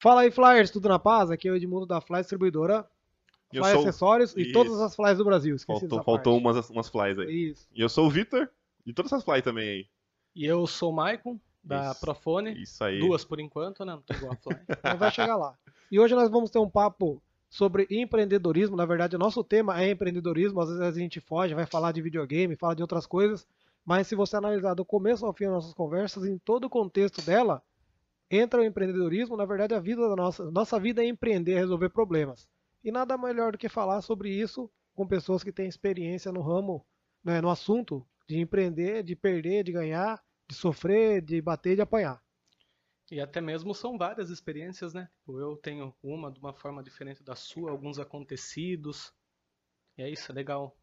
Fala aí, Flyers, tudo na paz? Aqui é o Edmundo da Fly Distribuidora, E eu Fly sou... Acessórios e Isso. todas as Flyers do Brasil. Esqueci Faltou, faltou umas, umas flies aí. Isso. E eu sou o Vitor, e todas essas flies também aí. E eu sou o Maicon, da Isso. Profone. Isso aí. Duas por enquanto, né? Não tô igual a Fly. Mas vai chegar lá. E hoje nós vamos ter um papo sobre empreendedorismo. Na verdade, o nosso tema é empreendedorismo. Às vezes a gente foge, vai falar de videogame, fala de outras coisas. Mas se você analisar do começo ao fim das nossas conversas, em todo o contexto dela, entra o empreendedorismo. Na verdade, a vida da nossa, nossa vida é empreender, resolver problemas. E nada melhor do que falar sobre isso com pessoas que têm experiência no ramo, né, no assunto de empreender, de perder, de ganhar, de sofrer, de bater, de apanhar. E até mesmo são várias experiências, né? Tipo, Eu tenho uma de uma forma diferente da sua, alguns acontecidos. E é isso, é legal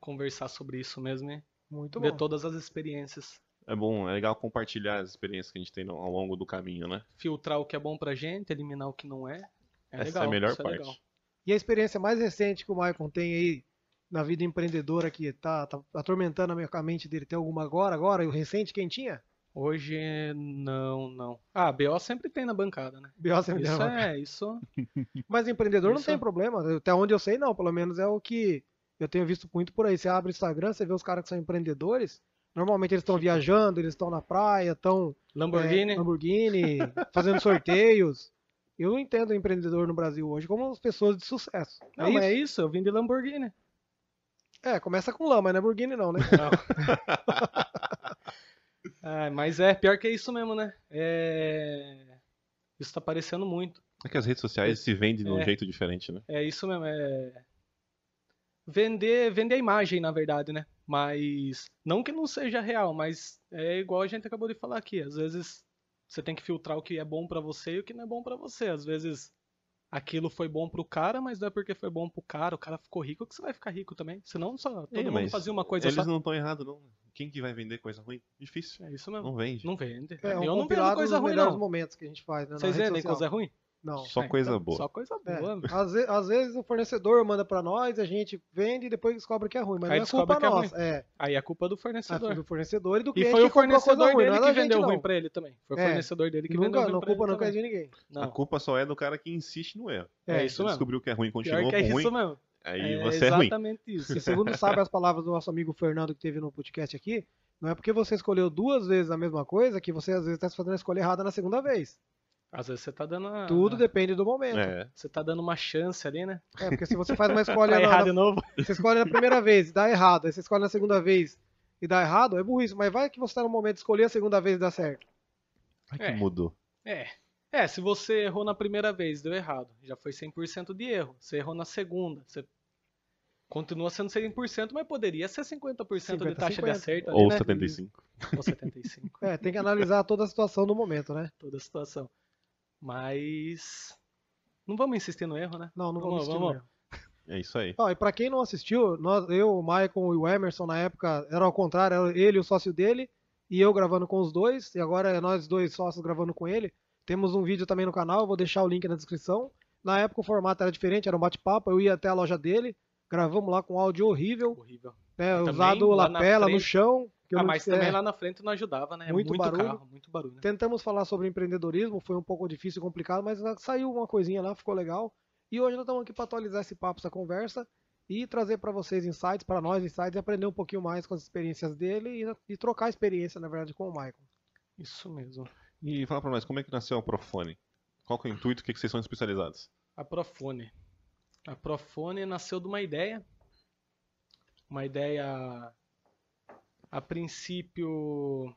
conversar sobre isso mesmo e Muito ver bom. todas as experiências. É bom, é legal compartilhar as experiências que a gente tem ao longo do caminho, né? Filtrar o que é bom pra gente, eliminar o que não é. É Essa legal, é a melhor isso é parte. legal. E a experiência mais recente que o Maicon tem aí na vida empreendedora que tá, tá atormentando a mente dele, tem alguma agora? Agora? E o recente quem tinha? Hoje, não, não. Ah, BO sempre tem na bancada, né? B.O. sempre Isso deu. é, isso. Mas empreendedor não Isso. tem problema. Até onde eu sei, não. Pelo menos é o que eu tenho visto muito por aí. Você abre o Instagram, você vê os caras que são empreendedores. Normalmente eles estão viajando, eles estão na praia, estão Lamborghini. É, Lamborghini, fazendo sorteios. Eu entendo o empreendedor no Brasil hoje como as pessoas de sucesso. Não, é mas isso? é isso, eu vim de Lamborghini. É, começa com lama, mas não é Lamborghini não, né? Não. Ah, mas é, pior que é isso mesmo, né? É... Isso tá aparecendo muito. É que as redes sociais se vendem de um É. jeito diferente, né? É isso mesmo, é... Vender, vender a imagem, na verdade, né? Mas, não que não seja real, mas é igual a gente acabou de falar aqui. Às vezes, você tem que filtrar o que é bom pra você e o que não é bom pra você. Às vezes, aquilo foi bom pro cara, mas não é porque foi bom pro cara, o cara ficou rico que você vai ficar rico também. Senão, só todo É, mundo mas fazia uma coisa Eles só. não estão errados, não. Quem que vai vender coisa ruim? Difícil. É isso mesmo. Não vende. Não vende. É um eu não vendo coisa ruim, não. momentos que a gente faz, né? Vocês vendem social. coisa ruim? Não. Só É, coisa então, boa. Só coisa É, boa. às, ve- às vezes o fornecedor manda pra nós, a gente vende e depois descobre que é ruim, mas Aí não é culpa que é nossa. É, Aí é culpa do é fornecedor. do fornecedor e do E cliente foi o a fornecedor ruim, não dele é que vendeu não. ruim pra ele também. Foi o É. fornecedor dele que vendeu Nunca, ruim não pra culpa ele nunca é de ninguém. A Não, culpa só é do cara que insiste no erro. é, É, isso Você mesmo. descobriu que é ruim, Pior continuou que é com ruim, isso mesmo. aí é você é ruim. exatamente isso. E segundo sabe as palavras do nosso amigo Fernando que teve no podcast aqui, não é porque você escolheu duas vezes a mesma coisa que você às vezes está fazendo a escolha errada na segunda vez. Às vezes você tá dando a... Tudo depende do momento. É, É. Você tá dando uma chance ali, né? porque se você faz uma escolha Pra na, errar na- de novo. você escolhe na primeira vez e dá errado, aí você escolhe na segunda vez e dá errado, é burrice, mas vai que você tá no momento de escolher a segunda vez e dá certo. Ai, que É. mudou. É. É, se você errou na primeira vez, deu errado. Já foi 100% de erro. Você errou na segunda. Você continua sendo 100%, mas poderia ser 50% de 50, taxa 50. de acerto ali, Ou né? 75. Ou 75. É, tem que analisar toda a situação no momento, né? toda a situação. Mas não vamos insistir no erro, né? Não, não Vamos, vamos assistir vamos. mesmo. É isso aí. Ó, e pra quem não assistiu, nós, eu, o Maicon e o Emerson na época, era ao contrário, era ele e o sócio dele, e eu gravando com os dois, e agora é nós dois sócios gravando com ele. Temos um vídeo também no canal, eu vou deixar o link na descrição. Na época o formato era diferente, era um bate-papo, eu ia até a loja dele, gravamos lá com áudio horrível, Horrível. né, usado lapela no chão. Ah, mas é, também lá na frente não ajudava, né? Muito Muito, barulho. carro, muito barulho. né? Tentamos falar sobre empreendedorismo, foi um pouco difícil e complicado, mas saiu uma coisinha lá, ficou legal. E hoje nós estamos aqui para atualizar esse papo, essa conversa e trazer para vocês insights, para nós insights, e aprender um pouquinho mais com as experiências dele e, e trocar experiência, na verdade, com o Michael. Isso mesmo. E fala pra nós, como é que nasceu a Profone? Qual que é o intuito? O que, que vocês são especializados? A Profone. A Profone nasceu de uma ideia. Uma ideia. A princípio.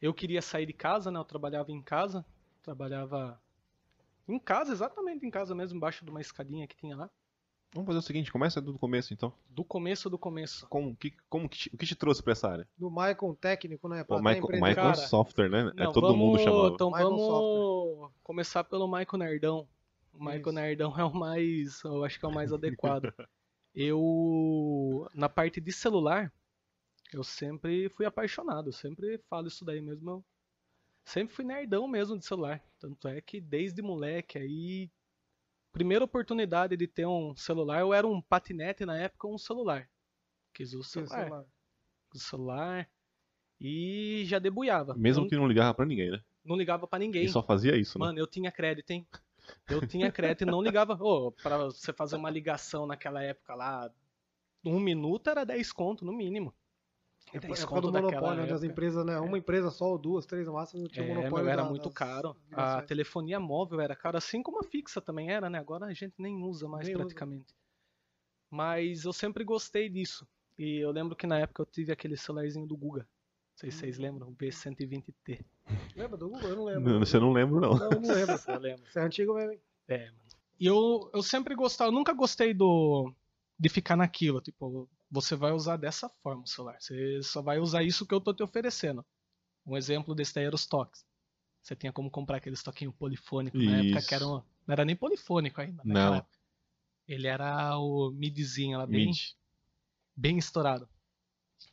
Eu queria sair de casa, né? Eu trabalhava em casa. Trabalhava. Em casa, exatamente em casa mesmo, embaixo de uma escadinha que tinha lá. Vamos fazer o seguinte, começa do começo então. Do começo do começo. Como, que, como que, te- o que te trouxe pra essa área? Do Michael técnico, né? Pra Michael, empreender. Michael Cara, Software, né? é Não, todo vamos, mundo chamava. Então Michael vamos começar pelo Michael Nerdão. O Michael Isso. Nerdão é o mais, eu acho que é o mais adequado. Eu, na parte de celular, eu sempre fui apaixonado, eu sempre falo isso daí mesmo. Eu sempre fui nerdão mesmo de celular. Tanto é que desde moleque aí, primeira oportunidade de ter um celular, eu era um patinete na época, um celular. Quis o Sim, celular, o celular e já debuiava. Mesmo Eu- que não ligava pra ninguém, né? Não ligava pra ninguém. E só fazia isso, né? Mano, eu tinha crédito, hein? Eu tinha crédito e não ligava. Ô, pra você fazer uma ligação naquela época lá, um minuto era 10 conto, no mínimo. É 10 época conto do monopólio, onde as empresas, né? Uma empresa só, ou duas, três no máximo, não tinha É, monopólio. meu, era da- muito das caro. A telefonia móvel era cara, assim como a fixa também era, né? Agora a gente nem usa mais Nem usa. praticamente. Mas eu sempre gostei disso. E eu lembro que na época eu tive aquele celularzinho do Guga. Não sei se Hum. vocês lembram, o B120T. Lembra do Google? Eu não lembro. Não, Você não lembra, não. Não, eu não lembro. Eu lembro. Você é antigo mesmo, hein? É, mano. E eu, eu sempre gostava, eu nunca gostei do de ficar naquilo, tipo, você vai usar dessa forma o celular. Você só vai usar isso que eu tô te oferecendo. Um exemplo desse daí era os toques. Você tinha como comprar aqueles toquinhos polifônicos na época Isso. que eram, não era nem polifônico ainda Não. naquela época. Ele era o midzinho lá bem, Mid. bem estourado.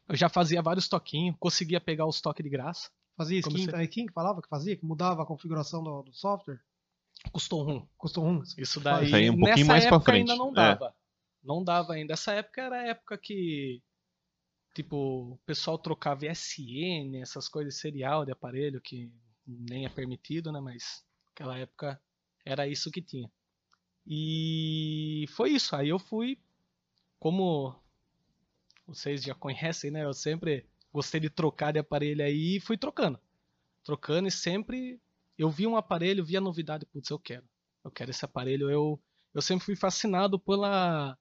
Eu já fazia vários toquinhos, conseguia pegar os toques de graça. Fazia skin, Comecei- a skin que falava que fazia, que mudava a configuração do, do software. Custou um. Custou um. Isso daí, Isso aí é um pouquinho nessa mais pra época frente. ainda não É. Não dava ainda. Essa época era a época que, tipo, o pessoal trocava SN, essas coisas, serial de aparelho, que nem é permitido, né? Mas naquela época era isso que tinha. E foi isso. Aí eu fui, como vocês já conhecem, né? Eu sempre gostei de trocar de aparelho aí e fui trocando. Trocando e sempre eu vi um aparelho, via novidade, putz, eu quero. Eu quero esse aparelho. Eu, eu sempre fui fascinado pela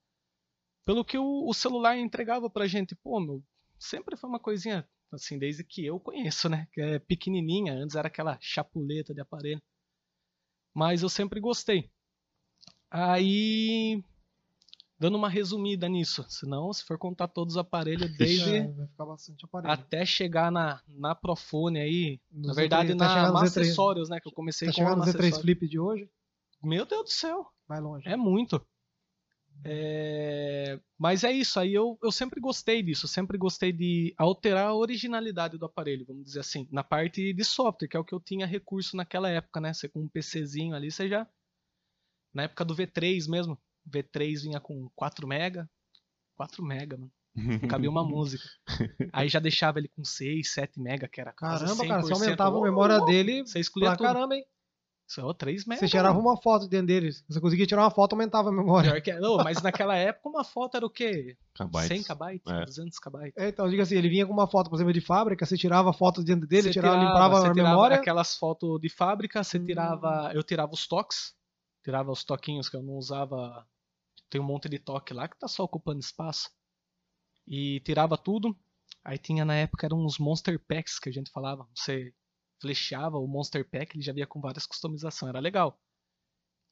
pelo que o, o celular entregava pra gente. Pô, meu, sempre foi uma coisinha assim, desde que eu conheço, né? Que é pequenininha, antes era aquela chapuleta de aparelho. Mas eu sempre gostei. Aí, dando uma resumida nisso, senão se for contar todos os aparelhos desde É, vai ficar bastante aparelho. até chegar na, na Profone aí, na Z3, verdade tá na chegando no Z3. acessórios, né, que eu comecei Tá com chegando no Z3 acessório. Flip de hoje, Meu Deus do céu, vai longe. é muito. É, Mas é isso, aí eu, eu sempre gostei disso, eu sempre gostei de alterar a originalidade do aparelho, vamos dizer assim, na parte de software, que é o que eu tinha recurso naquela época, né? Você com um PCzinho ali, você já. Na época do V3 mesmo, o V3 vinha com 4 mega, 4 mega, mano. Não cabia uma música. Aí já deixava ele com 6, 7 mega, que era quase Caramba, cara, você 100%. aumentava a Ô, memória dele Você escolhia pra tudo. caramba, hein? Isso é 3 mega. Você tirava uma foto dentro dele. Se você conseguia tirar uma foto, aumentava a memória. Que... Não, mas naquela época uma foto era o quê? Kbytes. 100 KB? É. 200 KB? É, então, diga assim, ele vinha com uma foto, por exemplo, de fábrica, você tirava a foto dentro dele, Você tirava, tirava, limpava você a tirava memória. aquelas fotos de fábrica, você Hum. tirava. Eu tirava os toques. Tirava os toquinhos que eu não usava. Tem um monte de toque lá que tá só ocupando espaço. E tirava tudo. Aí tinha na época eram uns Monster Packs que a gente falava. Você flecheava o Monster Pack, ele já vinha com várias customizações, era legal.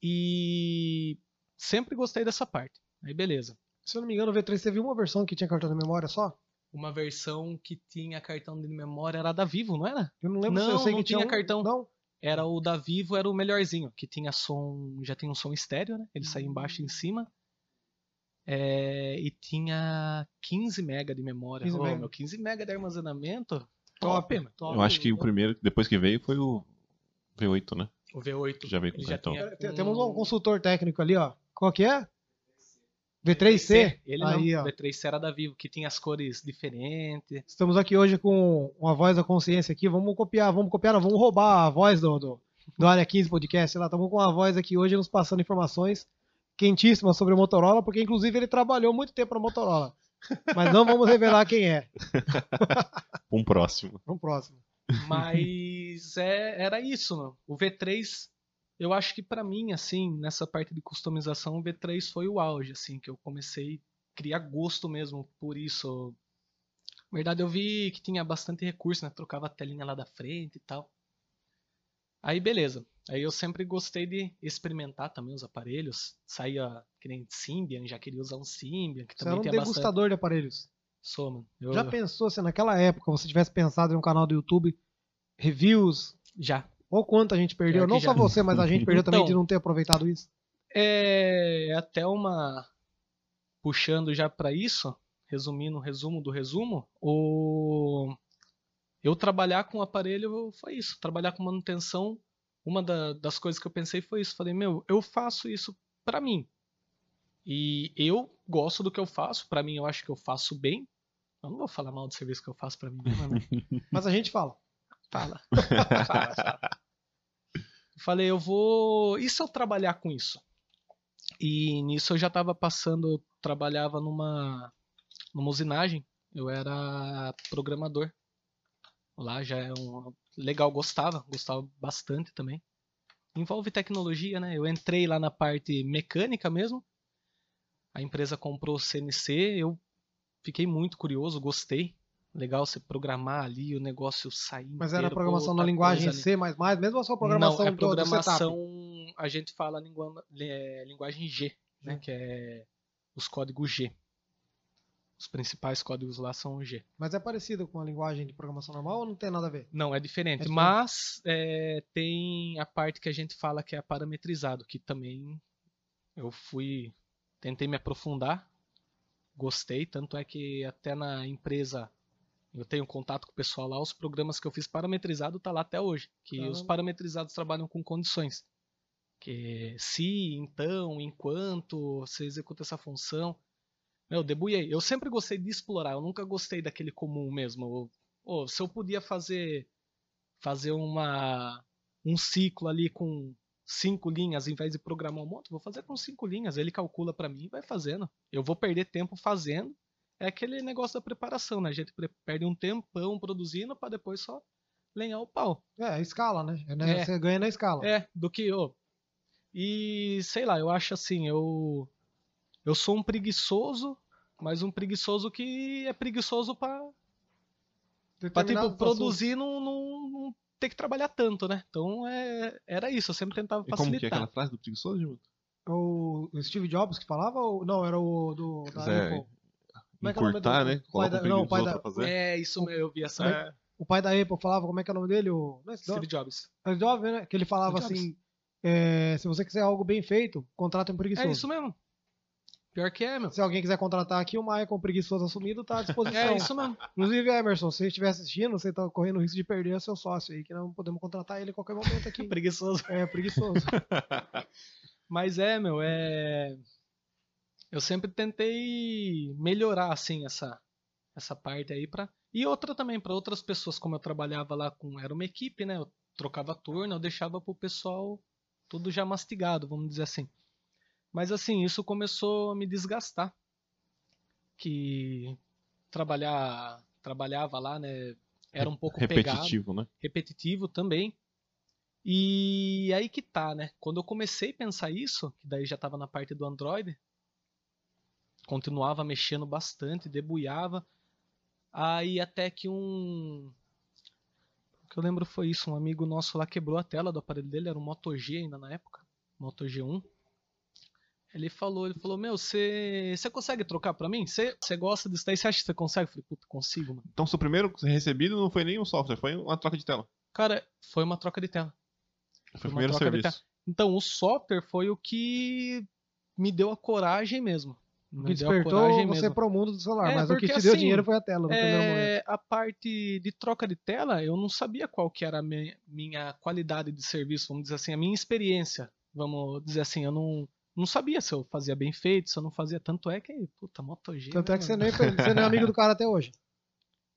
E sempre gostei dessa parte. Aí beleza. Se eu não me engano, o V3 teve uma versão que tinha cartão de memória só? Uma versão que tinha cartão de memória era da Vivo, não era? Eu não lembro se eu Não, sei não que tinha tinha um- cartão. Não, Era o da Vivo, era o melhorzinho, que tinha som, já tem um som estéreo, né? Ele saía embaixo e em cima. É, e tinha 15 MB de memória. 15 Ô, mega. meu, 15 MB de armazenamento. Top, Top, top. Eu acho que o primeiro, depois que veio, foi o V8, né? O V8. Já veio com cartão. tinha Tem- Temos um consultor técnico ali, ó. Qual que é? V3C? Ele Aí, não, ó. o V3C era da Vivo, que tinha as cores diferentes. Estamos aqui hoje com uma voz da consciência aqui. Vamos copiar, vamos copiar, não, vamos roubar a voz do, do, do Área 15 Podcast. Lá estamos com a voz aqui hoje nos passando informações quentíssimas sobre o Motorola, porque inclusive ele trabalhou muito tempo para Motorola. Mas não vamos revelar quem é. Um próximo. Vamos próximo. Mas é, era isso, mano. O V3, eu acho que pra mim, assim, nessa parte de customização, o V3 foi o auge, assim, que eu comecei a criar gosto mesmo por isso. Na verdade, eu vi que tinha bastante recurso, né? Trocava a telinha lá da frente e tal. Aí, beleza. Aí eu sempre gostei de experimentar também os aparelhos. Saía que nem Symbian, já queria usar um Symbian, que Você era também um tem bastante. degustador de aparelhos. Sou, mano. Eu- Já pensou se naquela época você tivesse pensado em um canal do YouTube, reviews, Já. ou quanto a gente perdeu? Não só já. você, mas a gente perdeu também Então. de não ter aproveitado isso. É até uma puxando já para isso, resumindo o resumo do resumo, o eu trabalhar com o aparelho foi isso, trabalhar com manutenção. Uma da- das coisas que eu pensei foi isso, falei, meu, eu faço isso para mim. E eu gosto do que eu faço, para mim eu acho que eu faço bem. Eu não vou falar mal do serviço que eu faço para mim, né? Mas a gente fala. Fala. fala, fala. Eu Falei, eu vou. E se eu trabalhar com isso? E nisso eu já estava passando, eu trabalhava numa, numa usinagem, eu era programador. Lá já é um. Legal, gostava, gostava bastante também. Envolve tecnologia, né? Eu entrei lá na parte mecânica mesmo. A empresa comprou o CNC, eu fiquei muito curioso, gostei. Legal você programar ali, o negócio sair. Mas era inteiro, programação pô, na linguagem coisa ali. C++, mesmo ou só programação Não, é programação, a gente fala língua, é, linguagem G, né? Que é os códigos G. Os principais códigos lá são G. Mas é parecido com a linguagem de programação normal ou não tem nada a ver? Não, é diferente. É diferente. Mas é, tem a parte que a gente fala que é parametrizado, que também eu fui. Tentei me aprofundar, gostei, tanto é que até na empresa eu tenho contato com o pessoal lá, os programas que eu fiz parametrizado tá lá até hoje. Que os Caramba. parametrizados trabalham com condições. Que se, então, enquanto você executa essa função. Meu, debuguei. Eu sempre gostei de explorar, eu nunca gostei daquele comum mesmo. Eu- Pô, se eu podia fazer fazer uma um ciclo ali com cinco linhas em vez de programar um monte, vou fazer com cinco linhas. Ele calcula pra mim e vai fazendo. Eu vou perder tempo fazendo. É aquele negócio da preparação, né? A gente perde um tempão produzindo pra depois só lenhar o pau. É, a escala, né? É, né? É. Você ganha na escala. É, do que eu. E sei lá, eu acho assim, eu eu sou um preguiçoso, mas um preguiçoso que é preguiçoso pra Pra, tipo, produzir não, não, não ter que trabalhar tanto, né? Então é, era isso, eu sempre tentava E como que é facilitar. aquela frase do preguiçoso, Gilberto? O o Steve Jobs que falava? Ou... Não, era o do. Da Zé, Apple. Como é que é o nome Encurtar, do- né? o pai Coloca da- não, o pai da- fazer. É, isso mesmo, eu vi essa. É. O pai da Apple falava, como é que é o nome dele? O... Não é Steve Jobs. Steve Jobs, né? Que ele falava Steve assim: é, se você quiser algo bem feito, contrate um preguiçoso. É isso mesmo. Pior que é, meu. Se alguém quiser contratar aqui, o Maicon preguiçoso assumido tá à disposição. É isso mesmo. Inclusive, Emerson, se você estiver assistindo, você tá correndo o risco de perder seu sócio aí, que não podemos contratar ele a qualquer momento aqui. Preguiçoso. É, preguiçoso. Mas é, meu, é. Eu sempre tentei melhorar, assim, essa, essa parte aí pra. E outra também, pra outras pessoas, como eu trabalhava lá com. Era uma equipe, né? Eu trocava turno, eu deixava pro pessoal tudo já mastigado, vamos dizer assim. Mas assim, isso começou a me desgastar. Que trabalhar. Trabalhava lá, né? Era um pouco pegado Repetitivo, né? repetitivo também. E aí que tá, né? Quando eu comecei a pensar isso, que daí já tava na parte do Android, continuava mexendo bastante, debulhava. Aí até que um. O que eu lembro foi isso, um amigo nosso lá quebrou a tela do aparelho dele, era um Moto G ainda na época, Moto G1. Ele falou, ele falou, meu, você consegue trocar pra mim? Você gosta disso daí? Você acha que você consegue? Eu falei, puta, consigo, mano. Então, seu primeiro recebido não foi nem um software, foi uma troca de tela. Cara, foi uma troca de tela. Foi o uma primeiro serviço. Então, o software foi o que me deu a coragem mesmo. O Me que deu a despertou coragem você mesmo. pro mundo do celular. É, mas o que te deu assim, dinheiro foi a tela no primeiro momento. É, a parte de troca de tela, eu não sabia qual que era a minha, minha qualidade de serviço, vamos dizer assim, a minha experiência. Vamos dizer assim, eu não, não sabia se eu fazia bem feito, se eu não fazia. Tanto é que, puta, Moto G. Tanto né, é que você mano? nem, você nem é amigo do cara até hoje.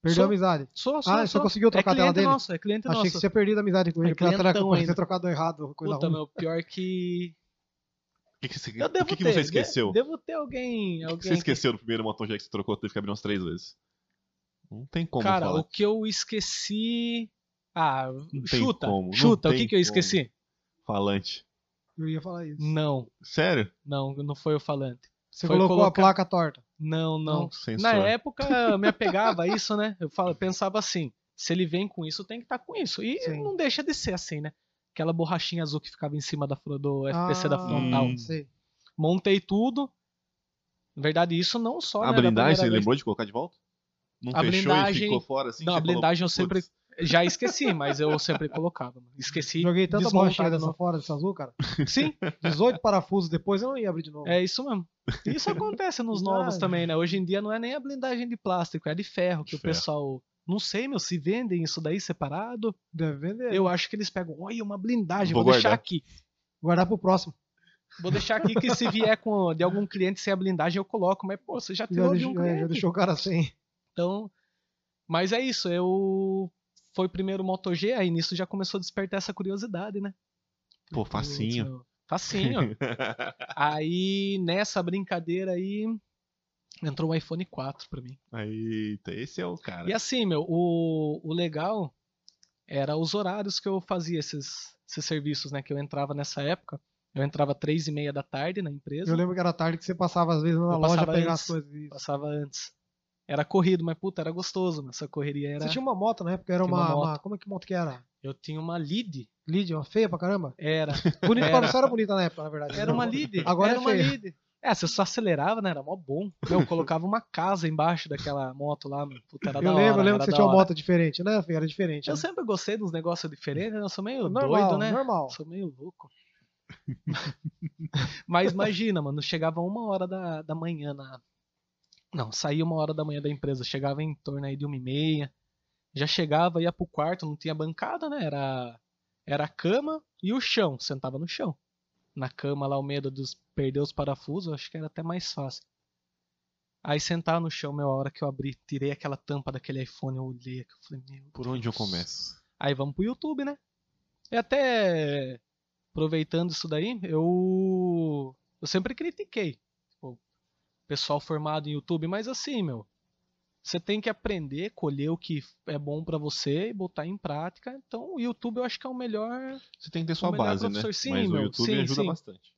Perdeu Sou. a amizade. Sou, sou, Ah, você sou. conseguiu trocar é a tela dele? Nosso, é cliente Achei nosso. que você tinha perdido a amizade com ele, É pela clientão troca, ainda. ter trocado errado. Coisa Puta, ruim. meu, pior que. O que, que, você, Eu o devo que, que ter, você de- esqueceu? Devo ter alguém. O que, que alguém você esqueceu do primeiro Moto G que você trocou, teve que abrir umas três vezes? Não tem como Cara, falar. o que eu esqueci. Ah, Não tem chuta. chuta, o tem que, que eu como. esqueci? Falante. Eu ia falar isso. Não, Sério? não, não foi o falante. Você Foi colocou colocar- a placa torta. Não, não. Sensor. Na época eu me apegava a isso, né? Eu falo, pensava assim: se ele vem com isso, tem que estar com isso. E Sim. não deixa de ser assim, né? Aquela borrachinha azul que ficava em cima da, do FPC da Ah, frontal. Hum. Sei. Montei tudo. Na verdade, isso não só. A né, na blindagem, você lembrou de colocar de volta? Não A fechou e blindagem- ficou fora assim? Não, a blindagem eu sempre. "Putz, Já esqueci, mas eu sempre colocava. mano. Esqueci. Joguei tanta borrachinha dessa fora, dessa azul, cara. Sim, 18 parafusos depois eu não ia abrir de novo. É isso mesmo. Isso acontece nos novos também, né? Hoje em dia não é nem a blindagem de plástico, é de ferro, que De o ferro. pessoal. Não sei, meu, se vendem isso daí separado. Deve vender. Eu acho que eles pegam, olha, uma blindagem, Vou vou, deixar aqui. Guardar pro próximo. Vou deixar aqui que se vier com de algum cliente sem a blindagem eu coloco, mas pô, você já Já tirou de deixou, um é, cliente. já deixou o cara sem. Então, mas é isso, eu foi primeiro o Moto G, aí nisso já começou a despertar essa curiosidade, né? Pô, facinho. Facinho. aí nessa brincadeira aí entrou o iPhone 4 pra mim. Eita, esse é o cara. E assim, meu, o, o legal era os horários que eu fazia esses, esses serviços, né? Que eu entrava nessa época. Eu entrava três e meia da tarde na empresa. Eu lembro que era tarde que você passava às vezes na Eu loja pegar antes. as coisas. Passava antes. Era corrido, mas puta, era gostoso, mas essa correria era. Você tinha uma moto na época, era uma, uma moto. uma- Como é que moto que era? Eu tinha uma lead. Lead, uma feia pra caramba? Era. Bonita, Era. pra você era bonita na época, na verdade. Era uma lead. Agora era é uma lead. É, você só acelerava, né? Era mó bom. Eu colocava uma casa embaixo daquela moto lá. Puta, era Eu da lembro, hora, eu lembro que você tinha uma moto diferente, né? Era diferente. Eu né? sempre gostei dos negócios diferentes, né? Eu sou meio normal, doido, né? normal. Sou meio louco. Mas imagina, mano, chegava uma hora da, da manhã na. Não, saía uma hora da manhã da empresa, chegava em torno aí de uma e meia. Já chegava, ia pro quarto, não tinha bancada, né? Era, era a cama e o chão, sentava no chão. Na cama lá, o medo dos perder os parafusos, acho que era até mais fácil. Aí sentar no chão, meu, a hora que eu abri, tirei aquela tampa daquele iPhone, eu olhei, eu falei, meu Por onde eu Deus. começo? Aí vamos pro YouTube, né? E até aproveitando isso daí, eu eu sempre critiquei pessoal formado em YouTube, mas assim, meu, você tem que aprender, colher o que é bom pra você e botar em prática. Então, o YouTube eu acho que é o melhor Você tem que ter sua O base, né? professor, sim, Mas o meu, YouTube sim, ajuda sim. bastante.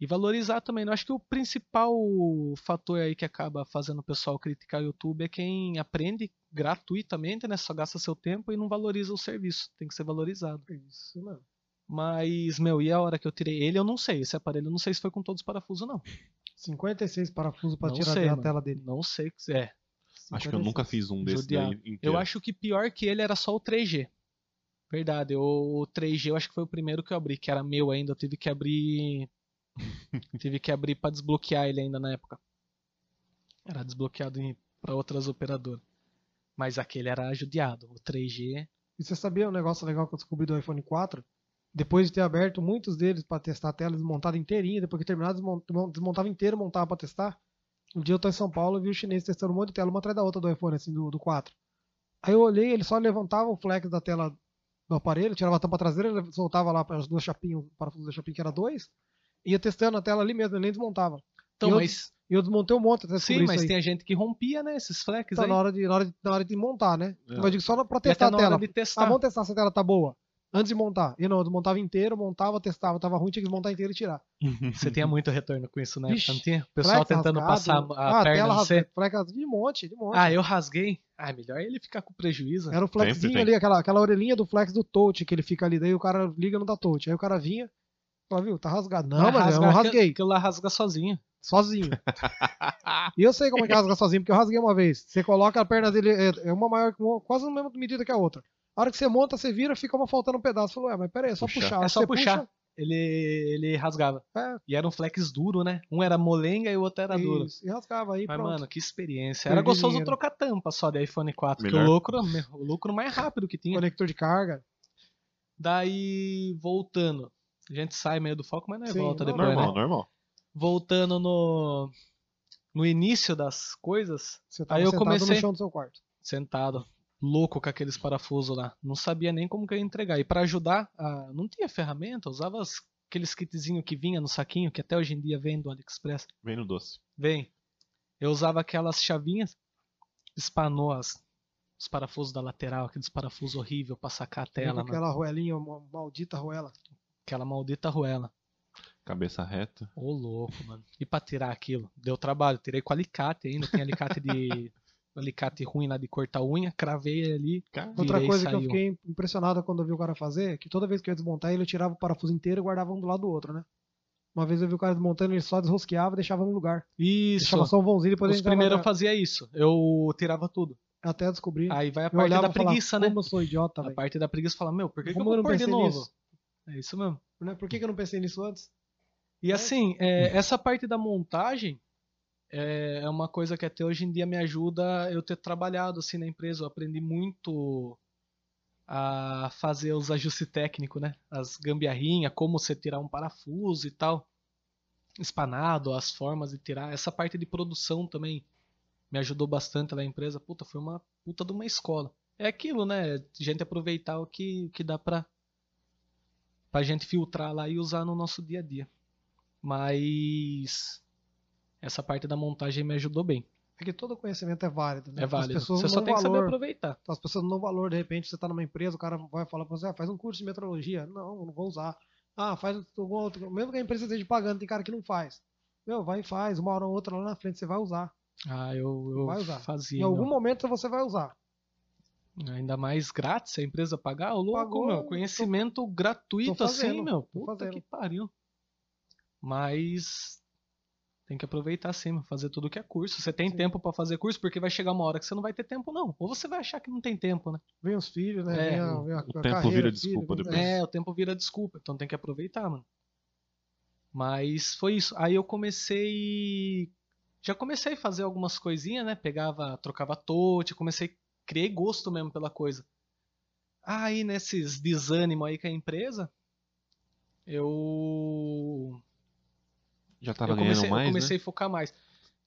e valorizar também. Eu acho que o principal fator aí que acaba fazendo o pessoal criticar o YouTube é quem aprende gratuitamente, né? Só gasta seu tempo e não valoriza o serviço. Tem que ser valorizado. Isso, mano. Mas, meu, e a hora que eu tirei ele, eu não sei. Esse aparelho, eu não sei se foi com todos os parafusos, não. 56 parafusos pra não tirar sei, da mano. tela dele. Não sei. se- É. Acho que eu nunca 56. fiz um desse Judiado. daí inteiro. Eu acho que pior que ele era só o 3G. Verdade, o 3G eu acho que foi o primeiro que eu abri, que era meu ainda. Eu tive que abrir. tive que abrir pra desbloquear ele ainda na época. Era desbloqueado pra outras operadoras. Mas aquele era judiado. O 3G. E você sabia um negócio legal que eu descobri do iPhone 4? Depois de ter aberto muitos deles pra testar a tela desmontada inteirinha, depois que terminava, desmon- desmontava inteiro, montava pra testar. Um dia eu tô em São Paulo e vi o chinês testando um monte de tela, uma atrás da outra do iPhone, assim, do, do 4. Aí eu olhei, ele só levantava o flex da tela do aparelho, tirava a tampa traseira, ele soltava lá as duas chapinhas, o parafuso da chapinha que era dois, e ia testando a tela ali mesmo, ele nem desmontava. Então, E eu- mas. E eu desmontei um monte até Sim, mas tem a gente que rompia, né? Esses flex Então, aí. na hora, de, na, hora de, na hora de montar, né? É. Eu digo só pra testar a tela. de Ah, testar. vamos testar se a tela tá boa. Antes de montar. E não, eu desmontava inteiro, montava, testava, tava ruim, tinha que desmontar inteiro e tirar. Você tinha muito retorno com isso, né? Vixe, Não? O pessoal Flex tentando rasgado. passar a ah, perna no rasgado, de monte, de monte. Ah, eu rasguei. Ah, melhor ele ficar com prejuízo. Era o flexinho ali, aquela, aquela orelhinha do flex do touch que ele fica ali. Daí o cara liga no da touch. Aí o cara vinha, falava, viu, tá rasgado. Não, mas eu rasgar, rasguei, Aquilo, lá rasga sozinho. sozinho. e eu sei como é que rasga sozinho, porque eu rasguei uma vez. Você coloca a perna dele, é, é uma maior, quase na mesma medida que a outra. A hora que você monta, você vira, fica uma faltando um pedaço. Falou, ué, mas peraí, é só Puxar. puxar. É só Você puxar. puxa, Ele, ele rasgava. É. E era um flex duro, né? Um era molenga e o outro era duro. Isso, e rasgava aí, Mas, pronto. mano, que experiência. Perdi Era gostoso dinheiro. trocar tampa só de iPhone 4, que Melhor. o lucro, o lucro mais rápido que tinha. Conector de carga. Daí, voltando. A gente sai meio do foco, mas não é Sim, volta não, depois, normal, né? normal. Voltando no, no início das coisas, Você tava Aí eu sentado comecei- no chão do seu quarto. sentado, louco com aqueles parafusos lá. Não sabia nem como que eu ia entregar. E pra ajudar, a- não tinha ferramenta, eu usava as- aqueles kitzinhos que vinha no saquinho, que até hoje em dia vem do AliExpress. Vem no doce. Vem. Eu usava aquelas chavinhas, espanou as, os parafusos da lateral, aqueles parafusos horrível pra sacar a tela, mano. aquela roelinha, uma maldita roela. aquela maldita ruela. Cabeça reta. Ô louco, mano. E pra tirar aquilo? Deu trabalho. Tirei com alicate ainda. Tem alicate de. alicate ruim lá de cortar unha. Cravei ali. Cara, Outra coisa que eu fiquei impressionado quando eu vi o cara fazer, é que toda vez que eu ia desmontar ele, eu tirava o parafuso inteiro e guardava um do lado do outro, né? Uma vez eu vi o cara desmontando, ele só desrosqueava e deixava no lugar. Isso. Deixava só um vãozinho e depois Os primeiros eu fazia isso. Eu tirava tudo. até descobrir. Aí vai a parte olhava da falava, preguiça, né? como eu sou idiota, A parte da preguiça fala, meu, por que, que eu vou não pôr de pensei novo? nisso? É isso mesmo. Né? Por que, que eu não pensei nisso antes? E assim, é, essa parte da montagem é é uma coisa que até hoje em dia me ajuda eu ter trabalhado assim na empresa. Eu aprendi muito a fazer os ajustes técnicos, né? As gambiarrinhas, como você tirar um parafuso e tal. Espanado, as formas de tirar. Essa parte de produção também me ajudou bastante na empresa. Puta, foi uma puta de uma escola. É aquilo, né? Gente aproveitar o que, que dá pra, pra gente filtrar lá e usar no nosso dia a dia. Mas essa parte da montagem me ajudou bem. É que todo conhecimento é válido, né? É válido. Você só tem que saber valor. aproveitar. As pessoas não valor, de repente você está numa empresa, o cara vai falar pra você, ah, faz um curso de metrologia. Não, eu não vou usar. Ah, faz algum outro. Mesmo que a empresa esteja pagando, tem cara que não faz. Meu, vai e faz. Uma hora ou outra lá na frente você vai usar. Ah, eu, eu Vai usar. fazia. em algum meu. momento você vai usar. Ainda mais grátis a empresa pagar, ô louco, Pagou, meu. tô- Conhecimento gratuito tô assim, fazendo, meu. tô Puta que pariu. Mas tem que aproveitar sim, fazer tudo que é curso. Você tem Sim. tempo pra fazer curso, porque vai chegar uma hora que você não vai ter tempo, não. Ou você vai achar que não tem tempo, né? Vem os filhos, né? É, vem a, o- vem a, o a tempo carreira, vira filho, desculpa vem- depois. É, o tempo vira desculpa, então tem que aproveitar, mano. Mas foi isso. Aí eu comecei. Já comecei a fazer algumas coisinhas, né? Pegava, trocava touch, comecei, criei gosto mesmo pela coisa. Aí nesses desânimo aí com a empresa, eu Já tava eu ganhando comecei, eu mais, comecei né? a focar mais.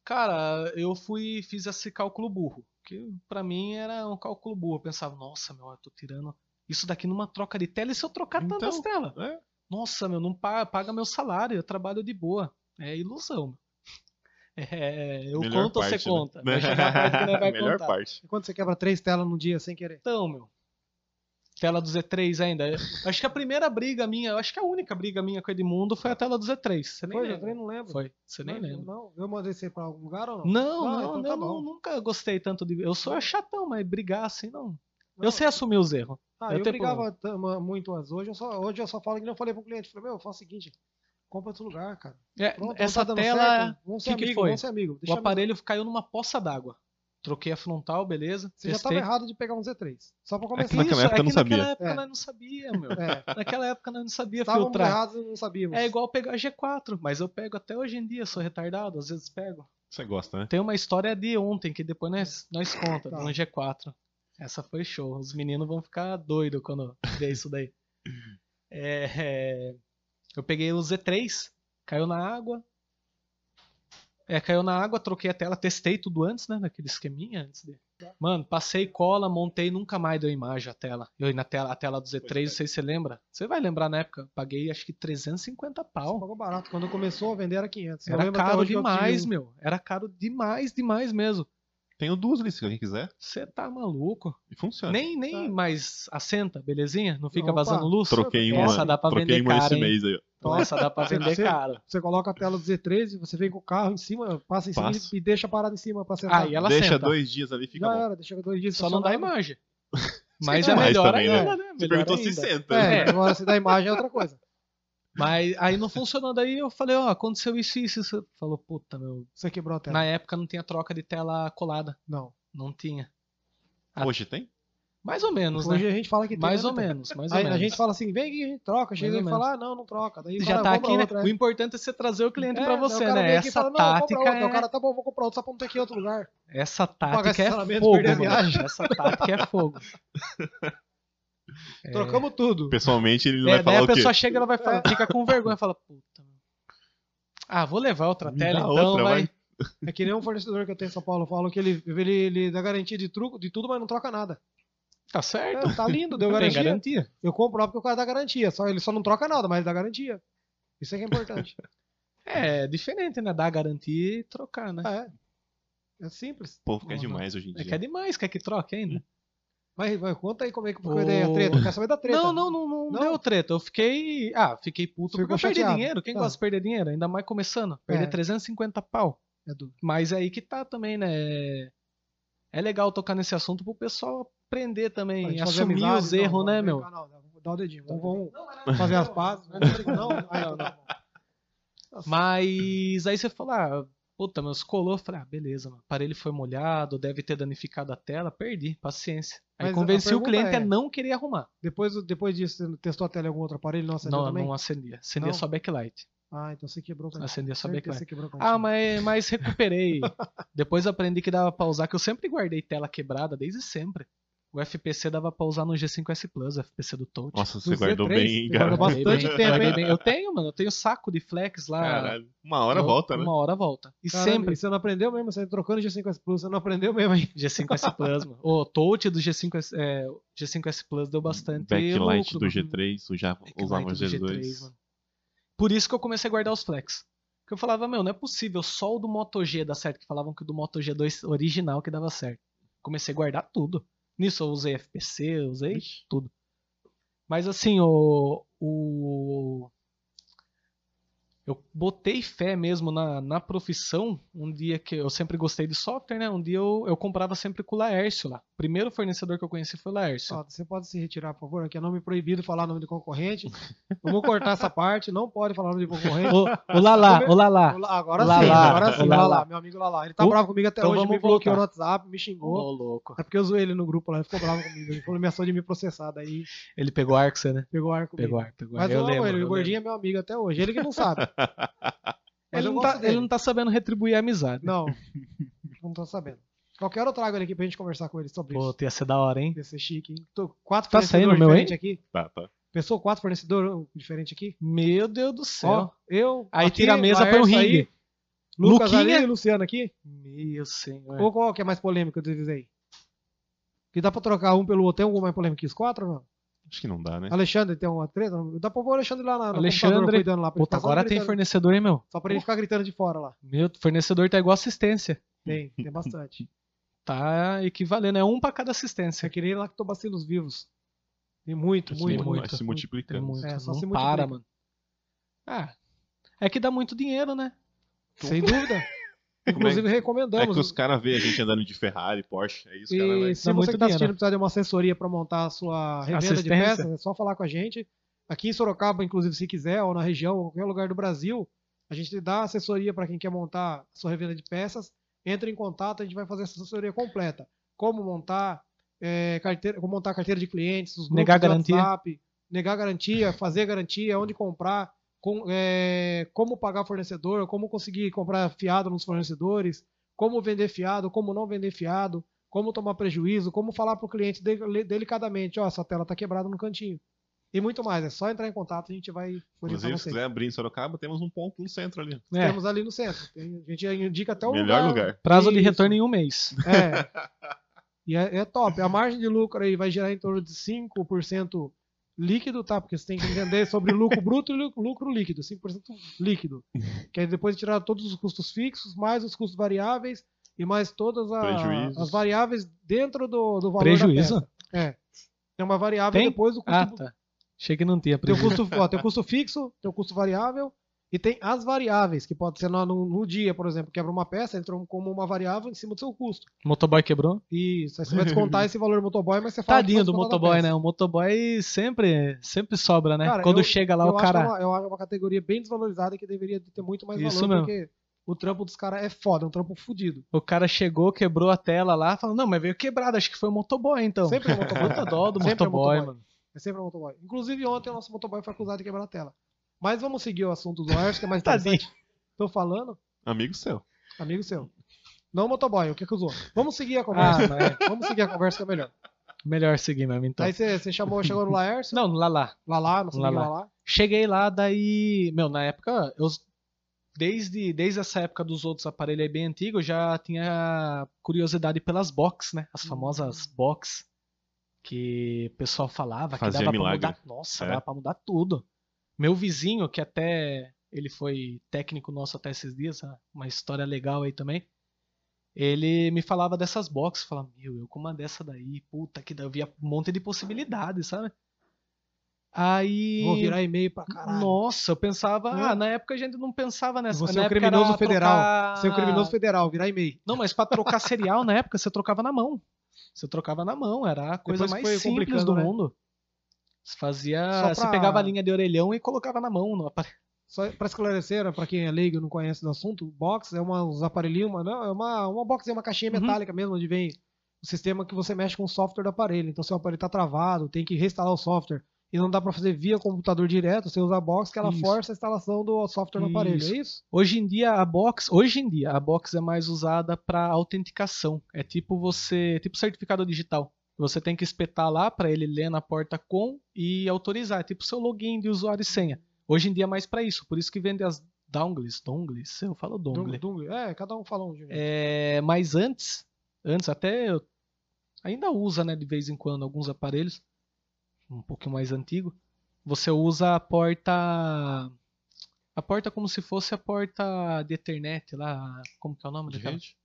Cara, eu fui fiz esse cálculo burro, que pra mim era um cálculo burro. Eu pensava, nossa, meu, eu tô tirando isso daqui numa troca de tela e se eu trocar Então, tantas telas? é. Nossa, meu, não paga, paga meu salário, eu trabalho de boa. É ilusão. meu. É, eu Melhor conto ou você parte, né? conta? Vai chegar a parte que nós vai Melhor contar. parte. E quando você quebra três telas num dia sem querer? Então, meu. Tela do Z3 ainda. Eu Acho que a primeira briga minha, eu acho que a única briga minha com o Edmundo foi a tela do Z3. Você nem Foi, eu lembra. não lembro. Foi, você nem não, lembra. Não, eu mandei você pra algum lugar ou não? Não, Ah, não, então eu tá não- bom. nunca gostei tanto de. Eu sou chatão, mas brigar assim não. Não, Eu sei assumir os erros. Ah, eu eu brigava muito antes. Hoje eu só, hoje eu só falo que não falei pro cliente. Falei, meu, faz o seguinte, compra outro lugar, cara. É, Pronto, não essa tá tela, certo, vamos ser que que amigo, foi? vamos ser amigo. o Deixa aparelho caiu numa poça d'água. Troquei a frontal, beleza. Você já testei. tava errado de pegar um Z3. Só pra É que começar. naquela Isso, época é eu não que naquela sabia. época É. nós não sabia, meu. É, Naquela época nós não sabia estávamos filtrar. errados não sabíamos. É igual pegar G4, mas eu pego até hoje em dia, sou retardado, às vezes pego. Você gosta, né? Tem uma história de ontem que depois nós, nós conta, Tá. no G4. Essa foi show. Os meninos vão ficar doidos quando ver isso daí. É, é, eu peguei o Z3, caiu na água. É, caiu na água, troquei a tela, testei tudo antes, né? Naquele esqueminha antes de. Mano, passei cola, montei, nunca mais deu imagem a tela. Eu na tela, a tela do Z3, é. não sei se você lembra. Você vai lembrar na época, paguei acho que 350 Você pau. pagou barato. Quando começou a vender era 500. Eu Era caro demais, meu. Era caro demais, demais mesmo. Tenho duas ali, se alguém quiser. Você tá maluco. E funciona. Nem, nem Tá. mais assenta, belezinha? Não fica Opa. vazando luz? Troquei uma, Essa dá pra troquei vender uma caro, esse hein? mês aí. Ó. Essa dá pra Você- vender você- caro. Você coloca a tela do Z13, você vem com o carro em cima, passa em cima Passo. e deixa parado em cima pra sentar. E ela Deixa senta. dois dias ali, fica Já bom. era, deixa dois dias Só não dá imagem. Mas é melhor também, né? ainda, né? Você Melhor perguntou se senta. É, né? agora se dá imagem é outra coisa. Mas aí não funcionou. Daí eu falei, ó, aconteceu isso e isso. isso. Falou, puta, meu. Você quebrou a tela. Na época não tinha troca de tela colada. Não. Não tinha. Ah, Hoje tem? Mais ou menos, Hoje né? a gente fala que tem. Mais né, ou menos, mais ou Aí menos. a gente fala assim, vem aqui, a gente troca. Chega e fala, ah, não, não troca. Daí o Já cara tá aqui, né? outra, O importante é você trazer o cliente É, pra você, o cara né? vem aqui e Essa fala, tática é... O cara, tá bom, vou comprar outra, só pra não ter que ir em outro lugar. Essa pagar tática é fogo, a. Essa tática é fogo. É. Trocamos tudo. Pessoalmente ele não É, vai falar a o quê? pessoa chega ela vai falar, fica com vergonha, fala, puta. Ah, vou levar outra Me tela então, outra, vai. vai. É que nem um fornecedor que eu tenho em São Paulo. Eu falo que ele, ele, ele dá garantia de truco, de tudo, mas não troca nada. Tá certo. É, tá lindo, deu garantia. garantia. Eu compro lá porque o cara dá garantia. Só, ele só não troca nada, mas ele dá garantia. Isso é que é importante. É diferente, né? Dar garantia e trocar, né? é. É simples. O povo quer Uhum. demais hoje em É dia. que é demais, quer que troque ainda. Mas, mas conta aí como é que foi O- a treta. Eu quero saber da treta. Não, não, não, não, Não? deu treta. Eu fiquei. Ah, fiquei puto Ficou porque eu perdi chateado. dinheiro. Quem Tá. gosta de perder dinheiro? Ainda mais começando. Perder É. 350 pau. É duro. Mas é aí que tá também, né? É legal tocar nesse assunto pro pessoal aprender também, assumir amizade, os não, erros, né, meu? Não, não, vamos dar o dedinho. Vamos, vamos fazer as pazes. Não, não, não. Então tá bom. Mas aí você falou, ah, puta, meus colou. Eu falei, ah, beleza, mano. O aparelho foi molhado, deve ter danificado a tela, perdi, paciência. Aí Mas convenci o cliente é- a não querer arrumar. Depois, depois disso, você testou a tela em algum outro aparelho? Não acendeu Não, também? não acendia. Acendia Não? só backlight. Ah, então você quebrou o cantinho. Acendia só backlight. Ah, mas, mas recuperei. Depois aprendi que dava pra usar, que eu sempre guardei tela quebrada, desde sempre. O FPC dava pra usar no G5S Plus, o FPC do Touch. Nossa, você No guardou Z3, bem, hein, cara. guardou bastante tempo, hein? Eu tenho, mano. Eu tenho saco de flex lá. Caralho. Uma hora Eu- volta, né? Uma hora volta. E Caralho, sempre Você não aprendeu mesmo? Você trocando G5S Plus, você não aprendeu mesmo aí. G5S Plus, mano. O touch do G5S, é, o G5S Plus deu bastante Backlight lucro, do mano. G3, eu já usava do G2. mano. Por isso que eu comecei a guardar os flex. Porque eu falava, meu, não é possível, só o do Moto G dá certo. Que falavam que o do Moto G2 original que dava certo. Comecei a guardar tudo. Nisso eu usei FPC, eu usei Ixi. tudo. Mas assim, o. o eu botei fé mesmo na, na profissão. Um dia que eu sempre gostei de software, né? Um dia eu, eu comprava sempre com o Laércio lá. O primeiro fornecedor que eu conheci foi o Laércio. Ó, você pode se retirar, por favor, aqui é nome proibido falar nome de concorrente. Vamos cortar essa parte, não pode falar nome de concorrente. O, o Lala, o Lala. Olá, Agora Olá sim, agora sim, lá. lá, meu amigo Lala. Ele tá O- bravo comigo até então hoje, me bloqueou no. WhatsApp, me xingou. Ô, louco. É porque eu zoei ele no grupo lá, ele ficou bravo comigo. Ele falou, ameaçou de me processar, daí Ele pegou ar com você, né? pegou ar comigo. Pegou ar, pegou ar. Mas eu, eu amo lembro, ele, eu o gordinho é meu amigo até hoje, ele que não sabe. Mas Ele não, tá, ele não tá sabendo retribuir a amizade. Não, não tô sabendo. Qualquer hora eu trago ele aqui pra gente conversar com ele sobre Pô, isso. ia ser da hora, hein? Ia ser chique, hein? Tô quatro Tá fornecedores saindo o meu, hein? diferentes aqui. Tá, tá. Pensou quatro fornecedores diferentes aqui? Meu Deus do céu. Ó, eu. Aí aqui, tira a mesa, põe o ringue. aí, Lucas Luquinha. ali e Luciano aqui. Meu senhor. Ou qual que é mais polêmico deles aí? Que dá pra trocar um pelo outro. Tem algum mais polêmico que os quatro ou não? Acho que não dá, né? Alexandre tem uma treta? Dá pra pôr o Alexandre lá na, Alexandre. cuidando lá. Puta, agora tem fornecedor, hein, meu? Só pra ele ficar gritando de fora lá. Meu, fornecedor tá igual assistência. Tem, tem bastante. Tá equivalendo, é um pra cada assistência. É que nem lactobacilos vivos. Tem muito, muito, se- muito. se Tem multiplicando. muito. É, só não se para, multiplica. mano. Ah, é que dá muito dinheiro, né? Sem dúvida. Inclusive É recomendamos. que os caras veem a gente andando de Ferrari, Porsche, os caras E vai... se Dá você que tá dinheiro. assistindo precisar de uma assessoria para montar a sua revenda de peças, é só falar com a gente. Aqui em Sorocaba, inclusive, se quiser, ou na região, ou qualquer lugar do Brasil, a gente dá assessoria para quem quer montar a sua revenda de peças. Entre em contato, a gente vai fazer essa assessoria completa. Como montar, é, carteira, como montar a carteira de clientes, os grupos Negar garantia. WhatsApp, negar garantia, fazer garantia, onde comprar, com- é, como pagar fornecedor, como conseguir comprar fiado nos fornecedores, como vender fiado, como não vender fiado, como tomar prejuízo, como falar para o cliente de- delicadamente, ó, essa tela está quebrada no cantinho. E muito mais, é só entrar em contato, a gente vai Inclusive, se você. quiser abrir em Sorocaba, temos um ponto no centro ali. É, Temos ali no centro. A gente indica até o Melhor lugar. prazo de retorno em um mês. É. E é, é top. A margem de lucro aí vai gerar em torno de 5% líquido, tá? Porque você tem que entender sobre lucro bruto e lu- lucro líquido. 5% líquido. Que aí depois de tirar todos os custos fixos, mais os custos variáveis e mais todas a- as variáveis dentro do, do valor Prejuízo? da peça. É. Tem uma variável Tem? depois do custo Ah, tá. Achei que não tinha tem o prejuízo. custo, ó, tem o custo fixo, tem o custo variável e tem as variáveis, que pode ser no, no- dia, por exemplo, quebra uma peça, entra um- como uma variável em cima do seu custo. Motoboy quebrou? Isso, aí você vai descontar esse valor do motoboy, mas você fala Tadinho do motoboy, né? O motoboy sempre, sempre sobra, né? Cara, Quando eu- chega lá eu o acho é cara. uma, eu acho uma categoria bem desvalorizada que deveria ter muito mais Isso valor, mesmo. porque o trampo dos caras é foda, é um trampo fudido. O cara chegou, quebrou a tela lá, falou, não, mas veio quebrado, acho que foi o motoboy, então. Sempre é motoboy. Puta dó do é motoboy, motoboy. mano. É sempre um motoboy. Inclusive, ontem o nosso motoboy foi acusado de quebrar a tela. Mas vamos seguir o assunto do Lars, que é mais interessante. Tô falando, Amigo seu. amigo seu. Não o motoboy, o que acusou. Vamos seguir a conversa. Ah, mas Vamos seguir a conversa que é melhor. melhor seguir mesmo, então. Aí você, chamou, chegou no Laércio, Não, lá lá. lá lá, não sei Lá lá, lá. lá. Cheguei lá, daí. Meu, na época, eu. Desde, desde essa época dos outros aparelhos aí bem antigos, eu já tinha curiosidade pelas box, né? As famosas box. Que o pessoal falava Fazia que dava milagre. pra mudar. Nossa, É. dava pra mudar tudo. Meu vizinho, que até. Ele foi técnico nosso até esses dias, ah, uma história legal aí também. Ele me falava dessas boxes, falava, meu, eu com uma dessa daí, puta que dá, eu via um monte de possibilidades, sabe? Aí. Vou virar e-mail pra caralho. Nossa, eu pensava. Não. Ah, na época a gente não pensava nessa. Você é um criminoso era federal. trocar- Você é um criminoso federal, virar e-mail. Não, mas pra trocar cereal na época você trocava na mão. Você trocava na mão, era a coisa Depois mais simples do né? mundo. Você fazia. Só Você pra- pegava a linha de orelhão e colocava na mão. No aparelho. Só pra esclarecer, pra quem é leigo e não conhece do assunto, box é uma, uns aparelhinhos, uma, não, é uma, uma box, é uma caixinha Uhum. metálica mesmo, onde vem o sistema que você mexe com o software do aparelho. Então, se o aparelho tá travado, tem que reinstalar o software e não dá pra fazer via computador direto, você usa a box que ela Isso. força a instalação do software no aparelho, é isso? Hoje em dia a box, hoje em dia a box é mais usada para autenticação. É tipo você, tipo certificado digital. Você tem que espetar lá para ele ler na porta com e autorizar, tipo seu login de usuário e senha. Hoje em dia é mais para isso, por isso que vende as dongles, dongles, eu falo dongle. Dung- É, cada um fala um. gente. É, mas antes, antes até eu ainda usa, né, de vez em quando alguns aparelhos um pouquinho mais antigo. Você usa a porta a porta como se fosse a porta de Ethernet lá, como que é o nome De daquela? rede?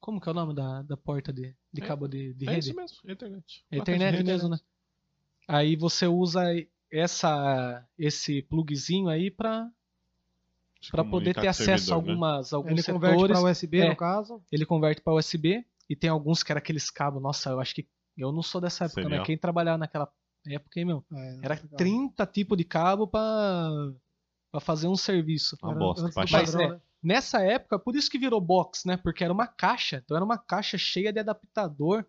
Como que é o nome da, da porta de, de É, cabo de, de É rede? isso mesmo, internet. É Placa de internet rede. mesmo, né? Aí você usa essa esse plugzinho aí para para poder ter acesso a servidor, né? algumas alguns Ele converte setores. para USB, é. no caso. Ele converte para USB e tem alguns que era aqueles cabos. Nossa, eu acho que eu não sou dessa época, né? Serial. Quem trabalhava naquela época, hein, meu? É, Era legal. 30 tipos de cabo para para fazer um serviço. Uma Era bosta. antes do. Mas, padrão, é, né? Nessa época, por isso que virou box, né? Porque era uma caixa. Então era uma caixa cheia de adaptador.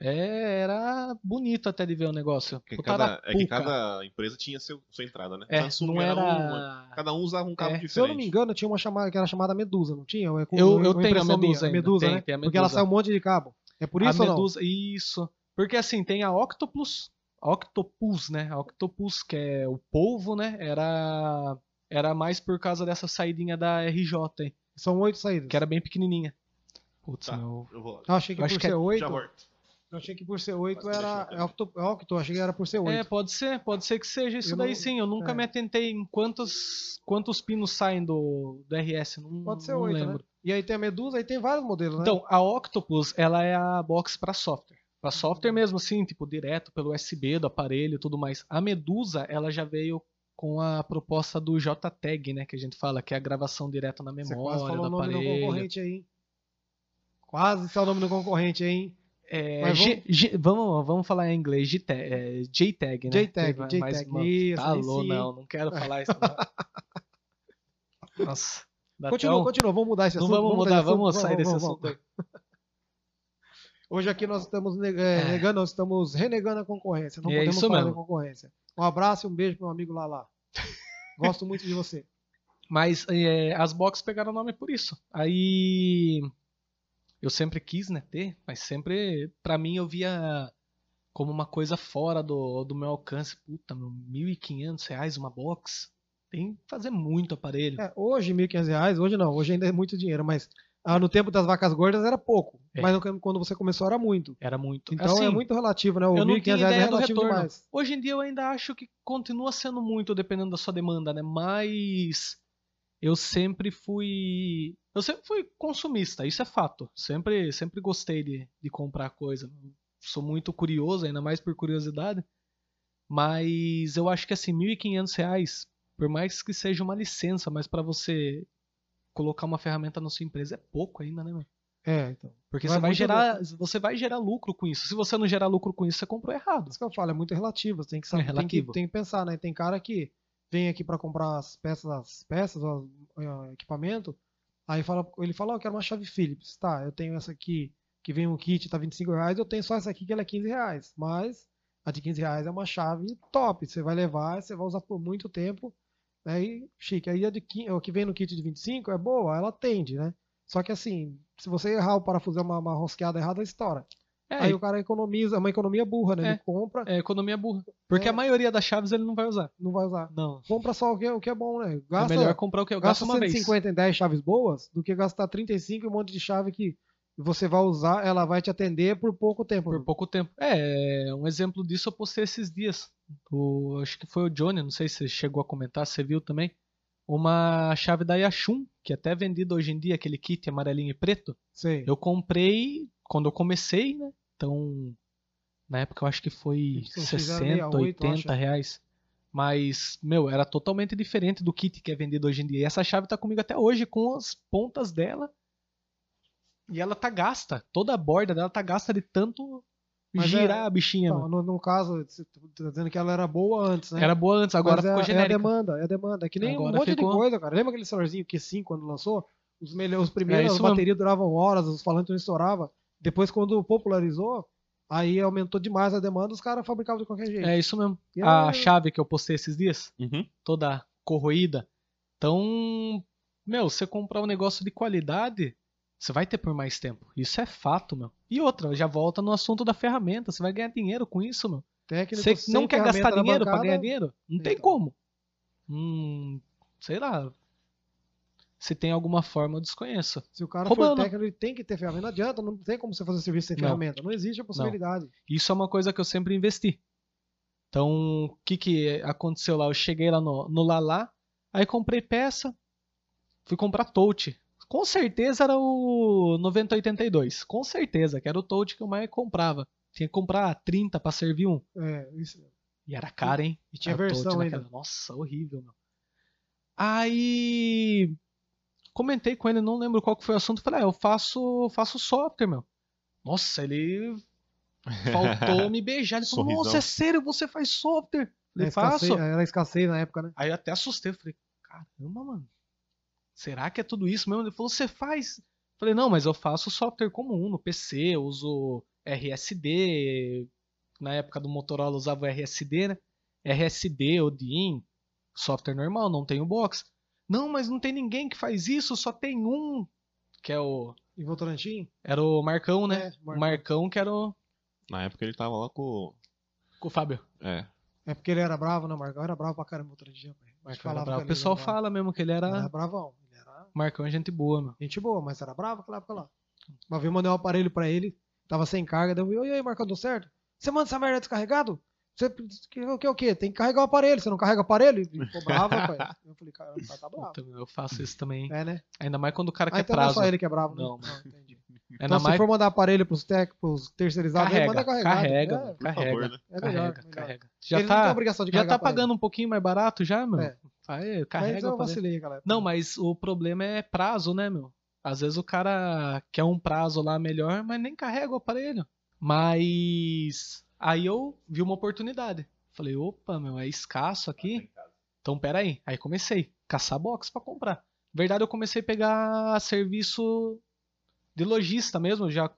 É, era bonito até de ver o negócio. Porque Puta cada, é que cada empresa tinha seu, sua entrada, né? É, Samsung não era era. uma. Cada um usava um cabo É. diferente. Se eu não me engano, tinha uma chamada que era chamada Medusa, não tinha? É com- Eu- eu tenho a Medusa ainda. Medusa, Tem, né? tem a Porque ela Medusa. sai um monte de cabo. É por isso a ou não? Medusa, isso. Porque assim, tem a Octopus, a Octopus, né? A Octopus, que é o polvo, né? Era era mais por causa dessa saidinha da RJ, hein? São oito saídas. que era bem pequenininha. Putz, Tá, meu. eu vou. Eu achei que Eu por que é- ser oito. Eu achei que por ser oito Mas era. deixa eu É octo, é octo, achei que era por ser É, oito. pode ser, pode ser que seja isso Eu daí não- sim. Eu nunca é. me atentei em quantos, quantos pinos saem do, do RS. Não, Pode ser não oito, né? lembro. E aí tem a Medusa, aí tem vários modelos, né? Então, a Octopus, ela é a box para software. Para software mesmo, assim, tipo, direto pelo USB do aparelho e tudo mais. A Medusa, ela já veio com a proposta do JTAG, né? Que a gente fala, que é a gravação direto na Você memória quase falou o do nome do aparelho. concorrente aí? Quase é o nome do concorrente aí? É, Mas G- G- vamos, vamos falar em inglês, JTAG, é, JTAG, né? JTAG, JTAG, mas, isso, Tá louco, não, não quero falar isso não. Nossa. Continua, um- continua, vamos mudar esse Não assunto. vamos mudar assunto, vamos sair desse vamos, assunto vamos. aí. Hoje aqui nós estamos é, É. negando, nós estamos renegando a concorrência. Não E é podemos isso falar mesmo. da concorrência. Um abraço e um beijo pro meu amigo Lala. Gosto muito de você. Mas é, as boxes pegaram o nome por isso. Aí eu sempre quis, né, ter, mas sempre, pra mim, eu via como uma coisa fora do, do meu alcance. Puta, meu, 1.500 reais uma box? Tem que fazer muito aparelho. É, hoje, 1.500 reais, hoje não, hoje ainda é muito dinheiro, mas ah, no tempo das vacas gordas era pouco. É. Mas quando você começou era muito. Era muito. Então Assim, é muito relativo, né? O eu não 1.500 tinha reais é relativo demais. Hoje em dia eu ainda acho que continua sendo muito dependendo da sua demanda, né? Mas eu sempre fui. Eu sempre fui consumista, isso é fato. Sempre, sempre gostei de, de comprar coisa. Sou muito curioso, ainda mais por curiosidade. Mas eu acho que assim, 1.500 reais, por mais que seja uma licença, mas para você colocar uma ferramenta na sua empresa é pouco ainda, né, meu? É, então. Porque você vai gerar, você vai gerar lucro com isso. Se você não gerar lucro com isso, você comprou errado. Isso que eu falo, é muito relativo. Você tem que, saber, É tem que, relativo. tem que pensar, né? Tem cara que vem aqui pra comprar as peças, as peças, o o equipamento, aí fala, ele fala, ó, eu quero uma chave Philips. Tá, eu tenho essa aqui, que vem um kit, tá 25 reais, eu tenho só essa aqui que ela é 15 reais. Mas a de 15 reais é uma chave top. Você vai levar, você vai usar por muito tempo. E chique. Aí a de 15, o que vem no kit de 25 é boa, ela atende, né? Só que assim, se você errar o parafuso, é uma, uma rosqueada errada, estoura. É, Aí o cara economiza, é uma economia burra, né? É. Ele compra, É economia burra. Porque É. a maioria das chaves ele não vai usar. não vai usar. Não. Compra só o que, o que é bom, né? Gasta, é melhor comprar o que eu gasto gasta uma vez. 150 em 10 chaves boas do que gastar 35 em um monte de chave que você vai usar, ela vai te atender por pouco tempo. Por pouco tempo. É, um exemplo disso eu postei esses dias. O, acho que foi o Johnny, não sei se você chegou a comentar, se você viu também. Uma chave da Yashun, que é até vendido hoje em dia, aquele kit amarelinho e preto. Sei. Eu comprei quando eu comecei, né? Então, na época eu acho que foi Isso, 60, 68, 80 reais. Mas, meu, era totalmente diferente do kit que é vendido hoje em dia. E essa chave tá comigo até hoje com as pontas dela. E ela tá gasta. Toda a borda dela tá gasta de tanto Mas girar é- a bichinha. Não, meu. no, no caso, você tá dizendo que ela era boa antes, né? Era boa antes, agora Mas ficou é, é a genérica. demanda, é a demanda. É que nem Agora um monte ficou- de coisa, cara. Lembra aquele celularzinho Q5 quando lançou? Os, melhores, os primeiros, É as baterias duravam horas, os falantes não estouravam. Depois, quando popularizou, aí aumentou demais a demanda, os caras fabricavam de qualquer jeito. É isso mesmo. E A é- chave que eu postei esses dias, Uhum. toda corroída. Então, meu, você comprar um negócio de qualidade, você vai ter por mais tempo. Isso é fato, meu. E outra, já volta no assunto da ferramenta. Você vai ganhar dinheiro com isso, meu. Técnico Você não quer gastar dinheiro bancada, ganhar dinheiro? Não tem Então. como. Hum, sei lá. Se tem alguma forma, eu desconheço. Se o cara Roubando. for técnico, ele tem que ter ferramenta. Não adianta, não tem como você fazer serviço sem Não. ferramenta. Não existe a possibilidade. Isso é uma coisa que eu sempre investi. Então, o que que aconteceu lá? Eu cheguei lá no, no Lala, aí comprei peça, fui comprar touch. Com certeza era o 9082. Com certeza, que era o touch que eu mais comprava. Tinha que comprar 30 pra servir um. É, isso. E era caro, hein? E tinha Era touch versão naquela- ainda. Nossa, horrível, meu. Aí comentei com ele, não lembro qual que foi o assunto. Falei, ah, eu faço, faço software, meu. Nossa, ele faltou me beijar. Ele falou, Sorrisão. nossa, é sério, você faz software? Falei, escassez, faço. era escassez na época, né? Aí eu até assustei, falei, caramba, mano. Será que é tudo isso mesmo? Ele falou, você faz? Falei, não, mas eu faço software comum no PC, eu uso RSD. Na época do Motorola eu usava o RSD, né? RSD, Odin, software normal, não tem o box. Não, mas não tem ninguém que faz isso, só tem um, que é o. E Votorantim? Era o Marcão, né? É, O Marcão. Marcão que era o. Na época ele tava lá com. Com o Fábio. É. É porque ele era bravo, né, Marcão? Era bravo pra caramba Votorantim. rapaz. Marcão falava bravo. O ele, pessoal ele era fala mesmo que ele era. Era bravão. Marcão é gente boa, meu. gente boa, mas era bravo naquela época lá. Uma vez eu mandei um aparelho pra ele, tava sem carga, daí eu, e aí, Marcão, deu certo? Você manda essa merda descarregado? Você que, o que é o quê? Tem que carregar o aparelho, você não carrega o aparelho? Ele ficou bravo, rapaz. Eu falei, cara, o cara tá bravo. Meu, eu faço isso também. É, né? Ainda mais quando o cara Ah, quer então não é prazo. só ele que é bravo, né? Não. entendi. Ainda Então, se mais for mandar aparelho pros, tec, pros terceirizados, aí carrega, manda carregado. carrega, É, mano, carrega, favor, né? É melhor, carrega, melhor. carrega. Já ele não tem tá, já carregar tá pagando um pouquinho mais barato já, meu? É. Aí, Mas carrega eu o aparelho. vacilei, galera. Não, mas o problema é prazo, né, meu? Às vezes o cara quer um prazo lá melhor, mas nem carrega o aparelho. Mas aí eu vi uma oportunidade. Falei, opa, meu, é escasso aqui. Então, pera aí. Aí comecei. Caçar box pra comprar. Na verdade, eu comecei a pegar serviço de lojista mesmo. Eu já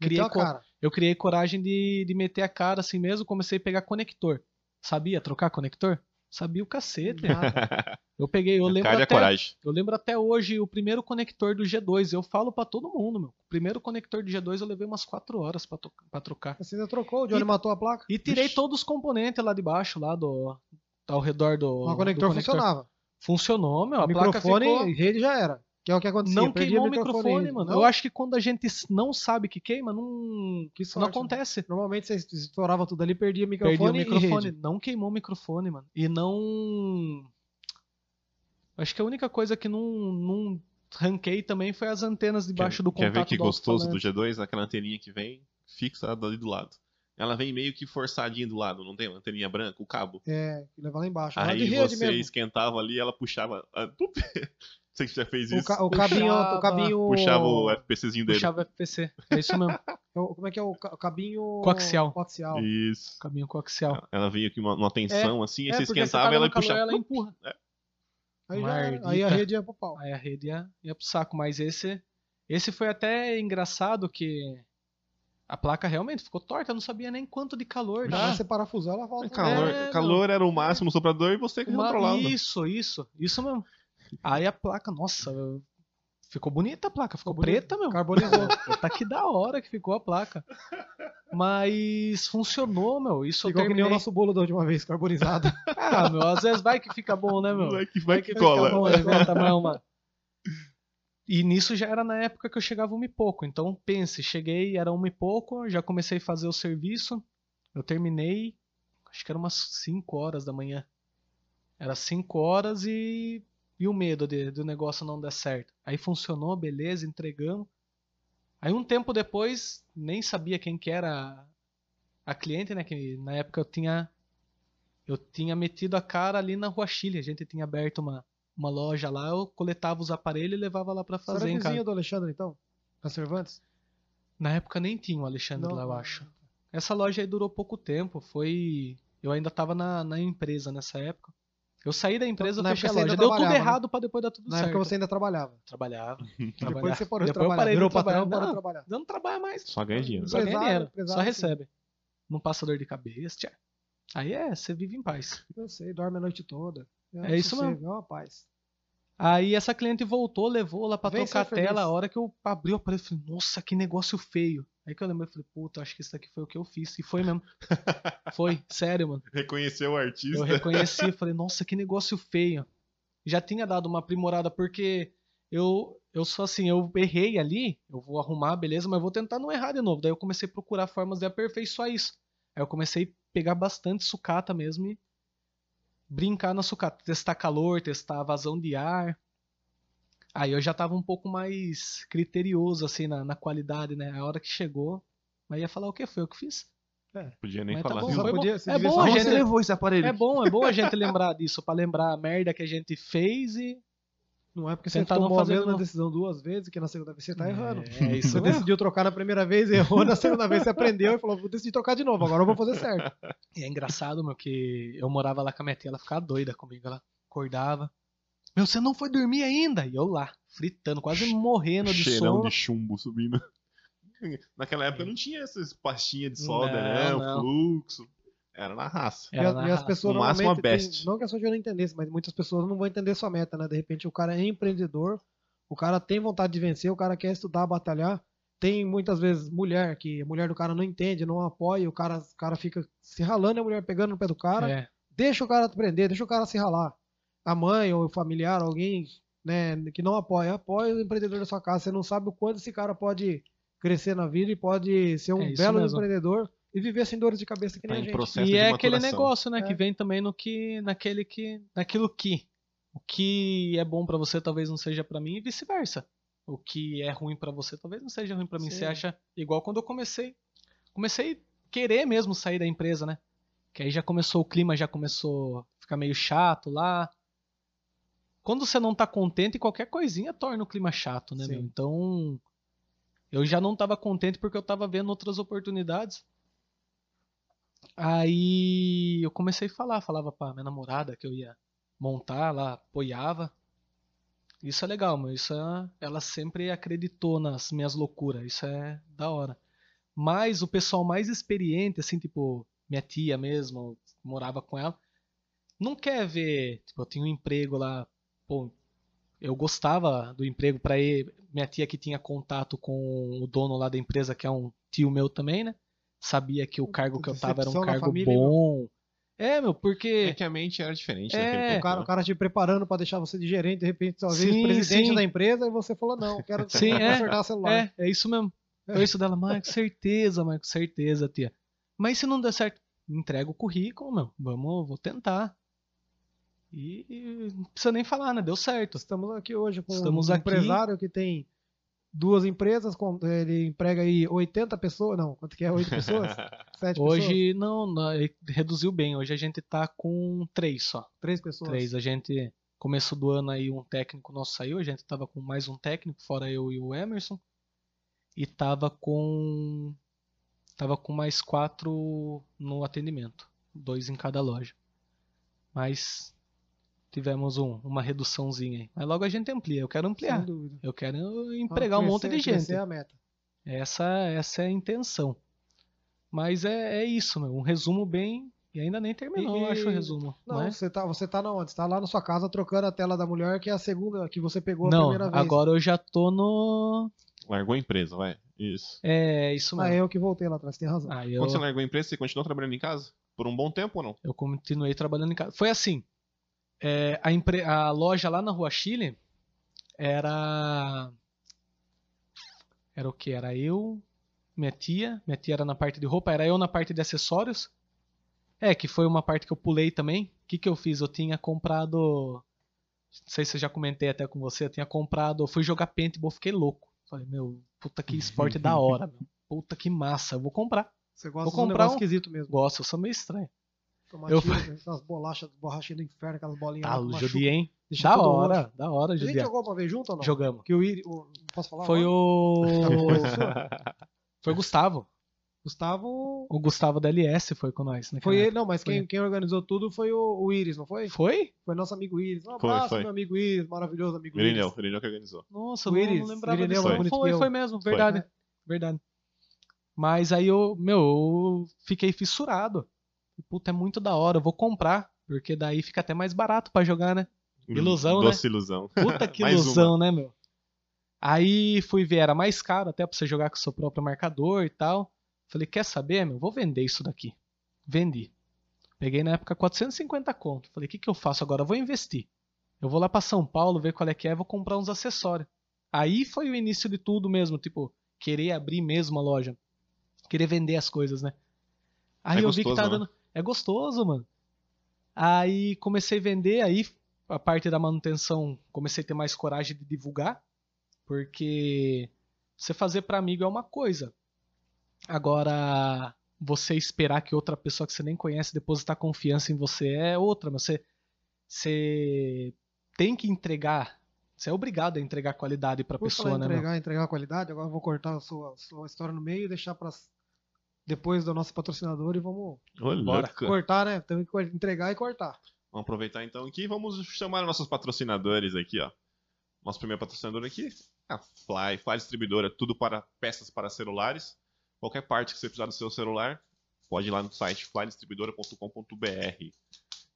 criei, a eu criei coragem de, de meter a cara assim mesmo. Comecei a pegar conector. Sabia trocar conector? Sabia o cacete. Nada. Eu peguei, eu lembro Cara até, coragem. eu lembro até hoje o primeiro conector do G2. Eu falo pra todo mundo, meu. O primeiro conector do G2 eu levei umas 4 horas pra trocar. Você ainda trocou, o Johnny E- matou a placa. E tirei Vixe. todos os componentes lá de baixo, lá do. Ao redor do. O do conector funcionava. Funcionou, meu. A O placa microfone ficou. e rede já era. Que é o que acontecia. Não perdia queimou o microfone, e- mano. Não, Eu acho que quando a gente não sabe que queima, não, que não sorte, né? acontece. Normalmente você estourava tudo ali, perdia Perdi microfone, o microfone. e rede. Não queimou o microfone, mano. E não. Acho que a única coisa que não, não ranquei também foi as antenas debaixo quer, do quer contato ver que do gostoso do alto-falante. G2? Aquela anteninha que vem fixa ali do lado. Ela vem meio que forçadinha do lado, não tem uma anteninha branca, o cabo. É, que leva lá embaixo. Aí rede você mesmo. esquentava ali, ela puxava. ah, tup. Você que já fez O, isso? ca- o cabinho, o Puxava- cabinho. Puxava o FPCzinho dele. Puxava FPC. É isso mesmo. é o- Como é que é o, ca- o cabinho. Coaxial. Coaxial. Isso. Caminho coaxial. Ela vinha aqui numa, numa tensão assim, aí é, você porque você esquentava tá e ela calor, puxava. ela empurra. Aí, já aí a rede ia pro pau. Aí a rede ia, ia pro saco. Mas esse. Esse foi até engraçado que. A placa realmente ficou torta, eu não sabia nem quanto de calor dá. você parafusar, ela volta. Calor, É, calor era o máximo no soprador e você que controlava. Isso, isso, isso mesmo. Aí a placa, nossa, ficou bonita a placa, ficou Ficou bonita. preta, meu. Carbonizou. Tá que da hora que ficou a placa. Mas funcionou, meu. Isso Ficou eu que nem o terminei. nosso bolo da última vez, carbonizado. Ah, meu, às vezes vai que fica bom, né, meu? Vai que, vai que Fica cola. bom, levanta a mão, mano. E nisso já era na época que eu chegava uma e pouco. Então, pense, cheguei, era uma e pouco, já comecei a fazer o serviço. Eu terminei, acho que era umas 5 horas da manhã. Era 5 horas e, e o medo de, do negócio não dar certo. Aí funcionou, beleza, entregamos. Aí um tempo depois, nem sabia quem que era a cliente, né? Que na época eu tinha eu tinha metido a cara ali na Rua Chile. A gente tinha aberto uma, uma loja lá, eu coletava os aparelhos e levava lá era fazer em vizinho casa. do Alexandre, então? Da Cervantes? Na época nem tinha o Alexandre lá, eu acho. Essa loja aí durou pouco tempo, foi... Eu ainda tava na, na empresa nessa época. Eu saí da empresa, Então, na fechei a loja. ainda Deu tudo né? errado pra depois dar tudo Na certo. época você ainda trabalhava. Trabalhava. Depois trabalhava. você parou de Depois eu trabalhar. parei de Virou trabalhar. patrão, parou de Não, trabalhar. Eu não trabalho mais. Só ganha dinheiro. Só ganha dinheiro. Só recebe. Não passa dor de cabeça. tchau. Aí é, você vive em paz. Eu sei, dorme a noite toda. É isso mesmo. É uma paz. Aí essa cliente voltou, levou lá pra Vem trocar a tela. A hora que eu abri o aparelho, eu falei, nossa, que negócio feio. Aí que eu lembrei, falei, puta, acho que isso daqui foi o que eu fiz. E foi mesmo. foi, sério, mano. Reconheceu o artista. Eu reconheci, falei, nossa, que negócio feio. Já tinha dado uma aprimorada, porque eu, eu sou assim, eu errei ali, eu vou arrumar, beleza, mas vou tentar não errar de novo. Daí eu comecei a procurar formas de aperfeiçoar isso. Aí eu comecei a pegar bastante sucata mesmo e brincar na sucata, testar calor, testar vazão de ar. Aí eu já tava um pouco mais criterioso, assim, na, na qualidade, né? A hora que chegou, mas ia falar o que foi eu que fiz. Podia nem Mas tá falar. bom, viu? Só foi bom. podia- É bom a você gente- levou esse aparelho? É bom, é bom a gente lembrar disso, pra lembrar a merda que a gente fez e Não é porque você Tentar não tomou a mesma novo. decisão duas vezes que na segunda vez você tá errando. É isso Você mesmo. decidiu trocar na primeira vez, errou, na segunda vez você aprendeu e falou, vou decidir trocar de novo, agora eu vou fazer certo. E é engraçado, meu, que eu morava lá com a minha tia, ela ficava doida comigo, ela acordava. Meu, você não foi dormir ainda? E eu lá, fritando, quase morrendo de Cheirão sono. de chumbo subindo. Naquela época não tinha essas pastinhas de solda, Não, né? O não. fluxo. Era na raça. E, Era as- na e as raça. pessoas No máximo, normalmente a tem- best. não que a sua não entendesse, mas muitas pessoas não vão entender sua meta, né? De repente o cara é empreendedor, o cara tem vontade de vencer, o cara quer estudar, batalhar. Tem muitas vezes mulher que a mulher do cara não entende, não apoia, o cara, o cara fica se ralando, e a mulher pegando no pé do cara. É, Deixa o cara aprender, deixa o cara se ralar. A mãe ou o familiar, alguém né, que não apoia, apoia o empreendedor da sua casa. Você não sabe o quanto esse cara pode crescer na vida e pode ser um É belo mesmo. empreendedor e viver sem dores de cabeça que nem Tá a gente. E é aquele negócio, né, É. que vem também no que, naquele que, naquilo que, o que é bom pra você talvez não seja pra mim e vice-versa. O que é ruim pra você talvez não seja ruim pra mim. Sim. Você acha igual quando eu comecei, comecei a querer mesmo sair da empresa, né? Que aí já começou o clima, já começou a ficar meio chato lá. Quando você não tá contente, qualquer coisinha torna o clima chato, né, Sim. meu? Então, eu já não tava contente porque eu tava vendo outras oportunidades. Aí eu comecei a falar, falava pra minha namorada que eu ia montar, ela apoiava. Isso é legal, mas isso é- ela sempre acreditou nas minhas loucuras, isso é da hora. Mas o pessoal mais experiente, assim, tipo, minha tia mesmo, morava com ela, não quer ver, tipo, eu tinha um emprego lá, pô, eu gostava do emprego pra ir, minha tia que tinha contato com o dono lá da empresa, que é um tio meu também, né? Sabia que o cargo que eu tava era um cargo família, bom. É, meu, porque É que a mente era diferente É, naquele tempo, O cara, né? o cara te preparando pra deixar você de gerente, de repente, talvez Sim, presidente sim. da empresa, e você falou, não, quero Sim, é, consertar celular. É, é isso mesmo. É isso dela, mãe, com certeza, mãe, com certeza, tia. Mas se não der certo, entrega o currículo, meu. Vamos, vou tentar. E, e não precisa nem falar, né? Deu certo. Estamos aqui hoje com Estamos um aqui. empresário que tem duas empresas, com- ele emprega aí 80 pessoas, não, quanto que é? 8 pessoas? 7 pessoas? Hoje, não, não, ele reduziu bem. Hoje a gente tá com três só. 3 pessoas. Três. A gente, começo do ano aí, um técnico nosso saiu. A gente tava com mais um técnico, fora eu e o Emerson. E tava com. Tava com mais quatro no atendimento. Dois em cada loja. Mas tivemos um- uma reduçãozinha aí. Mas logo a gente amplia. Eu quero Sem ampliar. dúvida. Eu quero empregar um monte de gente. é a meta. Essa, essa é a intenção. Mas é, é isso, meu. Um resumo bem. E ainda nem terminou, eu E- acho, o resumo. Não, Não, é? você, tá, você tá na onde? Você tá lá na sua casa trocando a tela da mulher, que é a segunda que você pegou a Não, primeira vez. agora eu já tô no. Largou a empresa, vai. Isso. É, isso Ah, mesmo. eu que voltei lá atrás, tem razão. Ah, eu, Quando você largou a empresa, você continuou trabalhando em casa? Por um bom tempo ou não? eu continuei trabalhando em casa. Foi assim. É, a, empre- a loja lá na Rua Chile era. Era o que? Era eu, minha tia. Minha tia era na parte de roupa, era eu na parte de acessórios. É, que foi uma parte que eu pulei também. O que, que eu fiz? Eu tinha comprado. Não sei se eu já comentei até com você. Eu tinha comprado. Eu fui jogar paintball, fiquei louco. Falei, meu, puta que esporte da hora, meu. Puta que massa, eu vou comprar. Você gosta Vou de um comprar negócio um- esquisito mesmo. Gosto, eu sou meio estranho. Tomar eu- aquelas bolachas, borrachinhas do inferno, aquelas bolinhas lá que machuca, judiei, hein? deixa Da hora, roxo. da hora, A gente jogou uma vez junto ou não? Jogamos. Que o Iri, o, posso falar? Foi agora? o. Foi o Gustavo. Gustavo. O Gustavo da LS foi com nós. naquela Foi ele, não, mas Foi quem, quem organizou tudo foi o, o Iris, não foi? Foi? Foi nosso amigo Iris. Um Foi, abraço, foi. meu amigo Iris, maravilhoso amigo Irineu, Iris. Irineu que organizou. Nossa, O Iris, não lembrava Irineu disso. é bonito Foi, eu. foi mesmo, verdade. Verdade. Mas aí eu, meu, eu fiquei fissurado. Puta, é muito da hora, eu vou comprar. Porque daí fica até mais barato pra jogar, né? Ilusão, né? Doce ilusão. Puta que ilusão, né, meu? Aí fui ver, era mais caro até pra você jogar com o seu próprio marcador e tal. Falei, quer saber, meu? Vou vender isso daqui. Vendi. Peguei na época 450 conto. Falei, o que, que eu faço agora? Eu vou investir. Eu vou lá pra São Paulo ver qual é que é, vou comprar uns acessórios. Aí foi o início de tudo mesmo, tipo, querer abrir mesmo a loja. Querer vender as coisas, né? Aí É eu vi que tá gostoso, né? É gostoso, mano. Aí comecei a vender, aí a parte da manutenção comecei a ter mais coragem de divulgar, porque você fazer pra amigo é uma coisa. Agora, você esperar que outra pessoa que você nem conhece depositar confiança em você é outra, mas você, você tem que entregar, você é obrigado a entregar qualidade pra Por pessoa, em né? entregar, entregar qualidade, agora eu vou cortar a sua, sua história no meio e deixar para depois do nosso patrocinador e vamos cortar, né? Temos que entregar e cortar. Vamos aproveitar então aqui e vamos chamar nossos patrocinadores aqui, ó. Nosso primeiro patrocinador aqui, a Fly, Fly Distribuidora, tudo para peças para celulares. Qualquer parte que você precisar do seu celular, pode ir lá no site flydistribuidora.com.br.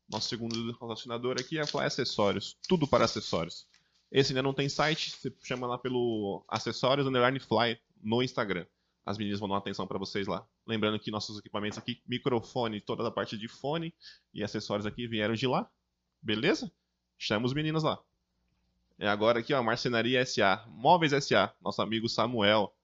Nosso segundo patrocinador aqui é a Fly Acessórios, tudo para acessórios. Esse ainda não tem site, você chama lá pelo acessórios underline fly no Instagram. As meninas vão dar uma atenção para vocês lá. Lembrando que nossos equipamentos aqui, microfone, toda a parte de fone e acessórios aqui vieram de lá. Beleza? Chama os meninos lá. É agora aqui, ó, Marcenaria SA, Móveis SA, nosso amigo Samuel.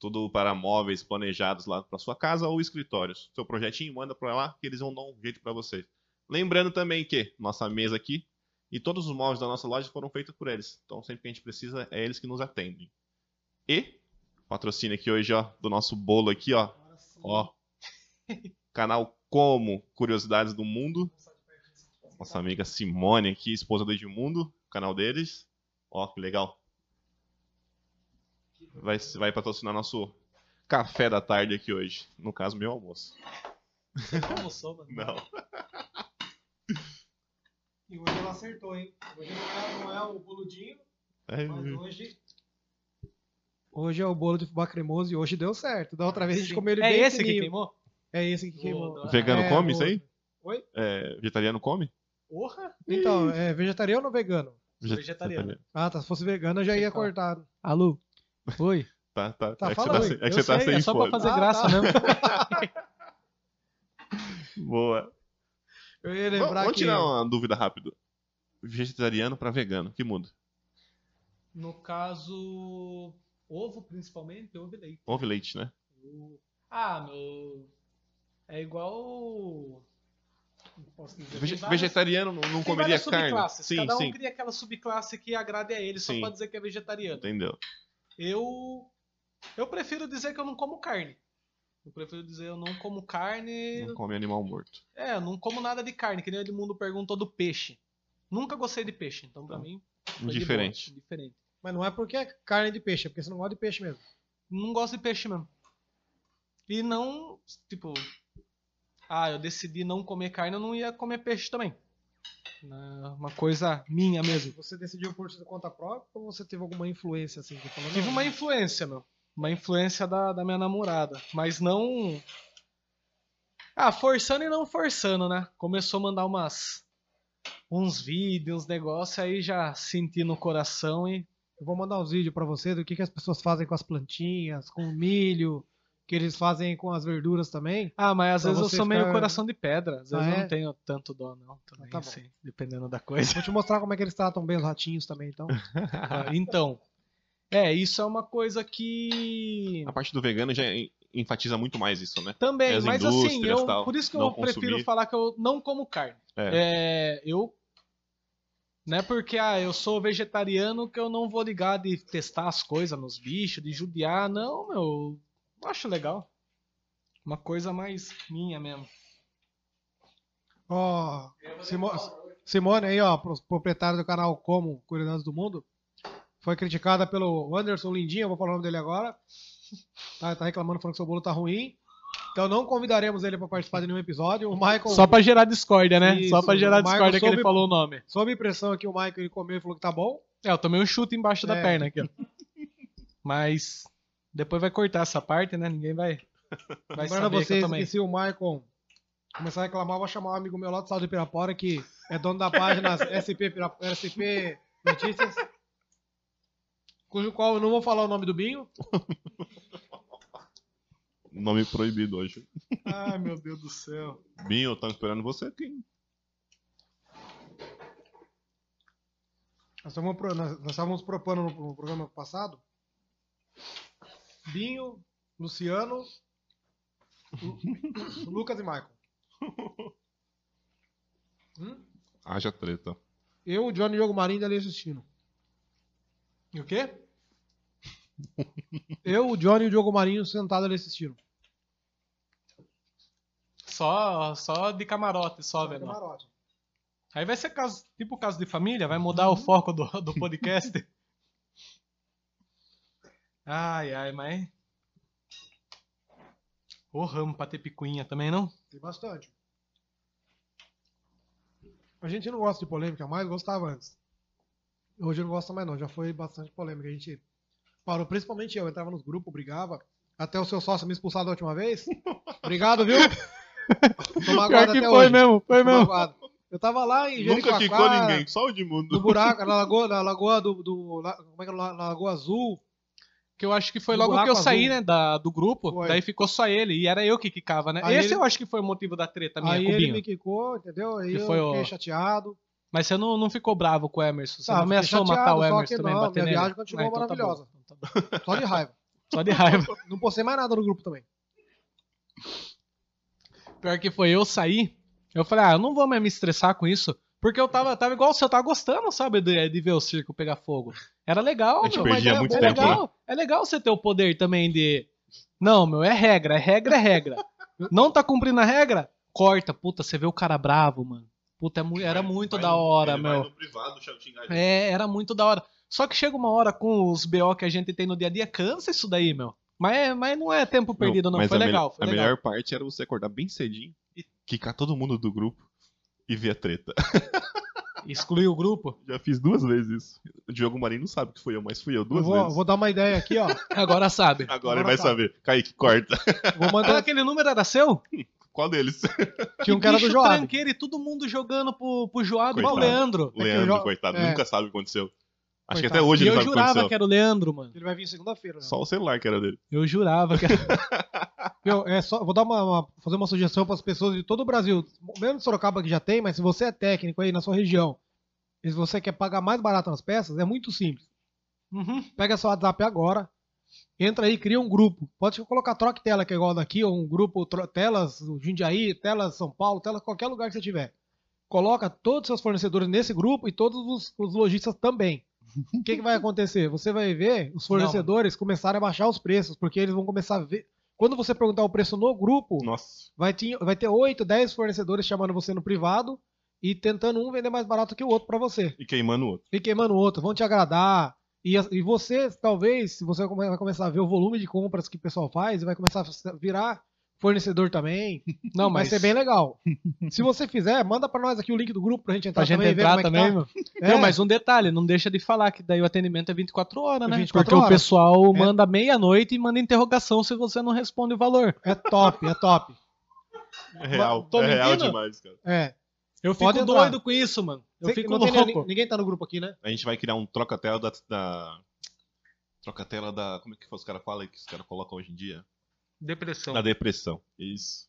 Tudo para móveis planejados lá para sua casa ou escritórios. Seu projetinho, manda para lá que eles vão dar um jeito para vocês. Lembrando também que nossa mesa aqui e todos os móveis da nossa loja foram feitos por eles. Então sempre que a gente precisa, é eles que nos atendem. E patrocínio aqui hoje, ó, do nosso bolo aqui, ó. Ó. Canal Como Curiosidades do Mundo. Nossa amiga Simone aqui, esposa do Edmundo, canal deles. Ó, que legal. Vai, vai patrocinar nosso café da tarde aqui hoje. No caso, meu almoço. Como sou, mano? Não. E hoje ela acertou, hein? Hoje não é, não é o boludinho, É, mas hoje. Hoje é o bolo de fubá cremoso e hoje deu certo. Da outra vez a gente Sim. comeu ele É bem esse que fininho. queimou? É esse que queimou. Vegano É, come o- isso aí? Oi? É, vegetariano come? Porra! Então, é vegetariano ou vegano? Vege- vegetariano. Ah, tá. Se fosse vegano, eu já ia Tá. cortar. Alô? Oi? Tá, tá. Tá, é que você fala tá, sem- é que Eu você tá sei, sem É só pra fone. fazer Ah, graça tá. mesmo. Boa. Eu ia Vamos, lembrar vamos que. tirar uma dúvida rápido. Vegetariano pra vegano, que muda? No caso, ovo principalmente, ovo e leite. Ovo e leite, né? O- Ah, meu. É igual. Dizer. Vege- várias- vegetariano não, não comeria carne. Sim, Cada um sim. cria aquela subclasse que agrade a ele, só Sim. pra dizer que é vegetariano. Entendeu? Eu. Eu prefiro dizer que eu não como carne. Eu prefiro dizer eu não como carne. Não come animal morto. É, eu não como nada de carne, que nem o Edmundo perguntou do peixe. Nunca gostei de peixe, então pra Não. mim. boa, Indiferente. Mas não é porque é carne de peixe, é porque você não gosta de peixe mesmo. Não gosto de peixe mesmo. E não, tipo. Ah, eu decidi não comer carne, eu não ia comer peixe também. Na- Uma coisa minha mesmo. Você decidiu por conta própria ou você teve alguma influência assim? Que falou, Tive uma influência, meu. Uma influência da, da minha namorada. Mas não. Ah, forçando e não forçando, né? Começou a mandar umas. Uns vídeos, uns negócios, aí já senti no coração e. Eu vou mandar uns vídeos pra você do que, que as pessoas fazem com as plantinhas, com o milho, que eles fazem com as verduras também. Ah, mas às Pra vezes eu sou meio ficar- coração de pedra. Às vezes Ah, eu é? não tenho tanto dó, não. Também, tá bom. assim, dependendo da coisa. Vou te mostrar como é que eles tratam bem os ratinhos também, então. Ah, então, é, isso é uma coisa que. A parte do vegano já en- enfatiza muito mais isso, né? Também, As mas assim, eu, tal, por isso que eu prefiro consumir. falar que eu não como carne. É. É, eu. Não é porque ah, eu sou vegetariano que eu não vou ligar de testar as coisas nos bichos, de judiar. Não, meu. Eu acho legal. Uma coisa mais minha mesmo. Ó, Simo- Simone aí, ó, pro- proprietário do canal Como Curiosidades do Mundo, foi criticada pelo Anderson Lindinho, eu vou falar o nome dele agora. Tá, tá reclamando, falando que seu bolo tá ruim. Então não convidaremos ele pra participar de nenhum episódio. O Michael, Só pra gerar discórdia, né? Isso, Só pra gerar discórdia que ele soube- falou o nome. sob pressão aqui, o Michael ele comeu e falou que tá bom. É, eu tomei um chute embaixo da É. perna aqui, ó. Mas depois vai cortar essa parte, né? Ninguém vai, vai Lembrando saber que eu vocês tomei. que se o Michael Começar a reclamar, vou chamar um amigo meu lá do Saldo de Pirapora, que é dono da página SP, Pira- SP Notícias. Cujo qual eu não vou falar o nome do Binho. Nome proibido hoje. Ai, meu Deus do céu. Binho, estão esperando você aqui. Nós estávamos, pro- nós- nós estávamos propondo no, no programa passado. Binho, Luciano, Lu- Lucas e Michael. Hum? Haja treta. Eu, o Johnny e o Diogo Marinho ali assistindo. E o quê? Eu, o Johnny e o Diogo Marinho sentados ali assistindo. Só, só de camarote, só, velho. Camarote. Aí vai ser caso, tipo caso de família, vai mudar o foco do, do podcast. ai, ai, mas. Ô ramo pra ter picuinha também, não? Tem bastante. A gente não gosta de polêmica, mas gostava antes. Hoje não gosta mais não, já foi bastante polêmica. A gente parou, principalmente eu, entrava nos grupos, brigava. Até o seu sócio me expulsar da última vez. Obrigado, viu? Tô magoado até hoje. mesmo, foi Tô magoado. Eu tava lá em Nunca Jericoacoara, quicou ninguém, só o Edmundo. No buraco, na lagoa, na lagoa do, do la- como é que é, na Lagoa Azul. Que eu acho que foi Do logo que eu buraco saí, azul. né, da, do grupo, Foi. daí ficou só ele, e era eu que quicava, né? Aí Esse ele- eu acho que foi o motivo da treta minha Aí com o ele Binho. me quicou, entendeu? Aí Que eu foi o- fiquei chateado. Mas você não, não ficou bravo com o Emerson, você Tá, não fiquei ameaçou chateado, matar o só Emerson que também, não, bater minha nele. viagem continuou Ah, então tá bom, maravilhosa. então tá bom. Só de raiva. Só de raiva. Não postei mais nada no grupo também. Pior que foi, eu saí, eu falei, ah, eu não vou mais me estressar com isso, porque eu tava, tava igual você, eu tava gostando, sabe, de, de ver o circo pegar fogo. Era legal, A gente meu, perdia mas é- muito é tempo, legal, é legal você ter o poder também de, não, meu, é regra, é regra, é regra. Não tá cumprindo a regra? Corta, puta, você vê o cara bravo, mano. Puta, é era muito Vai da hora, meu. no privado. É, era muito da hora. Só que chega uma hora com os BO que a gente tem no dia a dia, cansa isso daí, meu. Mas, é- mas não é tempo perdido, não. mas Foi a legal, foi a legal. melhor parte era você acordar bem cedinho e quicar todo mundo do grupo e ver a treta. Excluir o grupo. Já fiz duas vezes isso. O Diogo Marinho não sabe que fui eu, mas fui eu Eu duas vou, vezes. vou dar uma ideia aqui, ó. Agora sabe. Agora, Agora ele vai sabe. saber. Kaique, corta. Vou Ah, mandar. aquele número era seu? Qual deles? Tinha um cara do Joab. tranqueiro e todo mundo jogando pro, pro Joab e pro Coitado. Leandro. que o Leandro, Jo- coitado. é. Nunca sabe o que aconteceu. Acho que até hoje E ele eu sabe jurava que era o Leandro, mano. Ele vai vir segunda-feira. né? Só o celular que era dele. Eu jurava que era. Meu, é só, vou dar uma, uma- fazer uma sugestão para as pessoas de todo o Brasil, mesmo de Sorocaba que já tem, mas se você é técnico aí na sua região, e se você quer pagar mais barato nas peças, é muito simples. Uhum. Pega seu WhatsApp agora, entra aí, cria um grupo. Pode colocar troque tela, que é igual daqui, ou um grupo telas Jundiaí, telas São Paulo, telas qualquer lugar que você tiver. Coloca todos os seus fornecedores nesse grupo e todos os, os lojistas também. O que, que vai acontecer? Você vai ver os fornecedores começarem a baixar os preços, porque eles vão começar a ver. Quando você perguntar o preço no grupo, vai ter, vai ter 8, 10 fornecedores chamando você no privado e tentando um vender mais barato que o outro para você. E queimando o outro. E queimando o outro, vão te agradar. E, e você, talvez, se você vai começar a ver o volume de compras que o pessoal faz, e vai começar a virar fornecedor também, Não, vai mas. ser bem legal. se você fizer, manda para nós aqui o link do grupo pra gente entrar Pra gente também ver entrar como é que também, tá. meu. É, Não, mas um detalhe, não deixa de falar que daí o atendimento é 24 horas, É né? 24 Porque o horas. pessoal É. manda meia-noite e manda interrogação se você não responde o valor. é top, é top. É real. Tô é real demais, cara. É. Eu Pode fico entrar. doido com isso, mano. Eu Sei- fico tem louco. nem- ninguém tá no grupo aqui, né? A gente vai criar um troca-tela da, da. Troca-tela da. Como é que os caras falam aí que os caras colocam hoje em dia? Depressão. Da depressão. Isso.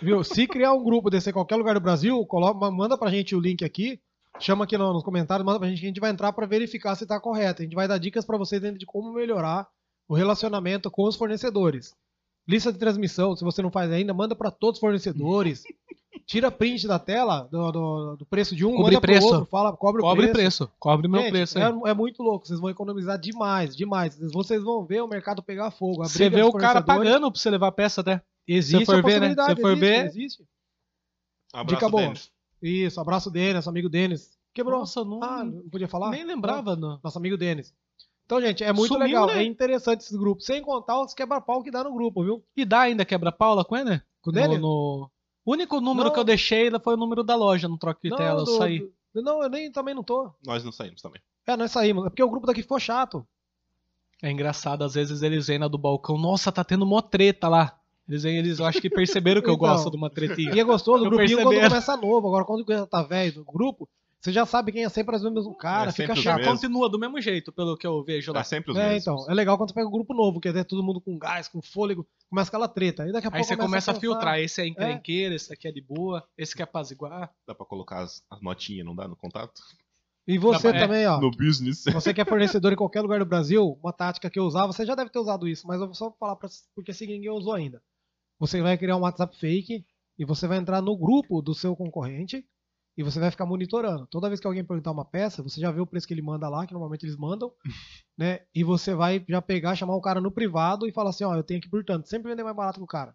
Viu? Se criar um grupo desse em qualquer lugar do Brasil, coloca, ma- manda pra gente o link aqui. Chama aqui no- nos comentários, manda pra gente que a gente vai entrar pra verificar se tá correto. A gente vai dar dicas pra vocês dentro de como melhorar o relacionamento com os fornecedores. Lista de transmissão, se você não faz ainda, manda pra todos os fornecedores. Tira print da tela do, do- do preço de um, Cobre manda pro preço. outro, fala, cobre, Cobre o preço. preço. Cobre meu Gente, preço aí. é, é muito louco, vocês vão economizar demais, demais. Vocês vão ver o mercado pegar fogo. a Você vê o cara pagando pra você levar a peça até. Existe for a ver, né? Se for existe, ver- existe. Abraço, Dica boa. Denis. Isso, abraço Denis, nosso amigo Denis. Quebrou. Nossa, não, Ah, não podia falar? nem lembrava. Não. Nosso amigo Denis. Então, gente, é muito Sumiu, legal, né? é interessante esses grupos. Sem contar os quebra-pau que dá no grupo, viu? E dá ainda quebra-paula com ele? Com o No, no- O único número Não. que eu deixei foi o número da loja no troco de tela. Eu do- saí. do- não, eu nem também não tô. Nós não saímos também. É, nós saímos. É porque o grupo daqui ficou chato. É engraçado, às vezes eles vêm na do balcão. Nossa, tá tendo mó treta lá. Eles, eles acho que perceberam que eu Então. gosto de uma tretinha. E é gostoso o Eu grupinho quando perceberam. começa novo. Agora, quando tá velho do grupo, você já sabe quem é sempre os mesmos cara, É fica chato. Continua do mesmo jeito, pelo que eu vejo lá. É sempre os É, mesmos. então, é legal quando você pega um grupo novo, que é todo mundo com gás, com fôlego, começa aquela treta. Aí daqui a Aí pouco você começa a pensar, filtrar. Esse é encrenqueiro, esse aqui é de boa, esse quer apaziguar. Dá pra colocar as, as notinhas, não dá no contato? E você pra- é, também, ó. No business. Você que é fornecedor em qualquer lugar do Brasil, uma tática que eu usava, você já deve ter usado isso, mas eu vou só falar pra, porque assim ninguém usou ainda. Você vai criar um WhatsApp fake e você vai entrar no grupo do seu concorrente e você vai ficar monitorando. Toda vez que alguém perguntar uma peça, você já vê o preço que ele manda lá, que normalmente eles mandam, né? E você vai já pegar, chamar o cara no privado e falar assim, ó, eu tenho aqui por tanto, sempre vender mais barato que o cara.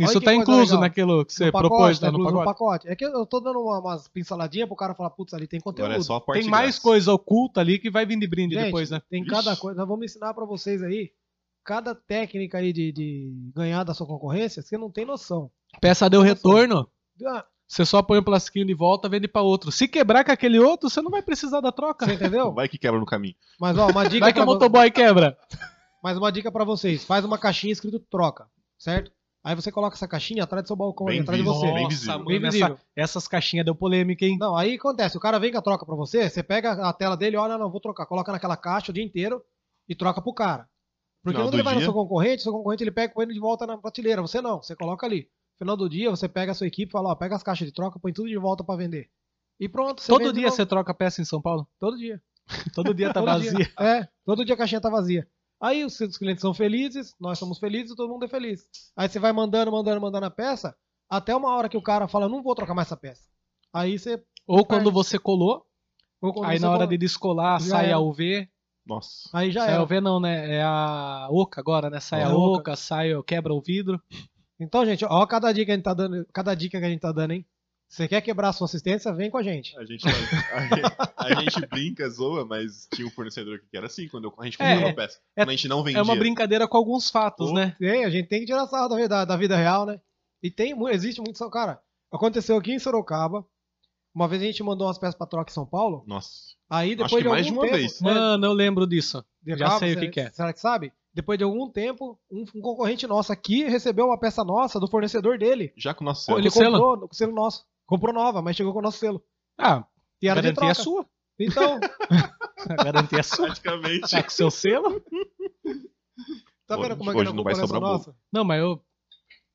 Olha Isso tá incluso legal. naquilo que você No pacote, propôs tá lá no incluso pacote. pacote. É que eu tô dando uma, umas pinceladinhas pro cara falar, putz, ali tem conteúdo. É só a parte Tem mais grátis. coisa oculta ali que vai vir de brinde Gente, depois, né? Tem Ixi. cada coisa. Nós vamos ensinar pra vocês aí. Cada técnica aí de, de ganhar da sua concorrência, você não tem noção. Peça deu retorno, Ah, você só põe o plastiquinho de volta, vende pra outro. Se quebrar com aquele outro, você não vai precisar da troca. Você entendeu? Vai que quebra no caminho. Mas ó, uma dica Vai que o motoboy quebra. mas uma dica para vocês. Faz uma caixinha escrito troca, certo? Aí você coloca essa caixinha atrás do seu balcão, ali, Bem atrás de você. bem Nossa, visível. mano, Bem essa- visível. essas caixinhas deu polêmica, hein? Não, aí acontece, o cara vem com a troca pra você, você pega a tela dele, olha, não, vou trocar, coloca naquela caixa o dia inteiro e troca pro cara. Porque Final quando do ele vai no dia- seu concorrente, seu concorrente ele pega põe ele de volta na prateleira, você não, você coloca ali. Final do dia, você pega a sua equipe e fala, ó, pega as caixas de troca, põe tudo de volta pra vender. E pronto, você Todo dia você troca peça em São Paulo? Todo dia. Todo dia tá Todo vazia. dia. É, todo dia a caixinha tá vazia. Aí os seus clientes são felizes, nós somos felizes e todo mundo é feliz. Aí você vai mandando, mandando, mandando a peça, até uma hora que o cara fala, não vou trocar mais essa peça. Aí você. Ou quando Perde. você colou, ou quando aí você na hora coloca- de descolar, Já sai era. a UV. Nossa. Aí já Sai a. UV não, né? É a Oca agora, né? Sai É a a Oca. Oca, sai, o- quebra o vidro. Então, gente, ó, cada dica que a gente tá dando, cada dica que a gente tá dando, hein? Você quer quebrar a sua assistência, vem com a gente. A gente, a, a gente brinca, zoa, mas tinha um fornecedor que era assim, quando eu- a gente É, comprou uma peça. é- Quando a gente não vendia. É uma brincadeira com alguns fatos, Oh. né? Tem, a gente tem que tirar sarro da vida, da vida real, né? E tem, existe muito. Cara, aconteceu aqui em Sorocaba. Uma vez a gente mandou umas peças pra troca em São Paulo. Nossa. Aí depois Acho que de mais algum de uma tempo, vez. é, Mano, eu lembro disso. de- já sei o que que é. Será que sabe? Depois de algum tempo, um, um concorrente nosso aqui recebeu uma peça nossa do fornecedor dele. Já com o nosso selo. ele Com selo? comprou com o selo nosso. Comprou nova, mas chegou com o nosso selo. Ah, E a era de garantia é troca. sua. Então, A garantia é sua. Praticamente. Tá com seu selo? tá vendo Hoje- como é que hoje a não vai é sobrar nossa? Não, mas eu.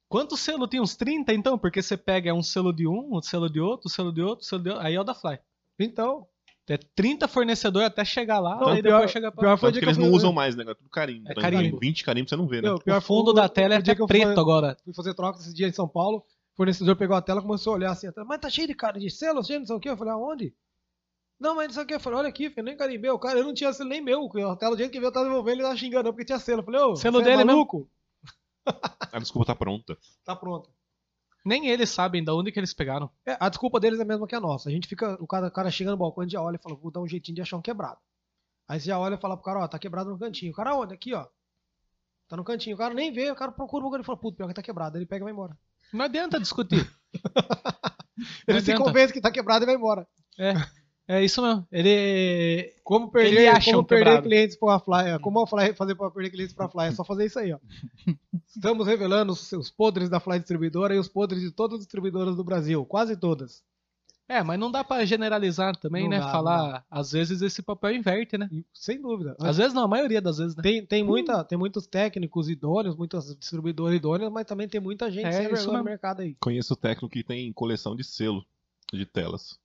Quantos selos tem? Uns 30 então? Porque você pega um selo de um, um selo de outro, um selo de outro, um selo de outro. Aí é o da Fly. Então, É 30 fornecedores até chegar lá, Não, aí pior- depois chega pra. pior foi o Tanto que que eles não usam mais, né? É tudo carimbo. É Tem carimbo. 20 carimbos você não vê, né? Meu, pior O fundo foi da tela é o preto fui- agora. fui fazer troca esse dia em São Paulo. O fornecedor pegou a tela e começou a olhar assim, mas tá cheio de cara de selo, cheio de não sei o que. Eu falei, aonde? Não, mas não sei o que. Eu falei, olha aqui, filho, nem carimbei. O cara, eu não tinha selo nem meu. A tela do jeito que veio, eu tava devolvendo, ele tava xingando porque tinha selo. Eu falei, ô, Selo você é dele mesmo? maluco? A desculpa tá pronta. Tá pronto. Nem eles sabem de onde que eles pegaram. É, a desculpa deles é a mesma que a nossa. A gente fica, o cara, o cara chega no balcão, gente já olha e fala, vou dar um jeitinho de achar um quebrado. Aí você já olha e fala pro cara, ó, tá quebrado no cantinho. O cara, onde? Aqui, ó. Tá no cantinho. O cara nem vê, o cara procura o lugar e fala, puto, pior que tá quebrado. Ele pega e vai embora. Não adianta discutir. Ele se convence que tá quebrado e vai embora. É, é isso mesmo. Ele. Como perder, Ele como perder quebrado. clientes pra Fly. é, Como a Fly fazer pra perder clientes pra Fly? É só fazer isso aí, ó. Estamos revelando os, os podres da Fly Distribuidora e os podres de todas as distribuidoras do Brasil. Quase todas. É, mas não dá pra generalizar também, Não né? dá, não Falar. Às vezes esse papel inverte, né? Sem dúvida. Às vezes não, a maioria das vezes, né? Tem, tem, muita, tem muitos técnicos idôneos, muitas distribuidoras idôneas, mas também tem muita gente É, sem vergonha no mercado aí. Conheço o técnico que tem coleção de selo de telas.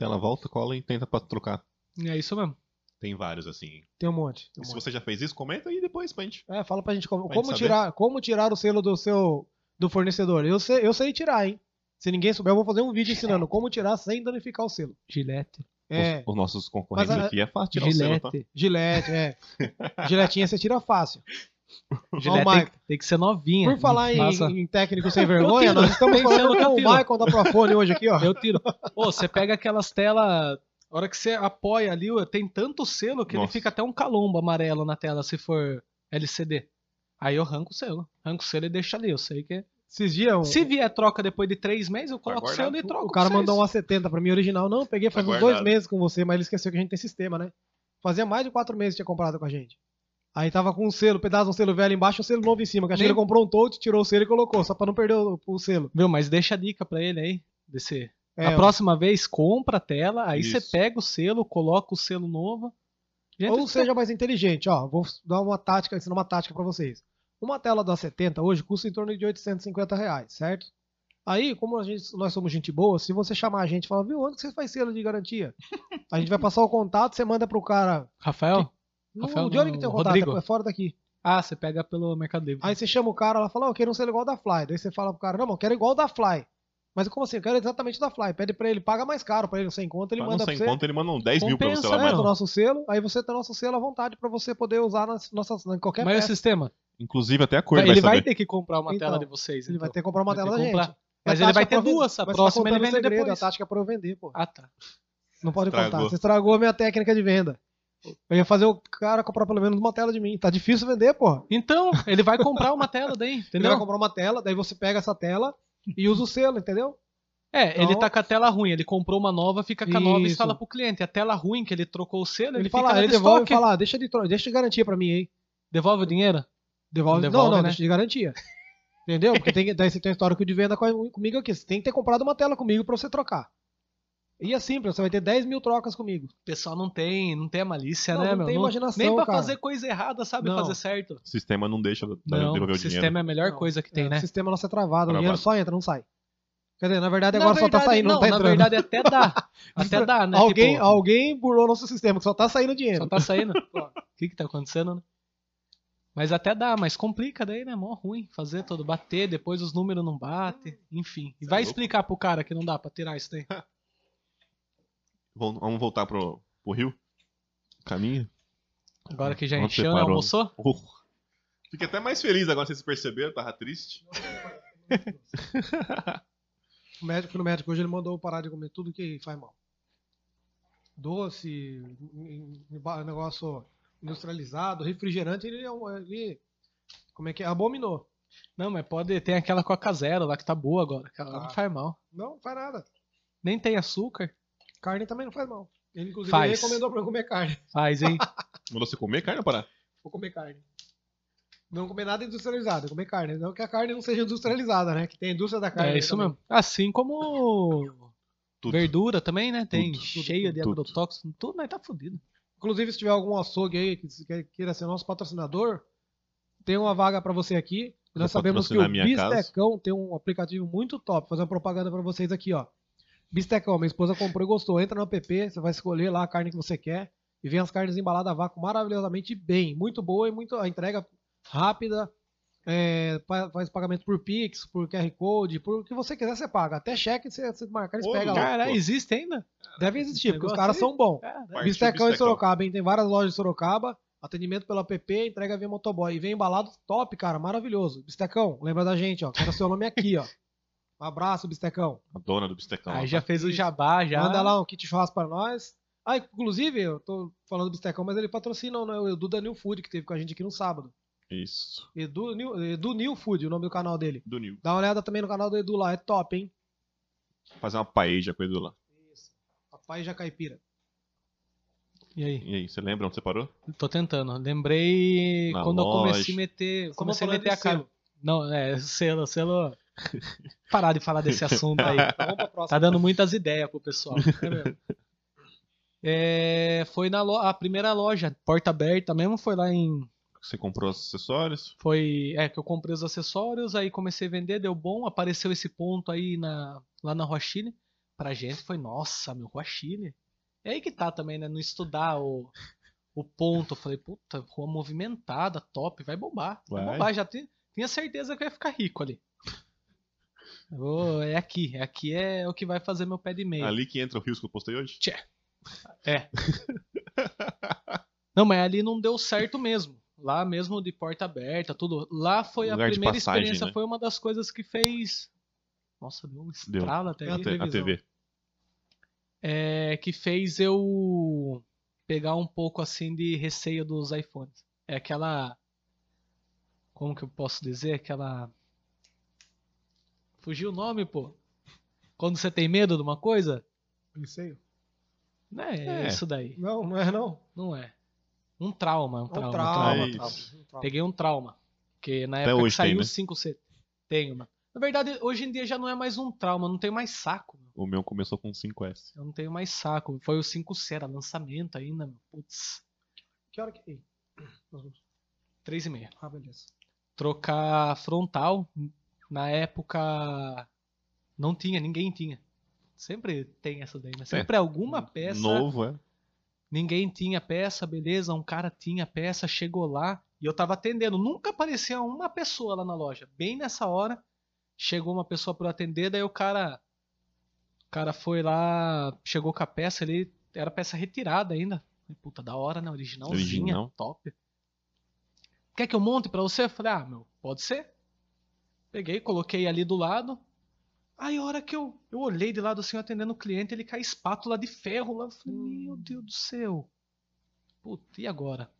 Tela volta, cola e tenta pra trocar. É isso mesmo. Tem vários assim. Tem um monte. tem um E se monte. você já fez isso, comenta aí depois pra gente. É, fala pra gente como, Pra gente como saber. tirar, como tirar o selo do seu do fornecedor. Eu sei, eu sei tirar, hein? Se ninguém souber, eu vou fazer um vídeo ensinando como tirar sem danificar o selo. Gilete. É, Os, os nossos concorrentes a- aqui é fácil tirar o selo, tá? Gilete. gilete, é. Giletinha você tira fácil. Tem, Mike. tem que ser novinha. Por falar em, em técnico sem vergonha, nós estamos falando eu com o. Michael da Profone hoje aqui, ó. Eu tiro. Ô, você pega aquelas telas. A hora que você apoia ali, tem tanto selo que ele Nossa. fica até um calombo amarelo na tela se for LCD. Aí eu arranco o selo. Arranco o selo e deixo ali. Eu sei que. Esses dias, um- Se vier troca depois de três meses, eu coloco o selo e troco. o cara mandou um vocês. A70 pra mim original. Não, eu peguei faz Tá uns dois meses com você, mas ele esqueceu que a gente tem sistema, né? Fazia mais de quatro meses que tinha comprado com a gente. Aí tava com um selo, um pedaço de um selo velho embaixo e um selo novo em cima. Que acho que ele comprou um touch, tirou o selo e colocou, só pra não perder o, o selo. Viu? Mas deixa a dica pra ele aí. Desse... É, a próxima vez, compra a tela, aí você pega o selo, coloca o selo novo. Gente, Ou seja mais inteligente, ó. Vou dar uma tática, ensinar uma tática pra vocês. Uma tela da 70 hoje custa em torno de 850 reais, certo? Aí, como a gente, nós somos gente boa, se você chamar a gente e falar, viu, onde que você faz selo de garantia? A gente vai passar o contato, você manda pro cara. Rafael? No, Rafael, de onde que tem o contato? Rodrigo. É fora daqui. Ah, você pega pelo Mercado Livre. Aí você chama o cara, ela fala, ó, eu quero um selo igual da Fly. Daí você fala pro cara, não, mas eu quero igual da Fly. Mas como assim? Eu quero exatamente o da Fly. Pede pra ele, paga mais caro pra ele, sem conta, ele não manda sem pra você. conta, ele manda um 10 mil pra você Compensa, lá né, É, mais. do nosso selo, aí você tem o nosso selo à vontade pra você poder usar nas nossas, em qualquer Mas o peça. sistema? Inclusive até a cor ele ele vai vai saber. ter que comprar uma Então, tela de vocês. Ele vai então. ter que comprar uma Vai tela ter da que gente. comprar. É Mas ele vai tática ter pra duas, a mas próxima tá ele contando vende segredo, depois. A tática é pra eu vender, pô. Ah, tá. Não pode Estragou. contar. Você estragou a minha técnica de venda. Eu ia fazer o cara comprar pelo menos uma tela de mim. Tá difícil vender, porra. Então, ele vai comprar uma tela daí, Ele entendeu? vai comprar uma tela, daí você pega essa tela e usa o selo, entendeu? É, ele Então- tá com a tela ruim, ele comprou uma nova, fica com a nova e Isso. instala pro cliente. A tela ruim que ele trocou o selo, ele, Ele, fala, ele de devolve e estoque. fala, ah, deixa de, deixa de garantia pra mim aí. Devolve o dinheiro? Devolve, Devolve, não, não, né? deixa de garantia. Entendeu? Porque tem, daí você tem um histórico de venda com- comigo aqui. Você tem que ter comprado uma tela comigo pra você trocar. E é simples, você vai ter 10 mil trocas comigo. O pessoal não tem, não tem a malícia, Não, né, não meu? tem imaginação, nem pra cara. fazer coisa errada, sabe Não. fazer certo. O sistema não deixa Não, devolver o o dinheiro. sistema é a melhor Não, coisa que tem, É, né? O sistema nosso é travado, o Travado. dinheiro só entra, não sai. Quer dizer, na verdade Na agora só tá verdade, saindo, não, não, tá na entrando. verdade até dá. Até dá, né? alguém, Tipo, alguém burlou nosso sistema, que só tá saindo dinheiro. Só tá saindo? O que que tá acontecendo, né? Mas até dá, mas complica daí, né? Mó ruim fazer todo, bater, depois os números não batem, enfim. E é vai explicar pro cara que não dá pra tirar isso daí. Vamos voltar pro, pro Rio? Caminho? Agora que já Onde encheu, né? parou? Almoçou? Uh, Fiquei até mais feliz agora, vocês perceberam, tava triste. O médico, no médico hoje ele mandou eu parar de comer tudo que faz mal. Doce, negócio industrializado, refrigerante, ele, é um- ele como é que é? Abominou. Não, mas pode ter aquela Coca Zero lá que tá boa agora. Aquela lá Ah. não faz mal. Não, faz nada. Nem tem açúcar. Carne também não faz mal. Ele inclusive Faz. recomendou pra eu comer carne. Faz, hein? Mandou você comer carne ou parar? Vou comer carne. Não comer nada industrializado, comer carne. Não que a carne não seja industrializada, né? Que tem a indústria da carne. é isso também. mesmo. Assim como Tudo. verdura também, né? Tem Tudo, cheia de tudo. agrotóxicos, tudo, mas tá fudido. Inclusive, se tiver algum açougue aí que queira ser nosso patrocinador, tem uma vaga pra você aqui. Nós sabemos que o minha casa? Bistecão tem um aplicativo muito top. Vou fazer uma propaganda pra vocês aqui, ó. Bistecão, minha esposa comprou e gostou. Entra no app, você vai escolher lá a carne que você quer e vem as carnes embaladas a vácuo maravilhosamente bem. Muito boa e muito a entrega rápida. É, faz pagamento por Pix, por QR Code, por o que você quiser você paga. Até cheque você, você marcar, eles Ô, pegam lá. Cara, existe ainda? Deve existir, porque os caras são bons. É, né? Bistecão em. Sorocaba, hein? Tem várias lojas em Sorocaba. Atendimento pelo app, entrega via motoboy. E vem embalado top, cara. Maravilhoso. Bistecão, lembra da gente, ó. Quero seu nome aqui, ó. Um abraço, Bistecão. A dona do bistecão. Aí já tá? fez o Isso. jabá, já. Manda lá um kit churrasco pra nós. Ah, inclusive, eu tô falando do Bistecão, mas ele patrocina né, o Edu da New Food, que teve com a gente aqui no sábado. Isso. Edu, New- Edu New Food, o nome do canal dele. Do Nil. Dá uma olhada também no canal do Edu lá, é top, hein? Fazer uma paeja com ele lá. Isso. Papai já caipira. E aí? E aí, você lembra onde você parou? Tô tentando. Lembrei Na quando eu comecei loja. a meter. Comecei a meter a cara. Não, é, selo, selo. Parar de falar desse assunto aí. Então. Tá dando muitas ideias pro pessoal. É mesmo. É, foi na lo- a primeira loja, porta aberta mesmo, foi lá em. Você comprou os acessórios? Foi. É, que eu comprei os acessórios, aí comecei a vender, deu bom, apareceu esse ponto aí na, lá na Rua Chile. Pra gente foi, nossa, meu, Rua Chile. É aí que tá também, né? Não estudar o, o ponto. Eu falei, puta, rua movimentada, top, vai bombar. Vai, Vai. bombar, já ti- tinha certeza que eu ia ficar rico ali. Vou- é aqui, é aqui é o que vai fazer meu pé de meia. Ali que entra o Rios que eu postei hoje? É. Não, mas ali não deu certo mesmo. Lá mesmo de porta aberta, tudo. Lá foi a Lugar de primeira passagem, experiência, né? foi uma das coisas que fez. Nossa, deu um estralo até É A, te- a. TV. É, que fez eu pegar um pouco assim de receio dos iPhones. É aquela. Como que eu posso dizer? Aquela. Fugiu o nome, pô. Quando você tem medo de uma coisa? Receio? Não é, É. isso daí. Não, não é não. Não é. Um trauma, um Um trauma. trauma, trauma, trauma. um trauma. Peguei um trauma. Porque na Até época que saiu tem, o né? 5C. Tenho, mano. Na verdade, hoje em dia já não é mais um trauma, não tenho mais saco. Meu. O meu começou com 5S. Eu não tenho mais saco. Foi o 5C, era lançamento ainda, meu. Putz, Que hora que. Ei, nós vamos- 3,5. Ah, beleza. Trocar frontal, na época não tinha, ninguém tinha. Sempre tem essa daí, né? Sempre alguma peça. Novo, é? Ninguém tinha peça, beleza. Um cara tinha peça, chegou lá e eu tava atendendo. Nunca aparecia uma pessoa lá na loja. Bem nessa hora, chegou uma pessoa para atender, daí o cara. O cara foi lá, chegou com a peça, ele era peça retirada ainda. Puta, da hora, né? Originalzinha, Original. top. Quer que eu monte pra você? Eu falei, ah, meu, pode ser. Peguei, coloquei ali do lado. Aí a hora que eu, eu olhei de lado assim, atendendo o cliente, ele cai espátula de ferro lá. Eu falei, meu Deus do céu. Puta, e agora?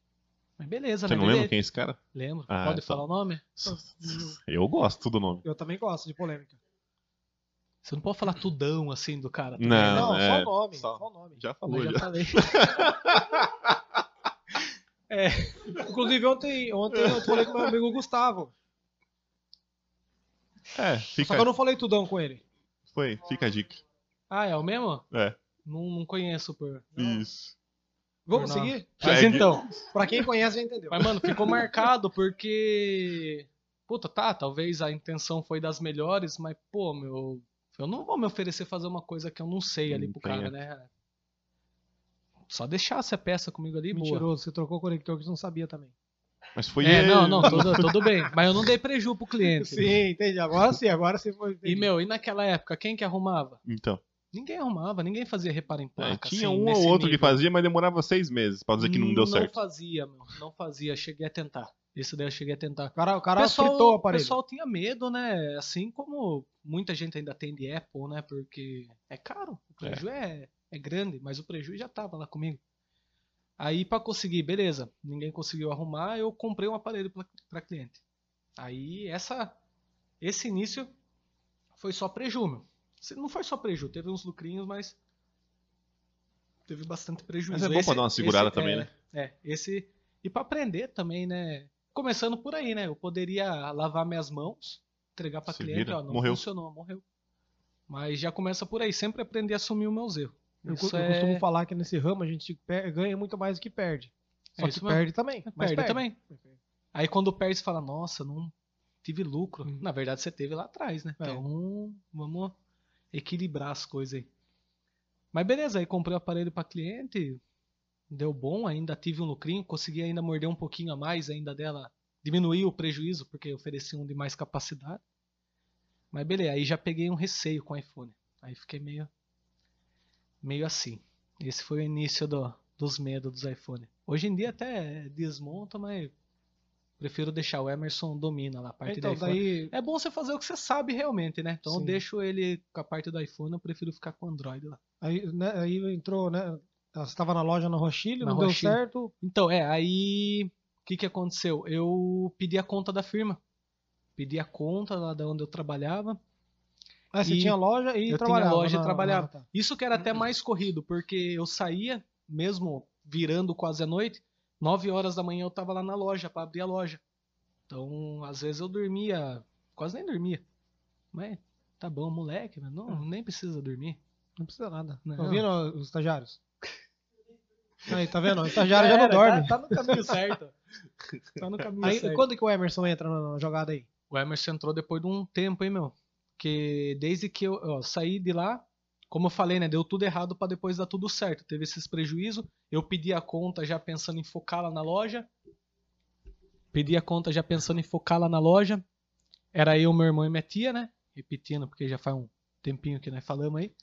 Mas beleza, Você né? não lembra quem é esse cara? Lembro. Ah, Pode tá. falar o nome? Eu gosto do nome. Eu também gosto de polêmica. Você não pode falar tudão assim do cara. também, Não? Não, é, só o nome. só- Só o nome. Já falou, já já. falei. Inclusive, ontem, ontem eu falei com meu amigo Gustavo. É, Só fica, que eu não falei tudão com ele. foi, fica a dica. Ah, é o mesmo? É, Não, não conheço por. isso. Vamos Por seguir? Mas então. Pra quem conhece já entendeu. Mas, mano, ficou marcado porque. Puta, tá, talvez a intenção foi das melhores, mas, pô, meu. Eu não vou me oferecer fazer uma coisa que eu não sei ali pro cara, né? Só deixasse a peça comigo ali, boa. Mentiroso, você trocou o conector que você não sabia também. Mas foi É, ele. não, não, tudo, tudo bem. Mas eu não dei preju pro cliente. Sim, entendi. Agora sim, agora sim foi. E, entendi. meu, e naquela época, quem que arrumava? Então, Ninguém arrumava, ninguém fazia reparo em é, placa. tinha assim, um ou outro que nível. fazia, mas demorava seis meses pra dizer que não deu Não certo. fazia, meu. Não fazia. Cheguei a tentar. Esse daí eu cheguei a tentar. O cara, o cara pessoal, fritou o o aparelho. pessoal tinha medo, né? Assim como muita gente ainda tem de Apple, né? Porque é caro. O prejuízo é, é grande, mas o prejuízo já tava lá comigo. Aí pra conseguir, beleza, ninguém conseguiu arrumar, eu comprei um aparelho pra- pra cliente. Aí essa esse início foi só preju, meu. Se- Não foi só preju, teve uns lucrinhos, mas teve bastante prejuízo. Mas é bom pra dar uma segurada também, é, né? É, esse e pra aprender também, né? Começando por aí, né? Eu poderia lavar minhas mãos, entregar pra Se cliente, vira. ó, não Morreu. funcionou, morreu. Mas já começa por aí, sempre aprender a assumir os meus erros. Eu, Isso eu é- costumo falar que nesse ramo a gente ganha muito mais do que perde. Só É que mesmo. perde também. mas Perde também. Aí quando perde, você fala, nossa, não tive lucro. Uhum. Na verdade, você teve lá atrás, né? É. Então, vamos equilibrar as coisas aí. Mas beleza, aí comprei o aparelho para cliente, deu bom, ainda tive um lucrinho, consegui ainda morder um pouquinho a mais ainda dela, diminuir o prejuízo, porque ofereci um de mais capacidade. Mas beleza, aí já peguei um receio com o iPhone. Aí fiquei meio, meio assim. Esse foi o início do- dos medos dos iPhone. Hoje em dia até desmonta, mas prefiro deixar o Emerson domina lá a parte Então, do iPhone. daí. É bom você fazer o que você sabe realmente, né? Então eu Sim. deixo ele com a parte do iPhone, eu prefiro ficar com o Android lá. Aí, né, aí entrou, né? Você estava na loja na Rochille, Na não deu certo. Então, é, aí o que que aconteceu? Eu pedi a conta da firma. Pedi a conta lá da onde eu trabalhava. Ah, você E tinha loja e eu trabalhava. tinha loja e na- trabalhava. ah, tá. Isso que era até mais corrido, porque eu saía, mesmo virando quase a noite, 9 horas da manhã eu tava lá na loja para abrir a loja. Então, às vezes eu dormia, quase nem dormia. Mas tá bom, moleque, mas não, nem precisa dormir. Não precisa nada. Não. Tá ouvindo os estagiários? Aí, tá vendo? O estagiário já não Era, dorme. Tá, tá no caminho certo. Tá no caminho Aí, certo. quando que o Emerson entra na na jogada aí? O Emerson entrou depois de um tempo, hein, meu? Que desde que eu ó, saí de lá, como eu falei, né? Deu tudo errado pra depois dar tudo certo. Teve esses prejuízos. Eu pedi a conta já pensando em focar lá na loja. Pedi a conta já pensando em focar lá na loja. Era eu, meu irmão e minha tia, né? Repetindo, porque já faz um tempinho que nós falamos aí.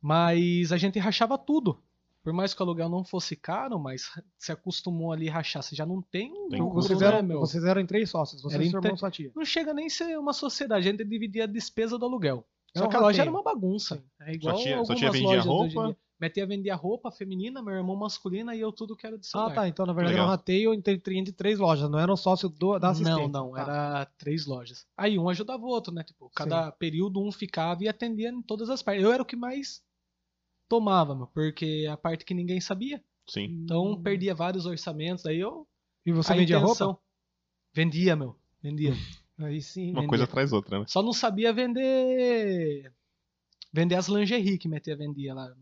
Mas a gente rachava tudo. Por mais que o aluguel não fosse caro, mas se acostumou ali a rachar. Você já não tem um Tem lucro, Vocês né, eram, meu? vocês eram em três sócios, você Era e seu e sua tia. não chega nem a ser uma sociedade, a gente dividia a despesa do aluguel. Era Só um que a loja era uma bagunça. É igual Sua tia- sua algumas tia vendia lojas hoje em roupa? Minha tia vendia roupa feminina, meu irmão masculina e eu tudo que era de Ah, celular. tá. Então, na verdade, Legal. era um rateio entre, três lojas, não era um sócio do, da assistência. não, não, Tá. era três lojas. Aí um ajudava o outro, né? Tipo, cada período um ficava e atendia em todas as partes. Eu era o que mais tomava, meu, porque a parte que ninguém sabia. Sim. Então perdia vários orçamentos. Aí eu. E você a vendia intenção- roupa? Vendia, meu. Vendia. Aí sim. Uma Entendi. coisa atrás da outra, né? Só não sabia vender. Vender as lingerie que metia vendia lá.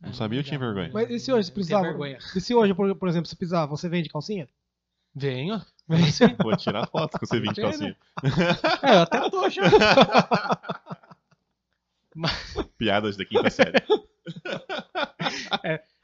Não sabia, eu tinha vergonha. Mas e se hoje você precisava? vergonha. E se hoje, por, por exemplo, você precisar, você vende calcinha? Venho. Venho sim. Vou tirar foto com você 20 Pena. calcinha. É, eu até tô já. Piadas da quinta série.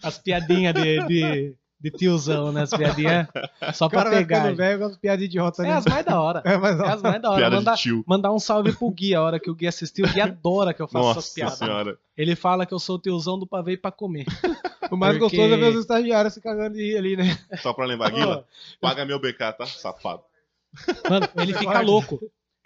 As piadinhas de, de, de tiozão, né? As piadinhas só cara pra pegar. velho com as piadas idiotas É ali. as mais da hora. É, mas, É as mais da hora. Piada Mandar, de tio. mandar um salve pro Gui a hora que o Gui assistiu. O Gui adora que eu faço essas piadas. senhora. Ele fala que eu sou o tiozão do pavê pra comer. o mais porque- gostoso é ver os estagiários se cagando de rir ali, né? Só pra lembrar, Guila, paga meu BK, tá? Safado. Mano, ele fica louco.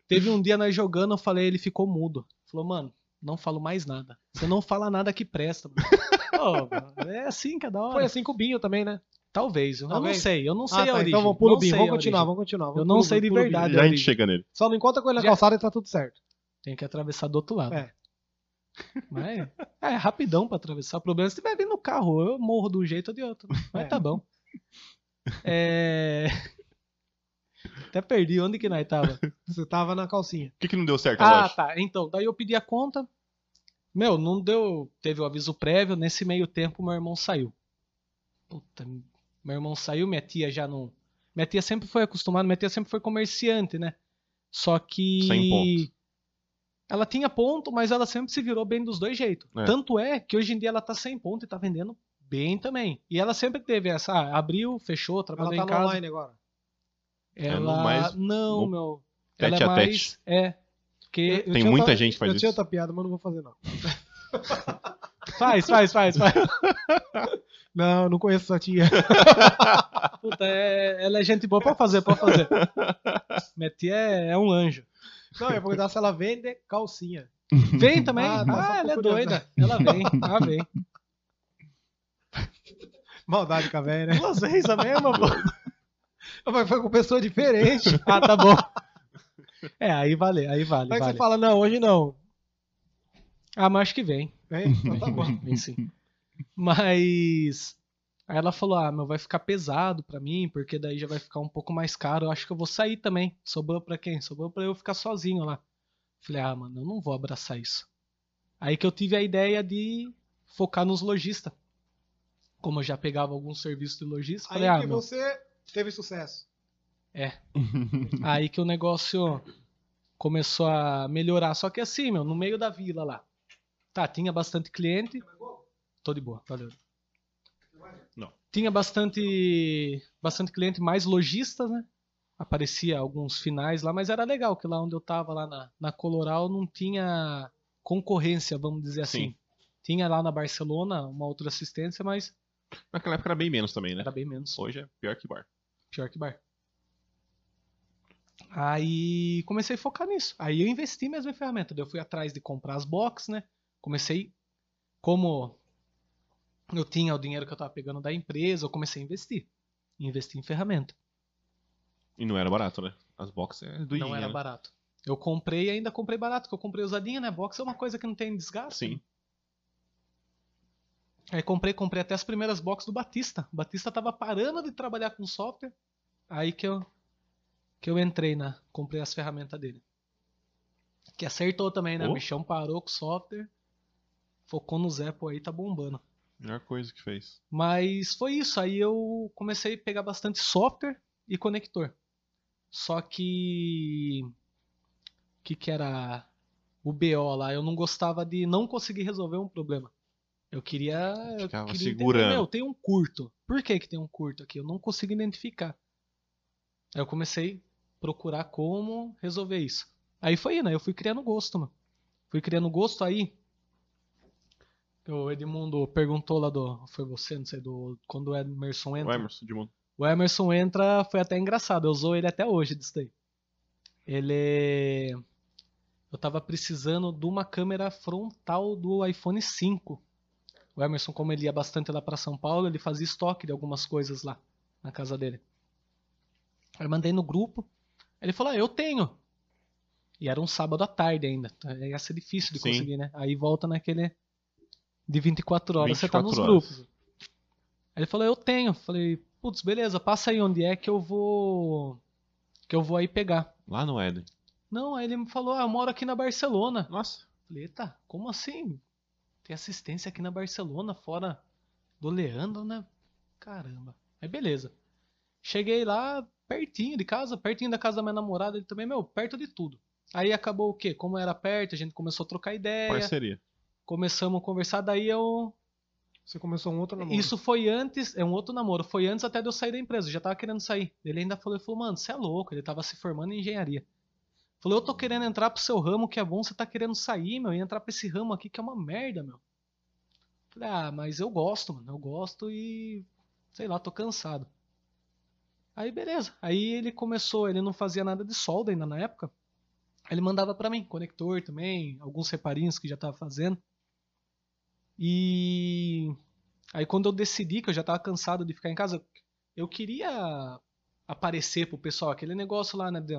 Teve um dia nós jogando, eu falei, ele ficou mudo. Falou, mano, não falo mais nada. Você não fala nada que presta. mano, é assim que é da hora. Foi assim com o Binho também, né? Talvez, eu não Talvez. sei, eu não sei Ah, a tá, origem. então vamos pulo não o Binho. Vamos continuar, vamos continuar. vamos Eu não pulo- sei de verdade. Já a gente chega nele. Só não encontra com ele na Já- calçada e tá tudo certo. Tem que atravessar do outro lado. É. Mas é, é rapidão pra atravessar. O problema é se estiver vindo no carro, eu morro de um jeito ou de outro. Mas É. tá bom. É... Até perdi onde que nós tava. Você tava na calcinha. O que, que não deu certo, Ah, tá. Então, daí eu pedi a conta. Meu, não deu. Teve o aviso prévio. Nesse meio tempo, meu irmão saiu. Puta, meu irmão saiu, minha tia já não. Minha tia sempre foi acostumada, minha tia sempre foi comerciante, né? Só que. Sem ponto. Ela tinha ponto, mas ela sempre se virou bem dos dois jeitos. É. Tanto é que hoje em dia ela tá sem ponto e tá vendendo bem também. E ela sempre teve essa. ah, abriu, fechou, trabalhou Ela em tá casa. no online agora. Ela. no mais- não, no meu. tete Ela é a tete. mais. É. Porque Eu Tem tinha muita outra- gente que faz Eu tinha isso. outra piada, mas não vou fazer, não. Faz, faz, faz, faz. Não, não conheço sua tia. Puta, é- ela é gente boa, pode fazer, pode fazer. Minha tia é, é um anjo. Não, eu ia perguntar se ela vende calcinha. Vem também. Ah, Ah, tá, só ela é doida. Ela vem, ela vem. Maldade com a velha, né? Duas vezes a mesma, pô. Mas foi com pessoa diferente. Ah, tá bom. É, aí vale, aí vale. Aí vale. você fala, não, hoje não. Ah, mas acho que vem. Vem? Então tá bom. Vem sim. Mas. Aí ela falou: ah, meu, vai ficar pesado pra mim, porque daí já vai ficar um pouco mais caro. Eu acho que eu vou sair também. Sobrou pra quem? Sobrou pra eu ficar sozinho lá. Falei, ah, mano, eu não vou abraçar isso. Aí que eu tive a ideia de focar nos lojistas. Como eu já pegava alguns serviços de lojista, Aí falei, ah, que meu, você teve sucesso. Aí que o negócio começou a melhorar. Só que assim, meu, no meio da vila lá. Tá, tinha bastante cliente. Tô de boa, valeu. Não. Tinha bastante, bastante cliente, mais lojistas, né? Aparecia alguns finais lá, mas era legal que lá onde eu tava, lá na, na Coloral, não tinha concorrência, vamos dizer assim. Sim. Tinha lá na Barcelona uma outra assistência, mas Naquela época era bem menos também, né? era bem menos. Hoje é pior que bar. Pior que bar. Aí comecei a focar nisso. Aí eu investi mesmo em ferramenta. Daí eu fui atrás de comprar as boxes, né? Comecei, como eu tinha o dinheiro que eu tava pegando da empresa, eu comecei a investir. Investi em ferramenta. E não era barato, né? As boxes é Não era né? barato. Eu comprei e ainda comprei barato, porque eu comprei usadinha, né? Box é uma coisa que não tem desgaste. Sim. Aí comprei, comprei até as primeiras boxes do Batista. O Batista tava parando de trabalhar com software. Aí que eu que eu entrei na, comprei as ferramentas dele. Que acertou também, né? Oh. O bichão parou com o software. Focou no pô, aí tá bombando. Melhor coisa que fez. Mas foi isso. Aí eu comecei a pegar bastante software e conector. Só que. O que, que era o BO lá? Eu não gostava de não conseguir resolver um problema. Eu queria. Eu Ficava queria segurando. Entender, meu, tem um curto. Por que, que tem um curto aqui? Eu não consigo identificar. Aí eu comecei a procurar como resolver isso. Aí foi indo, aí eu fui criando gosto, mano. Fui criando gosto aí. O Edmundo perguntou lá do. Foi você, não sei, do. Quando o Emerson O entra. Emerson de mundo. O Emerson entra, foi até engraçado. Eu usou ele até hoje disso daí. Ele. Eu tava precisando de uma câmera frontal do iPhone 5. O Emerson, como ele ia bastante lá pra São Paulo, ele fazia estoque de algumas coisas lá na casa dele. Aí eu mandei no grupo. Ele falou: Ah, eu tenho. E era um sábado à tarde ainda. Aí Ia ser difícil de Sim. conseguir, né? Aí volta naquele de 24 horas. você tá nos 24 horas. grupos. Aí ele falou, eu tenho. Falei, putz, beleza, passa aí onde é que eu vou. Que eu vou aí pegar. Lá no Éden. Não, aí ele me falou, ah, eu moro aqui na Barcelona. Nossa. Falei, eita, como assim? Tem assistência aqui na Barcelona, fora do Leandro, né? Caramba. Aí beleza. Cheguei lá pertinho de casa, pertinho da casa da minha namorada, ele também, meu, perto de tudo. Aí acabou o quê? Como era perto, a gente começou a trocar ideia, Parceria. começamos a conversar, daí eu Você começou um outro namoro. Isso foi antes, é um outro namoro, foi antes até de eu sair da empresa, eu já tava querendo sair. Ele ainda falou, ele falou, mano, você é louco, ele tava se formando em engenharia. Falou, eu tô querendo entrar pro seu ramo que é bom, você tá querendo sair, meu, e entrar pra esse ramo aqui que é uma merda, meu. Falei, ah, mas eu gosto, mano, eu gosto e, sei lá, tô cansado. Aí beleza, aí ele começou, ele não fazia nada de solda ainda na época. Ele mandava pra mim, conector também, alguns reparinhos que já tava fazendo. E aí quando eu decidi que eu já tava cansado de ficar em casa, eu queria aparecer pro pessoal, aquele negócio lá, né, de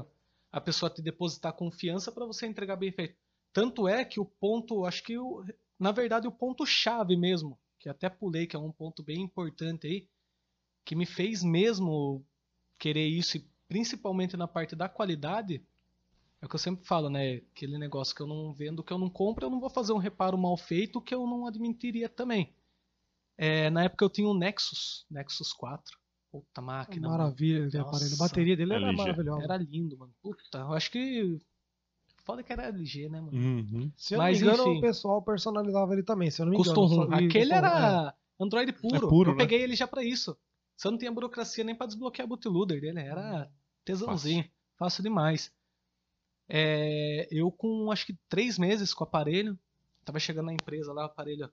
a pessoa te depositar confiança pra você entregar bem feito. Tanto é que o ponto, acho que o, na verdade o ponto chave mesmo, que até pulei, que é um ponto bem importante aí, que me fez mesmo querer isso e principalmente na parte da qualidade, é o que eu sempre falo, né? Aquele negócio que eu não vendo, que eu não compro, eu não vou fazer um reparo mal feito que eu não admitiria também. É, na época eu tinha um Nexus, Nexus 4. Puta máquina. Maravilha de aparelho. A bateria dele era LG. maravilhosa. Era lindo, mano. Puta, eu acho que. Foda que era LG, né, mano? Uhum. Se eu não Mas, me engano, enfim. o pessoal personalizava ele também. Se eu não me Custom engano. Só- Aquele custom- era Android puro. É puro, eu né? peguei ele já pra isso. Você não tinha burocracia nem pra desbloquear bootloader dele. Era tesãozinho. Fácil, demais. É, eu com acho que três meses com o aparelho. Tava chegando na empresa lá, o aparelho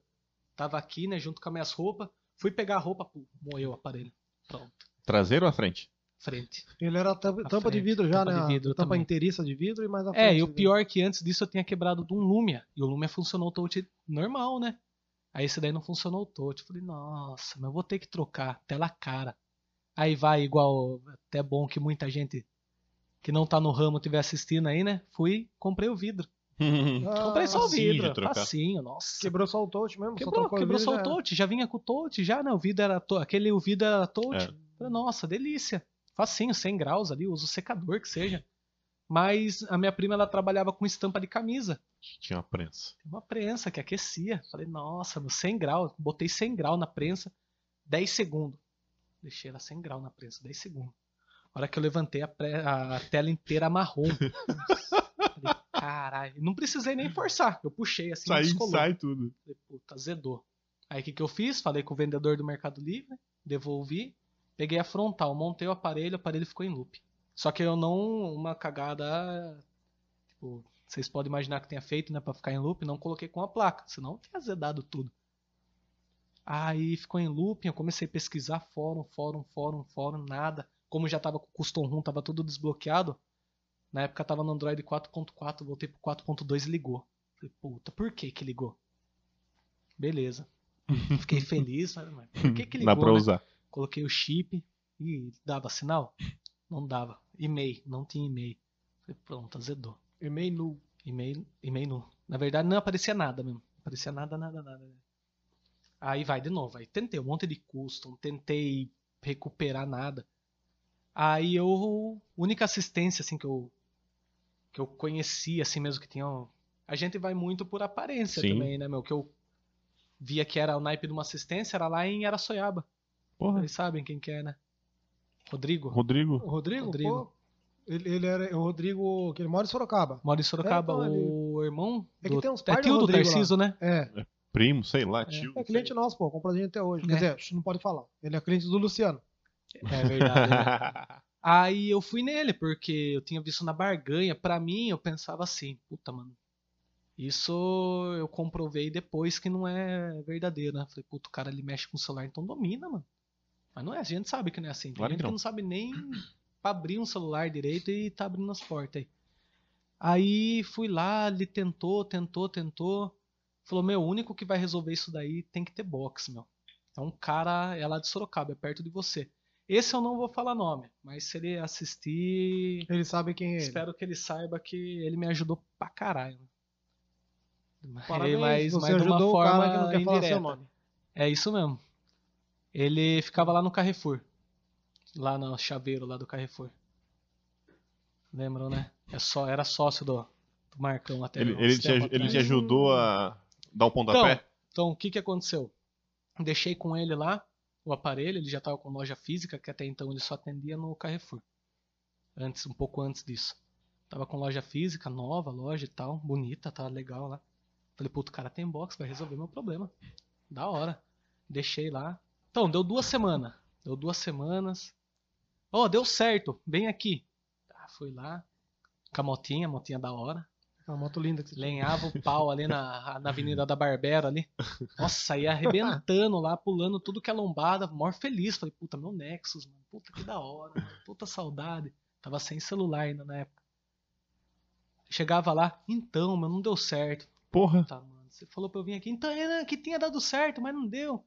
tava aqui, né? Junto com as minhas roupas. Fui pegar a roupa, pô, moeu o aparelho. Pronto. Traseiro ou à frente? Frente. Ele era tampa, À tampa de frente, vidro já, tampa né? de vidro tampa também. inteiriça de vidro e mais a É, frente e o pior é que antes disso eu tinha quebrado de um Lumia. E o Lumia funcionou o touch normal, né? Aí esse daí não funcionou o touch. Eu falei, nossa, mas eu vou ter que trocar. Tela cara. Aí vai igual, até bom que muita gente que não tá no ramo estiver assistindo aí, né? Fui, comprei o vidro. Ah, comprei só o vidro. Facinho, nossa. Quebrou só o touch mesmo? só Quebrou, o quebrou só o touch. Já vinha com o touch, já, né? O vidro era to... aquele o vidro era touch. É. Falei, nossa, delícia. Facinho, 100 graus ali, uso secador que seja. Mas a minha prima ela trabalhava com estampa de camisa. Tinha uma prensa. Tem uma prensa que aquecia. Falei, nossa, meu, 100 graus. Botei 100 graus na prensa, 10 segundos. Deixei ela 100 graus na prensa, 10 segundos. A hora que eu levantei, a, pre- a tela inteira marrom. Caralho. Não precisei nem forçar. Eu puxei assim, Sai, descolou. sai tudo. Falei, puta, azedou. Aí o que, que eu fiz? Falei com o vendedor do Mercado Livre, devolvi, peguei a frontal, montei o aparelho, o aparelho ficou em loop. Só que eu não, uma cagada, tipo, vocês podem imaginar que tenha feito, né, pra ficar em loop, não coloquei com a placa, senão eu tinha azedado tudo. Aí ficou em looping, eu comecei a pesquisar fórum, fórum, fórum, fórum, nada. Como já tava com o custom ROM, tava tudo desbloqueado. Na época tava no Android 4.4, voltei pro 4.2 e ligou. Falei, puta, por que que ligou? Beleza. Fiquei feliz, mas mas por que que ligou, Dá pra né? usar. Coloquei o chip e dava sinal? Não dava. E-mail, não tinha e-mail. Falei, pronto, azedou. E-mail nu. E-mail, e-mail nu. Na verdade não aparecia nada mesmo. Não aparecia nada, nada, nada. Aí vai de novo. Aí tentei um monte de custom, tentei recuperar nada. Aí eu. Única assistência assim que eu. Que eu conhecia, assim mesmo que tinha. A gente vai muito por aparência Sim. também, né, meu? Que eu via que era o naipe de uma assistência, era lá em Araçoiaba. Porra. Vocês sabem quem que é, né? Rodrigo. Rodrigo. O Rodrigo? Rodrigo. Pô, ele, ele era o Rodrigo, que ele mora em Sorocaba. Mora em Sorocaba. É, então, ele- o irmão. É que do... tem uns é par de tio do lá. Tarciso, né? É, Primo, sei lá, tio. é cliente nosso, pô. Compra a gente até hoje. É. Quer dizer, a gente não pode falar. Ele é cliente do Luciano. É verdade. né? Aí eu fui nele, porque eu tinha visto na barganha. Pra mim, eu pensava assim, puta, mano. Isso eu comprovei depois que não é verdadeiro, né? Falei, puta, o cara ele mexe com o celular, então domina, mano. Mas não é, a gente sabe que não é assim. Tem Claro gente que que não. não sabe nem pra abrir um celular direito e tá abrindo as portas aí. Aí fui lá, ele tentou, tentou, tentou. Falou, meu, o único que vai resolver isso daí tem que ter box, meu. É um cara, é lá de Sorocaba, é perto de você. Esse eu não vou falar nome, mas se ele assistir, Ele sabe quem é ele. espero que ele saiba que ele me ajudou pra caralho. Parabéns, mas, você mas de uma ajudou o forma cara que não quer falar seu indireta. nome. É isso mesmo. Ele ficava lá no Carrefour. Lá no chaveiro lá do Carrefour. Lembram, né? É só, era sócio do, do Marcão até. Ele, ele, te, ele te ajudou a dar um pontapé? Então, o que que aconteceu? Deixei com ele lá o aparelho, ele já estava com loja física, que até então ele só atendia no Carrefour. Antes, um pouco antes disso. Tava com loja física, nova loja e tal, bonita, tá legal lá. Falei, puto, o cara tem box, vai resolver meu problema. Da hora. Deixei lá. Então, deu duas semanas. Deu duas semanas. Ó, deu certo, vem aqui. Tá, fui lá. Com a motinha, a motinha da hora. É uma moto linda que você tinha. Lenhava o pau ali na, na Avenida da Barbera ali. Nossa, ia arrebentando lá, pulando tudo que é lombada, maior feliz. Falei, puta, meu Nexus, mano. Puta que da hora, mano. Puta saudade. Tava sem celular ainda na época. Chegava lá, então, mas não deu certo. Porra. Tá, mano. Você falou pra eu vir aqui, então era que tinha dado certo, mas não deu.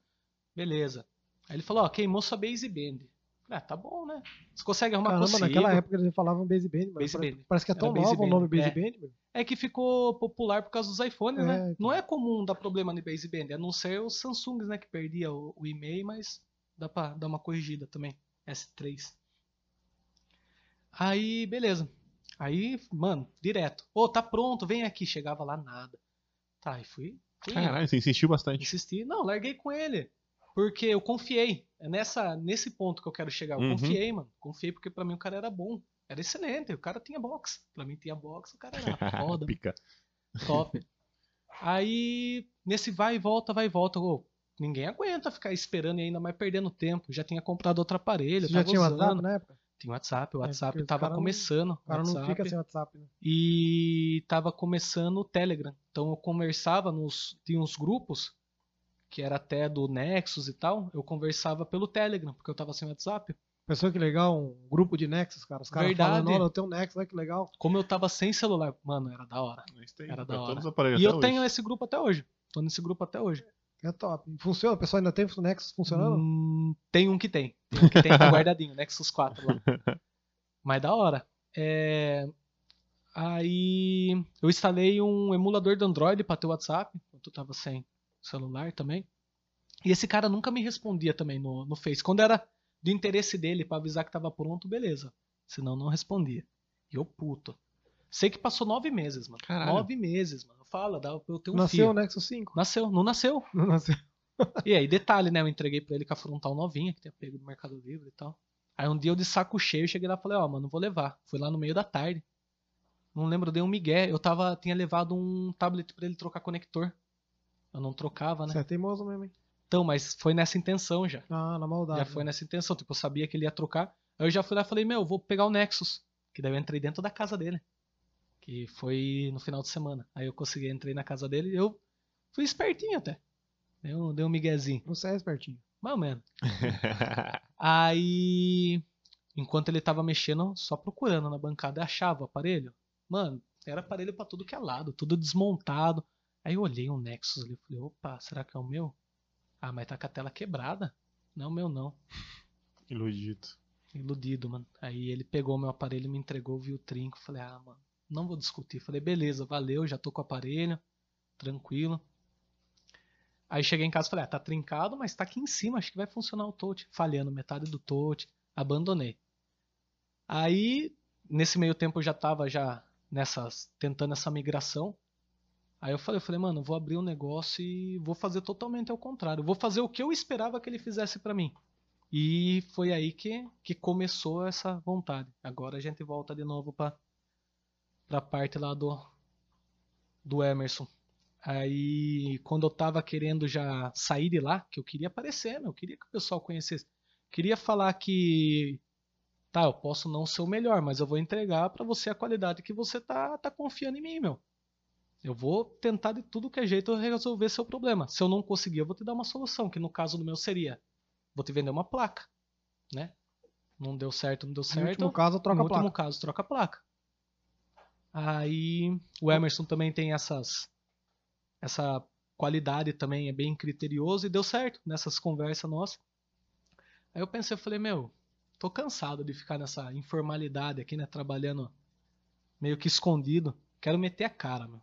Beleza. Aí ele falou, ó, queimou sua base band. Ah, tá bom, né? Você consegue arrumar Caramba, consigo. naquela época eles falavam Base Band, mas Base parece, Band. parece que é Era tão Base novo o nome Base é. Band, meu. É que ficou popular por causa dos iPhones, né? É, Não é comum dar problema no baseband, a não ser os Samsungs, né? Que perdia o, o e-mail, mas dá pra dar uma corrigida também. S3. Aí, beleza. Aí, mano, direto. Ô, tá pronto, vem aqui. Chegava lá, nada. Tá, e fui. fui. Caralho, você insistiu bastante. Insisti. Não, larguei com ele. Porque eu confiei. É nessa, nesse ponto que eu quero chegar. Eu Uhum. confiei, mano. Confiei porque pra mim o cara era bom. Era excelente. O cara tinha box. Pra mim tinha box, o cara era foda. Pica. Top. Aí, nesse vai e volta, vai e volta, ô, ninguém aguenta ficar esperando e ainda mais perdendo tempo. Já tinha comprado outro aparelho, Você já tinha usando. WhatsApp na época? Tinha WhatsApp, o É, WhatsApp os tava cara não- começando. O cara não WhatsApp, fica sem WhatsApp, né? E tava começando o Telegram. Então eu conversava nos. Tinha uns grupos, que era até do Nexus e tal. Eu conversava pelo Telegram, porque eu tava sem WhatsApp. Pensou que legal, um grupo de Nexus, cara. Os caras Verdade. falando, olha, eu tenho um Nexus, olha que legal. Como eu tava sem celular, mano, era da hora. Tem Era pra da hora. todos os aparelhos E eu hoje. tenho esse grupo até hoje. Tô nesse grupo até hoje. É top. Funciona? O pessoal ainda tem o Nexus funcionando? Hum, tem um que tem. Tem um que tem, tá guardadinho, Nexus 4 lá. Mas da hora. É, Aí eu instalei um emulador de Android pra ter WhatsApp, enquanto eu tava sem celular também. E esse cara nunca me respondia também no, no Face. Quando era do interesse dele pra avisar que tava pronto, beleza. Senão não respondia. E eu puto. Sei que passou nove meses, mano. Caralho. Nove meses, mano. Fala, dá pra eu ter um Nasceu filho. o Nexus 5. Nasceu, não nasceu. Não nasceu. E aí, detalhe, né? Eu entreguei pra ele com a frontal novinha, que tinha pego do Mercado Livre e tal. Aí um dia eu de saco cheio, cheguei lá e falei, ó, mano, vou levar. Fui lá no meio da tarde. Não lembro, dei um migué. Eu tava, tinha levado um tablet pra ele trocar conector. Eu não trocava, né? Você é teimoso mesmo, hein? Então, mas foi nessa intenção já. Ah, na maldade. Já foi nessa intenção. Tipo, eu sabia que ele ia trocar. Aí eu já fui lá e falei, meu, eu vou pegar o Nexus. Que daí eu entrei dentro da casa dele. Que foi no final de semana. Aí eu consegui, entrei na casa dele e eu fui espertinho até. Dei um, dei um miguezinho. Você é espertinho. Mais ou menos. Aí, enquanto ele tava mexendo, só procurando na bancada, achava o aparelho. Mano, era aparelho pra tudo que é lado, tudo desmontado. Aí eu olhei um Nexus ali, falei, opa, será que é o meu? Ah, mas tá com a tela quebrada. Não, meu não. Iludido. Iludido, mano. Aí ele pegou meu aparelho, me entregou, viu o trinco. Falei, ah, mano, não vou discutir. Falei, beleza, valeu, já tô com o aparelho, tranquilo. Aí cheguei em casa e falei, ah, tá trincado, mas tá aqui em cima, acho que vai funcionar o touch. Falhando metade do touch, abandonei. Aí, nesse meio tempo eu já tava já nessas, tentando essa migração. Aí eu falei, eu falei, mano, vou abrir um negócio e vou fazer totalmente ao contrário. Vou fazer o que eu esperava que ele fizesse pra mim. E foi aí que, que começou essa vontade. Agora a gente volta de novo para a parte lá do, do Emerson. Aí, quando eu tava querendo já sair de lá, que eu queria aparecer, meu, eu queria que o pessoal conhecesse. Queria falar que, tá, eu posso não ser o melhor, mas eu vou entregar para você a qualidade que você tá, tá confiando em mim, meu. Eu vou tentar de tudo que é jeito resolver seu problema. Se eu não conseguir, eu vou te dar uma solução, que no caso do meu seria vou te vender uma placa, né? Não deu certo, não deu No certo. último caso, troca no a placa. último caso, troca a placa. Aí o Emerson também tem essas essa qualidade também, é bem criterioso e deu certo nessas conversas nossas. Aí eu pensei, eu falei, meu, tô cansado de ficar nessa informalidade aqui, né, trabalhando meio que escondido. Quero meter a cara, meu.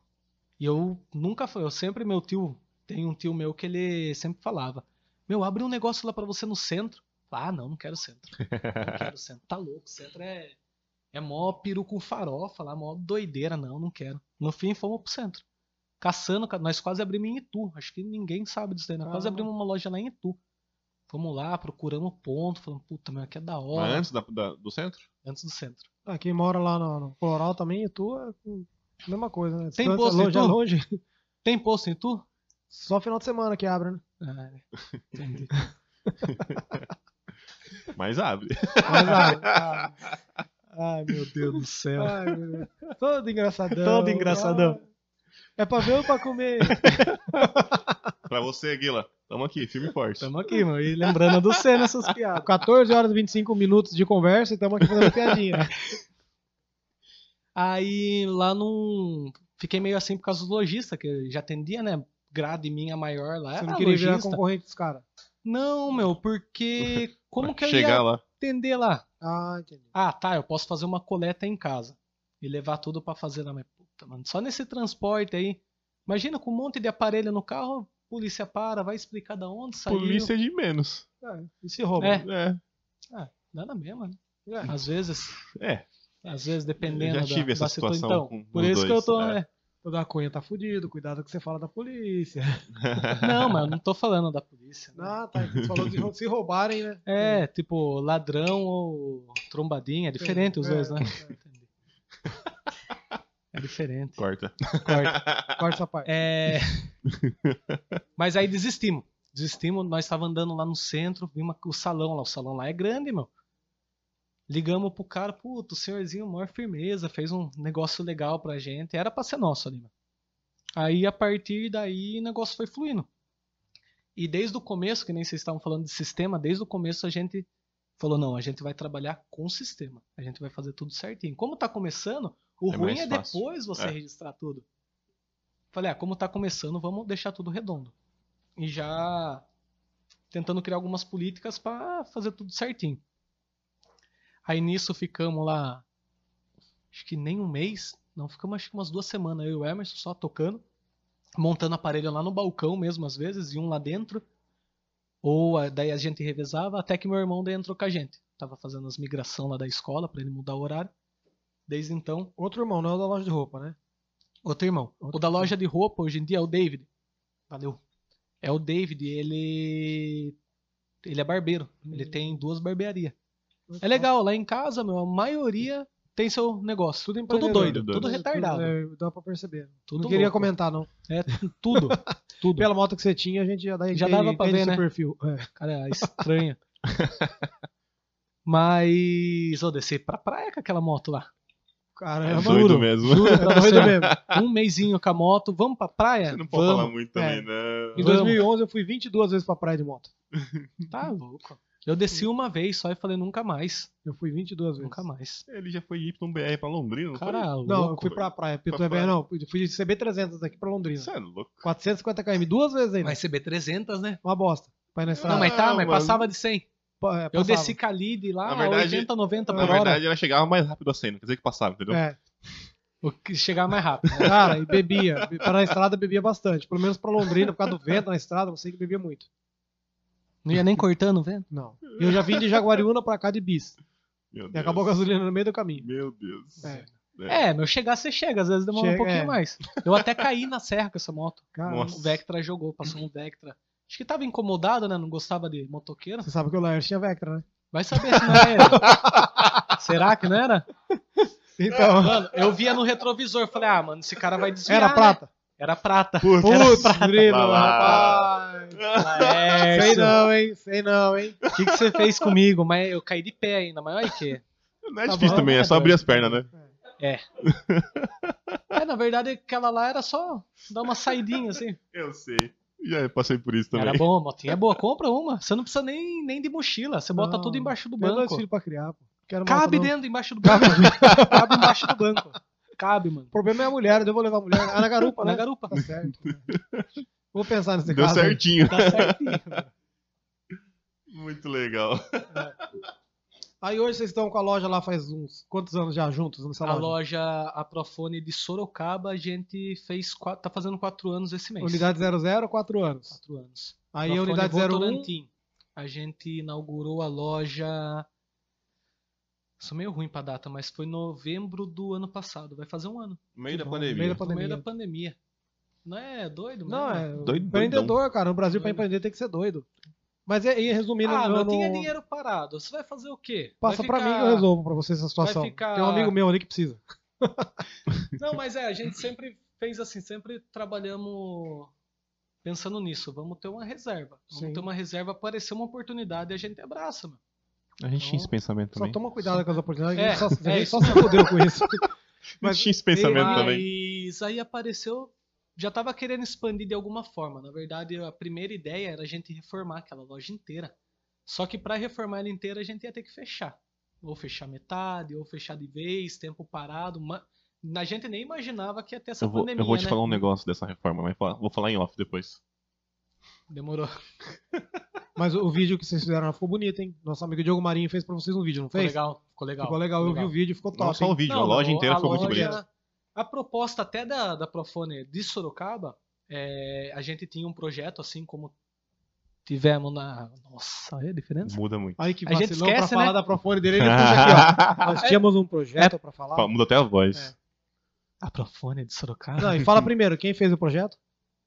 E eu nunca foi, eu sempre meu tio, tem um tio meu que ele sempre falava: Meu, abre um negócio lá pra você no centro. Ah, não, não quero centro. Não quero centro. Tá louco, centro é. É mó peru com farofa lá, mó doideira. Não, não quero. No fim, fomos pro centro. Caçando, ca- nós quase abrimos em Itu. Acho que ninguém sabe disso daí. Nós quase Ah. abrimos uma loja lá em Itu. Fomos lá, procuramos ponto. Falamos, puta, meu, aqui é da Mas hora. antes da- da- do centro? antes do centro. Ah, quem mora lá no, no Floral também, e tu é mesma coisa, né? Tem Distância, posto em longe é longe. Tem posto em Itu? Só final de semana que abre, né? Ah, entendi. Mas abre. Mas, ah, Ai, meu Deus do céu. ai, meu Deus. Todo engraçadão. Todo engraçadão. Ah, É pra ver ou pra comer? pra você, Guila. Tamo aqui, firme e forte. Tamo aqui, mano. E lembrando do Senna essas piadas. 14 horas e 25 minutos de conversa e estamos aqui fazendo piadinha. Aí lá num. Fiquei meio assim por causa dos lojistas, que eu já atendia, né? Grade minha maior lá. Você não queria virar lojista. concorrente dos caras. Não, meu, porque. Como que eu Chegar ia lá. atender lá? Ah, entendi. Ah, tá, eu posso fazer uma coleta em casa. E levar tudo pra fazer lá. Mas puta, mano, só nesse transporte aí. Imagina com um monte de aparelho no carro, polícia para, vai explicar da onde saiu. Polícia de menos. É, e se rouba? É. É. Nada mesmo, né? É. Às vezes, É. às vezes dependendo Eu já tive da, essa da situação. situação Então, com por os isso que eu dois, tô, é. né? O da Cunha tá fudido, cuidado com o que você fala da polícia. Não, mas eu não tô falando da polícia. né? Ah, tá. Você falou de se roubarem, né? É, tipo, ladrão ou trombadinha, é diferente os É, dois, né? é. Entendi. É diferente. Corta. Corta. Corta essa parte. É... Mas aí desistimos. Desistimos, nós estávamos andando lá no centro, vimos o salão lá. O salão lá é grande, meu. Ligamos pro cara, puto, o senhorzinho, maior firmeza, fez um negócio legal pra gente. Era pra ser nosso ali. Aí a partir daí o negócio foi fluindo. E desde o começo, que nem vocês estavam falando de sistema, desde o começo a gente falou: não, a gente vai trabalhar com o sistema. A gente vai fazer tudo certinho. Como tá começando, o É ruim é fácil. depois você É. registrar tudo. Falei, ah, como tá começando, vamos deixar tudo redondo. E já tentando criar algumas políticas para fazer tudo certinho. Aí nisso ficamos lá, acho que nem um mês, não, ficamos acho que umas duas semanas, eu e o Emerson só tocando, montando aparelho lá no balcão mesmo às vezes, e um lá dentro. Ou daí a gente revezava, até que meu irmão daí entrou com a gente. Tava fazendo as migração lá da escola para ele mudar o horário. Desde então, Outro irmão, não é o da loja de roupa, né? Outro irmão. Outro o da loja de roupa hoje em dia é o David. Valeu. É o David, ele. Ele é barbeiro. Ele Hum. tem duas barbearias. É legal, lá em casa, meu, a maioria tem seu negócio. Tudo Tudo empreendedor. doido, Tudo tudo doido. retardado. É, dá pra perceber. Tudo não queria louco. comentar, não. É, tudo. Tudo. Pela moto que você tinha, a gente já, dá, Já dava pra ver, né? perfil. É. Cara, é estranha. Mas, ô, descer pra praia com aquela moto lá. É Caramba, doido juro. mesmo. Juro é pra doido você. mesmo. Um mêsinho com a moto, vamos pra praia? Você não pode vamos. falar muito também, É. não. Em Vamos. 2011 eu fui 22 vezes pra praia de moto. Tá louco. Eu desci uma vez só e falei nunca mais. Eu fui 22 vezes. Nunca mais. Ele já foi Y1BR pra Londrina, não Cara, foi? Não, eu fui pra praia. Pra Pitué praia. não. Eu fui de CB300 daqui pra Londrina. Você é louco. 450 km, duas vezes ainda. Mas CB300, né? Uma bosta. Pra ir na estrada. Não, mas tá, Não, mas mano. passava de 100. Pa- é, Eu passava. desci com a lead lá Na a verdade- 80, 90 Na por hora. verdade, ela chegava mais rápido assim, não quer dizer que passava, entendeu? É. O que chegava mais rápido. Cara, e bebia. Para na estrada bebia bastante. Pelo menos pra Londrina, por causa do vento na estrada, você que bebia muito. Não ia nem cortando, vendo? Não. E eu já vim de Jaguariúna pra cá de bis. Meu E Deus. acabou a gasolina no meio do caminho. Meu Deus. É. É, meu, chegar você chega, às vezes demora um Chega, pouquinho é. mais. Eu até caí na serra com essa moto. Cara, Nossa. O Vectra jogou, passou um Vectra. Acho que tava incomodado, né? Não gostava de motoqueiro. você sabe que o Laércio tinha Vectra, né? Vai saber se não era ele. Será que não era? Então, Mano, eu via no retrovisor, falei, ah, mano, esse cara vai desviar. era né? prata. Era prata. Putz, Putz, lá. rapaz. Laércio. Sei não, hein? Sei não, hein? O que, que você fez comigo? Mas eu caí de pé ainda, mas olha que. Não é Tá difícil bom, também, é só abrir as pernas, né? É, na verdade, aquela lá era só dar uma saidinha assim. Eu sei. Já passei por isso também. Era bom, a motinha é boa, compra uma. Você não precisa nem, nem de mochila, você bota Não, tudo embaixo do banco. filhos pra criar, pô. Quero Cabe moto, dentro, embaixo do banco. Cabe embaixo do banco. Cabe, mano. O problema é a mulher, eu vou levar a mulher. Ah, na garupa, Na né? garupa. Tá certo. Vou pensar nesse Deu caso. certinho. Tá certinho. Muito legal. Aí hoje vocês estão com a loja lá faz uns quantos anos já juntos nessa A loja? loja, a Profone de Sorocaba, a gente fez quatro, tá fazendo quatro anos esse mês. Unidade 00, 4 anos. Quatro anos. Aí a unidade 01, Votorantim. A gente inaugurou a loja. Sou meio ruim pra data, mas foi novembro do ano passado. Vai fazer um ano. No meio da bom, pandemia. meio da No meio pandemia. da pandemia. Não é doido, Não, mano? é Doido, empreendedor, cara. No Brasil, pra Doido. empreender, tem que ser doido. Mas e, e resumindo, Ah, eu não não... tinha dinheiro parado. Você vai fazer o quê? Vai passa pra ficar- mim que eu resolvo pra vocês essa situação. ficar- Tem um amigo meu ali que precisa. Não, mas é, a gente sempre fez assim, sempre trabalhamos pensando nisso. Vamos ter uma reserva. Vamos Sim. ter uma reserva, aparecer uma oportunidade e a gente abraça, mano. A gente tinha esse pensamento Só também. toma cuidado com as oportunidades, É, a gente só, a é só se fudeu com isso. A gente tinha esse pensamento Mas- também. Mas aí apareceu, já tava querendo expandir de alguma forma. Na verdade, a primeira ideia era a gente reformar aquela loja inteira. Só que para reformar ela inteira, a gente ia ter que fechar. Ou fechar metade, ou fechar de vez, tempo parado. ma- A gente nem imaginava que ia ter essa Eu vou, pandemia, eu vou te né? falar um negócio dessa reforma, mas falar- vou falar em off depois. Demorou. Mas o, vídeo que vocês fizeram ficou bonito, hein? Nosso amigo Diogo Marinho fez pra vocês um vídeo, não Ficou fez? legal, ficou legal. Ficou legal, eu vi o vídeo, ficou top. Não só o vídeo, Não, a loja inteira a ficou muito loja- bonita. A proposta até da, da Profone de Sorocaba, é, a gente tinha um projeto, assim como tivemos na. Nossa, é a diferença? Muda muito. Aí que A gente vacilão pra esquece, falar né? da Profone dele, ele puxa aqui, ó. Nós tínhamos um projeto pra falar. Fa- Muda até a voz. É. A Profone de Sorocaba? Não, e fala primeiro, quem fez o projeto?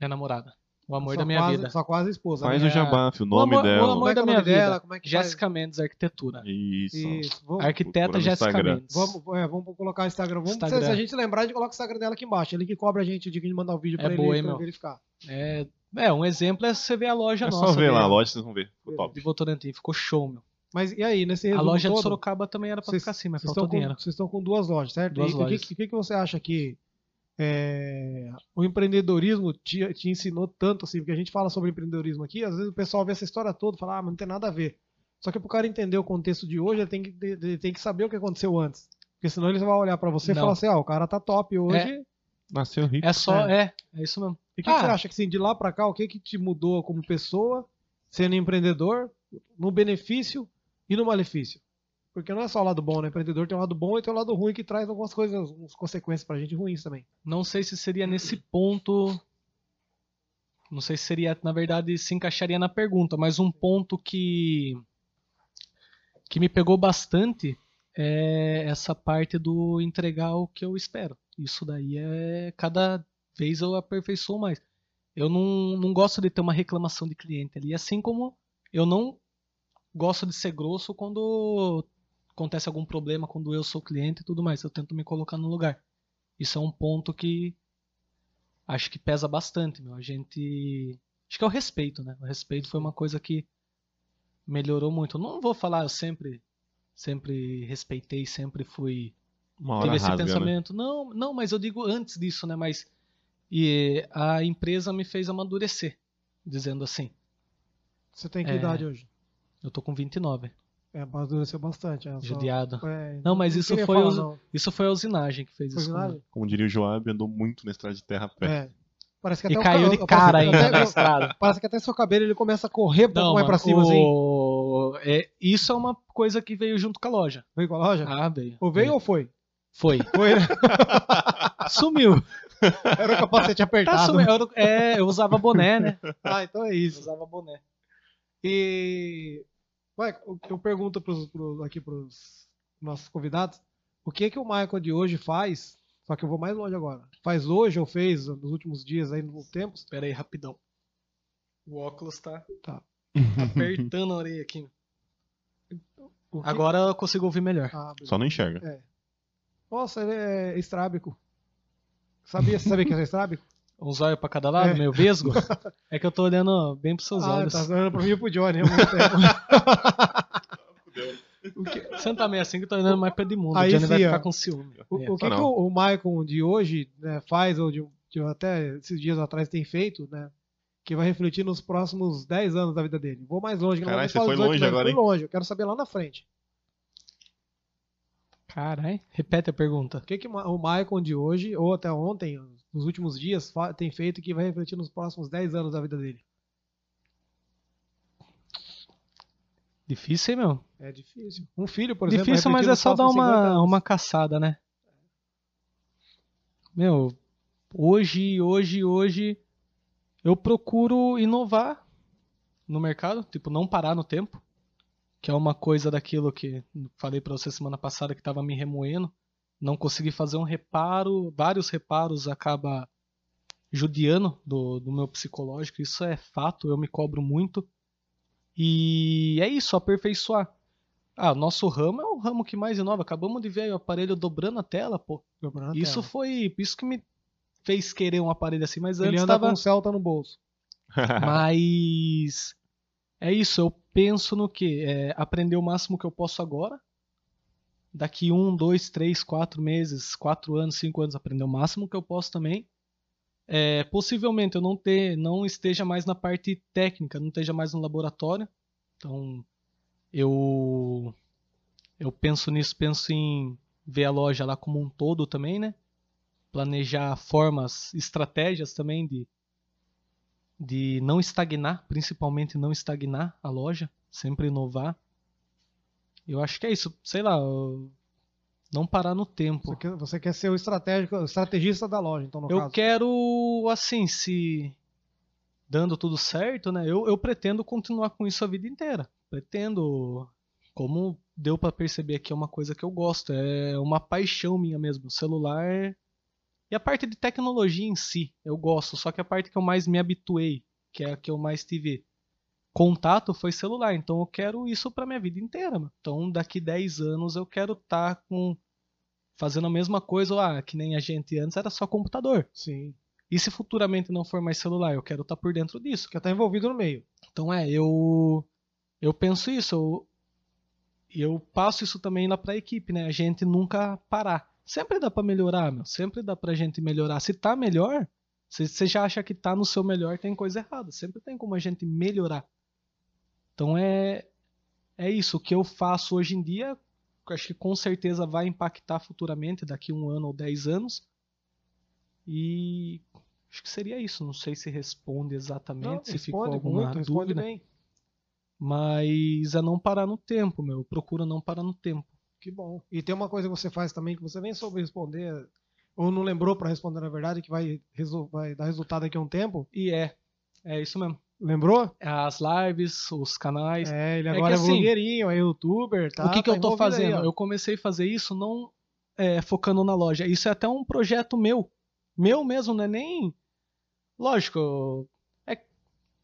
Minha namorada. O amor Sua da minha quase, vida. Sua quase esposa. Faz né? o jabá, filho, o O nome amor- o dela. amor Como é que é da o minha nome dela? vida. Como é que faz? Jéssica Mendes Arquitetura. Isso. Isso. Vamos, Arquiteta Jéssica. Mendes. vamos, é, vamos colocar o Instagram. Vamos, Instagram. Se, se a gente lembrar, a gente coloca o Instagram dela aqui embaixo. Ele que cobra a gente de que mandar o vídeo É pra ele, boa, hein, pra meu? verificar. É, é, um exemplo é você ver a loja É nossa. só ver lá a loja, vocês vão ver. Ficou top. De Votorantim. Ficou show, meu. Mas e aí, nesse A loja todo, de Sorocaba também era pra vocês- ficar assim, mas vocês faltou estão, com, dinheiro. vocês estão com duas lojas, certo? Duas e o que, lojas. que, que que você acha que é, o empreendedorismo te, te ensinou tanto assim? Porque a gente fala sobre empreendedorismo aqui, às vezes o pessoal vê essa história toda e fala, ah, mas não tem nada a ver. Só que pro cara entender o contexto de hoje, ele tem que, ele tem que saber o que aconteceu antes. Porque senão ele vai olhar pra você e Não. falar assim, ah, o cara tá top hoje. Nasceu rico. É só, é, é isso mesmo. E o que, Ah. que você acha que assim, de lá pra cá, o que que te mudou como pessoa, sendo empreendedor, no benefício e no malefício? Porque não é só o lado bom, né? Empreendedor tem um lado bom e tem um lado ruim que traz algumas coisas, algumas consequências pra gente ruins também. Não sei se seria nesse ponto. Não sei se seria, na verdade, se encaixaria na pergunta, mas um ponto que que me pegou bastante é essa parte do entregar o que eu espero. Isso daí é cada vez eu aperfeiçoo mais. Eu não, não gosto de ter uma reclamação de cliente ali, assim como eu não gosto de ser grosso quando acontece algum problema, quando eu sou cliente e tudo mais. Eu tento me colocar no lugar. Isso é um ponto que acho que pesa bastante, meu. A gente. Acho que é o respeito, né? O respeito foi uma coisa que melhorou muito. Não vou falar, eu sempre, sempre respeitei, sempre fui. Uma hora Tive esse rasga, né? pensamento. Não, não, mas eu digo antes disso, né? Mas. E a empresa me fez amadurecer, dizendo assim. Você tem que É. idade hoje? Eu tô com 29, É, amadureceu bastante. É, só- judiado. é, Não, mas isso foi falar, não. Isso foi a usinagem que fez Foi isso. comigo. Como diria o Joab, andou muito na estrada de terra a pé. É. Parece que E até o caiu ca- de cara parece que ainda até- na estrada. Parece que até seu cabelo ele começa a correr um pouco Não, mais pra cima, assim. o- é, isso é uma coisa que veio junto com a loja. Veio com a loja? Ah, veio. ou veio ou foi? Foi. Foi, né? Sumiu. Era o capacete Tá apertado. sumiu. Eu, é, eu usava boné, né? Ah, então é Eu isso. usava boné. E vai, que eu pergunto pros, pros- aqui pros nossos convidados, o que que o Michael de hoje faz? Só que eu vou mais longe agora. Faz hoje ou fez nos últimos dias aí, nos tempos? Espera aí, rapidão. O óculos tá, Tá. apertando a orelha aqui. Agora eu consigo ouvir melhor. Ah. Só não enxerga. Nossa, ele é estrábico. Sabia, você sabia que é estrábico? Um zóio pra cada lado, É. meio vesgo. É que eu tô olhando bem pros seus ah, olhos. tá olhando pra mim e pro Johnny ao mesmo tempo. O que- Você não tá meio assim que eu tô olhando mais pra Edmundo. Aí o Johnny vai sim, ó. ficar com ciúme. O, É. o que, Não. que o, Michael de hoje né, faz, ou de, de até esses dias atrás tem feito, né? Que vai refletir nos próximos 10 anos da vida dele. Vou mais longe. Caralho, você falar foi 18 longe não, agora, fui hein? longe. Eu quero saber lá na frente. Caralho. Repete a pergunta. O que, que o Michael de hoje, ou até ontem, nos últimos dias, tem feito que vai refletir nos próximos 10 anos da vida dele? Difícil, hein, meu? É difícil. Um filho, por exemplo. Difícil, mas é só dar próximos 50 uma, uma caçada, né? Meu, hoje, hoje, hoje, eu procuro inovar no mercado, tipo, não parar no tempo, que é uma coisa daquilo que falei pra você semana passada que tava me remoendo. Não consegui fazer um reparo, vários reparos acaba judiando do, do meu psicológico, isso é fato, eu me cobro muito. E é isso, aperfeiçoar. Ah, nosso ramo é o ramo que mais inova. Acabamos de ver aí o aparelho dobrando a tela, pô. Dobrando a Isso tela. foi isso que me fez querer um aparelho assim, mas Ele antes anda tava... com o Celta no bolso. Mas é isso, eu penso no que? É aprender o máximo que eu posso agora. Daqui um, dois, três, quatro meses, quatro anos, cinco anos, aprender o máximo que eu posso também. É, possivelmente eu não ter, não esteja mais na parte técnica, não esteja mais no laboratório. Então eu eu penso nisso, penso em ver a loja lá como um todo também, né? Planejar formas, estratégias também de de não estagnar, principalmente não estagnar a loja, sempre inovar. Eu acho que é isso, sei lá, não parar no tempo. Você quer, você quer ser o estratégico, o estrategista da loja, então, no Eu caso. quero, assim, se dando tudo certo, né? Eu, eu pretendo continuar com isso a vida inteira. Pretendo, como deu pra perceber aqui, é uma coisa que eu gosto, é uma paixão minha mesmo. O celular e a parte de tecnologia em si, eu gosto. Só que a parte que eu mais me habituei, que é a que eu mais tive contato, foi celular. Então eu quero isso pra minha vida inteira. Mano. Então daqui 10 anos eu quero estar com fazendo a mesma coisa, ah, que nem a gente antes era só computador. Sim. E se futuramente não for mais celular, eu quero estar por dentro disso. Quer estar envolvido no meio. Então é, eu eu penso isso, eu eu passo isso também lá pra equipe, né? A gente nunca parar. Sempre dá pra melhorar, meu. Sempre dá pra gente melhorar. Se tá melhor, se você já acha que tá no seu melhor, tem coisa errada. Sempre tem como a gente melhorar. Então é é isso. O que eu faço hoje em dia, acho que com certeza vai impactar futuramente, daqui um ano ou dez anos. E acho que seria isso. Não sei se responde exatamente, Não, se ficou responde alguma muito, responde dúvida. bem. Mas é não parar no tempo, meu. Procura não parar no tempo. Que bom. E tem uma coisa que você faz também que você nem soube responder, ou não lembrou pra responder, na verdade, que vai, vai dar resultado daqui a um tempo. E é. É isso mesmo. Lembrou? As lives, os canais. É, ele É agora é, que assim, blogueirinho, é youtuber, tá? o que, que tá eu tô aí, fazendo? ó. eu comecei a fazer isso não é, focando na loja. Isso é até um projeto meu. Meu mesmo, não é nem. Lógico,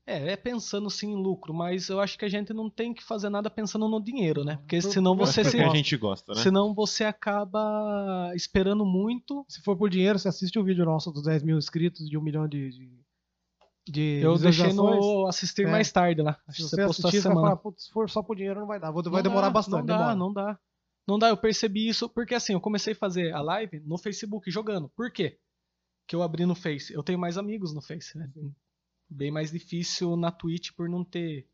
é, é, é pensando sim em lucro, mas eu acho que a gente não tem que fazer nada pensando no dinheiro, né? Porque Por- senão por- você se. a gente gosta, né? Senão você acaba esperando muito Se for por dinheiro, você assiste o vídeo nosso dos 10 mil inscritos de um milhão de, de, de Eu deixei no assistir É. mais tarde lá. Acho Se que você você postou assistir, vai semana. falar, "Putz, se for só por dinheiro não vai dar, vou- vai Não demorar dá, bastante. Não dá, demora. não dá. Não dá, eu percebi isso porque assim, eu comecei a fazer a live no Facebook jogando. Por quê? Que eu abri no Face. Eu tenho mais amigos no Face, né? Bem mais difícil na Twitch por não ter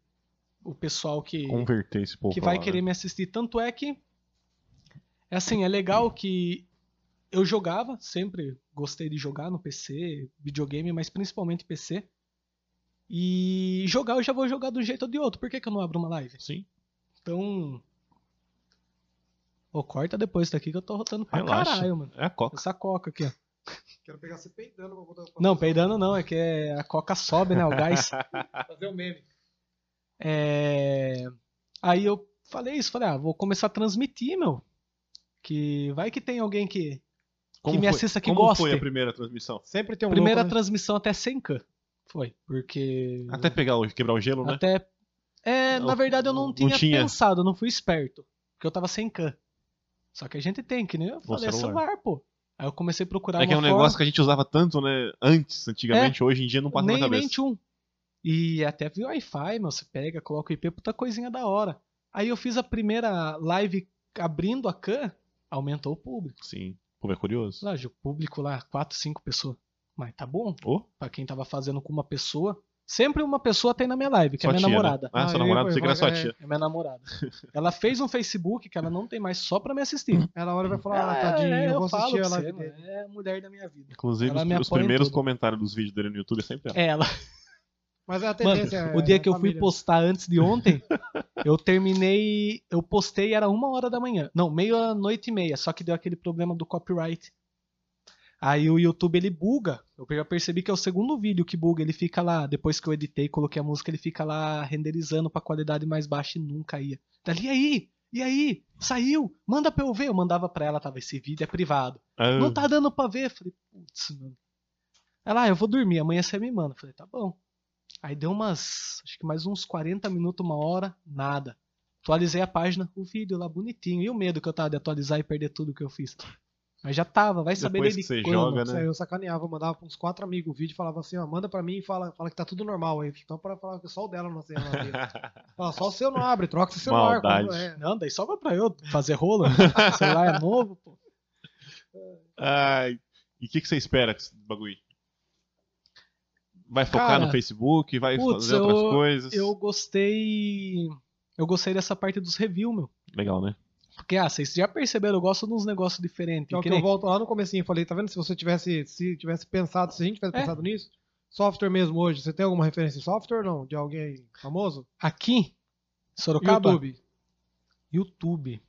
o pessoal que, Converter esse povo que vai lá, querer né? me assistir. Tanto é que, é assim, é legal que eu jogava, sempre gostei de jogar no PC, videogame, mas principalmente PC. E jogar eu já vou jogar de um jeito ou de outro. Por que, que eu não abro uma live? Sim. Então. Ô, corta depois daqui que eu tô rotando pra Relaxa. caralho, mano. É a Coca. Essa coca aqui, ó. Quero pegar você peidando pra botar. Não, peidando não, é que é- a coca sobe, né? O gás. fazer o meme. É... Aí eu falei isso, falei, ah, vou começar a transmitir, meu. Que vai que tem alguém que. Como me foi- assista que como goste. foi a primeira transmissão? Sempre tem um Primeira louco, né? transmissão até 100k. Foi, porque. Até pegar o, quebrar o gelo, né? Até. É, Não- na verdade eu não, não tinha, tinha. pensado, eu não fui esperto. Porque eu tava sem can. Só que a gente tem, que nem eu falei, é celular. celular, pô. Aí eu comecei a procurar É que é um forma- negócio que a gente usava tanto, né? Antes, antigamente, hoje em dia não passa nem, na cabeça. nem tchum. E até via Wi-Fi, meu, você pega, coloca o IP, puta coisinha da hora. Aí eu fiz a primeira live abrindo a can, aumentou o público. Sim. O povo é curioso. Lógico, o público lá, 4, 5 pessoas. Mas tá bom, Ô, pra quem tava fazendo com uma pessoa. Sempre uma pessoa tem na minha live, que é sua minha tia, namorada. Né? Ah, Ah, sua namorada, você que era sua é- tia. É minha namorada. ela fez um Facebook que ela não tem mais só pra me assistir. Ela hora vai falar, ah, É, tadinho, é, eu vou falo assistir pra a live você, mano, É a mulher da minha vida. Inclusive, Ela os, os primeiros tudo. comentários dos vídeos dele no YouTube é sempre ela. É ela. Mas é a Mano, tendência é o dia é que eu fui família. postar antes de ontem, eu terminei. Eu postei, era uma hora da manhã. Não, meia-noite e meia, só que deu aquele problema do copyright. Aí o YouTube ele buga. Eu já percebi que é o segundo vídeo que buga. Ele fica lá, depois que eu editei, coloquei a música, ele fica lá renderizando pra qualidade mais baixa e nunca ia. Dali, e aí? E aí? Saiu? Manda pra eu ver. Eu mandava pra ela, tava, esse vídeo é privado. Ah, Não tá dando pra ver. Falei, putz, mano. Ela, ah, eu vou dormir, amanhã você me manda. Falei, tá bom. Aí deu umas, acho que mais uns 40 minutos, uma hora, nada. Atualizei a página, o vídeo lá bonitinho. E o medo que eu tava de atualizar e perder tudo que eu fiz. Mas já tava, vai saber Depois dele que você quando. joga, né? eu sacaneava, eu mandava pra uns quatro amigos o vídeo e falava assim, ó, manda pra mim e fala, fala que tá tudo normal aí. Então pra falar que só o dela não tem geladeira. Fala, só o seu não abre, troca esse celular. Maldade. quando- é. Não, daí sobra pra eu fazer rolo. o celular é novo, pô. Ai, e o que, que você espera desse bagulho? Vai focar Cara, no Facebook? Vai putz, fazer outras eu- coisas? Eu gostei. Eu gostei dessa parte dos reviews, meu. Legal, né? Porque, ah, vocês já perceberam, eu gosto de uns negócios diferentes. É o que eu volto lá no comecinho e falei, tá vendo? Se você tivesse, se tivesse pensado, se a gente tivesse É. pensado nisso, software mesmo hoje, você tem alguma referência em software ou não? De alguém famoso? Aqui, Sorocaba, YouTube. YouTube.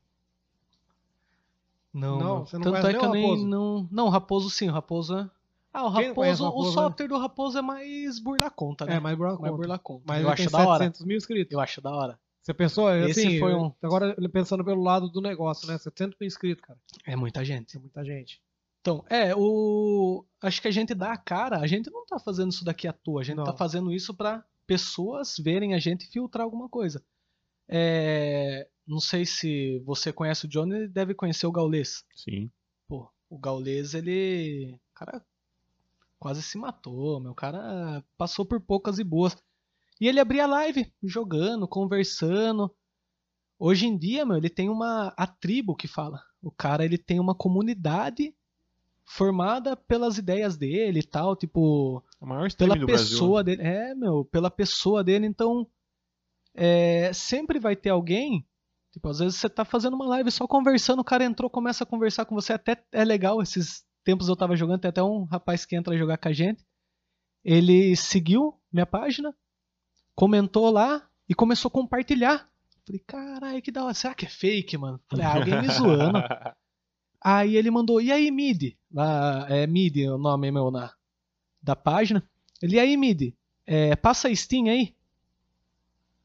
Não, Não, meu. você não Tanto é que o eu nem Raposo? não, não, Raposo sim, o Raposo é... Ah, o não Raposo, o o Raposo, né? software do Raposo é mais burlar conta, né? É, mais mais conta. burlar conta. Mas eu acho tem da hora. 700 mil inscritos. Eu acho da hora. Você pensou? Assim, Esse foi um- Agora ele pensando pelo lado do negócio, né? 700 mil inscritos, cara. É muita gente. É muita gente. Então, é, o. Acho que a gente dá a cara, a gente não tá fazendo isso daqui à toa, a gente Não. tá fazendo isso pra pessoas verem a gente e filtrar alguma coisa. É, Não sei se você conhece o Johnny, ele deve conhecer o Gaulês. Sim. Pô, o Gaulês, ele. O cara quase se matou, meu. O cara passou por poucas e boas. E ele abria live, jogando, conversando. Hoje em dia, meu, ele tem uma. A tribo que fala. O cara, ele tem uma comunidade formada pelas ideias dele e tal, tipo O maior pela do Brasil. né? pessoa dele. É, meu, pela pessoa dele. Então, é, sempre vai ter alguém. Tipo, às vezes você tá fazendo uma live só conversando, o cara entrou, começa a conversar com você. Até é legal. Esses tempos eu tava jogando, tem até um rapaz que entra jogar com a gente. Ele seguiu minha página, comentou lá e começou a compartilhar. Falei, caralho, que da hora. Será que é fake, mano? Falei, ah, alguém me zoando. Aí ele mandou, e aí, Mid? Lá, é Mid o nome meu na, da página. Ele, e aí, Mid? É, passa a Steam aí.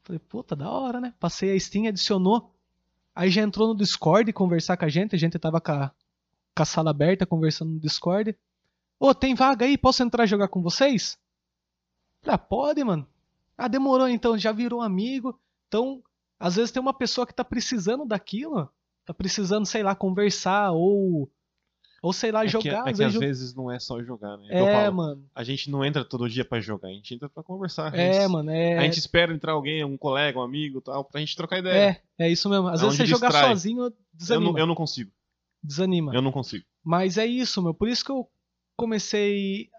Falei, puta, da hora, né? Passei a Steam, adicionou. Aí já entrou no Discord conversar com a gente. A gente tava com a, com a sala aberta conversando no Discord. Ô, tem vaga aí? Posso entrar jogar com vocês? Falei, ah, pode, mano. Ah, demorou então, já virou amigo. Então, às vezes tem uma pessoa que tá precisando daquilo, tá precisando, sei lá, conversar ou ou sei lá, É que, jogar, é às que às vezes. vezes não é só jogar, né? É, que eu É, falo, mano. A gente não entra todo dia pra jogar, a gente entra pra conversar. A É, gente, mano, é A gente espera entrar alguém, um colega, um amigo tal, pra gente trocar ideia. é, é isso mesmo. Às É vezes você jogar sozinho eu, desanima. não, eu não consigo. Desanima. Eu não consigo. Mas é isso, meu. Por isso que eu comecei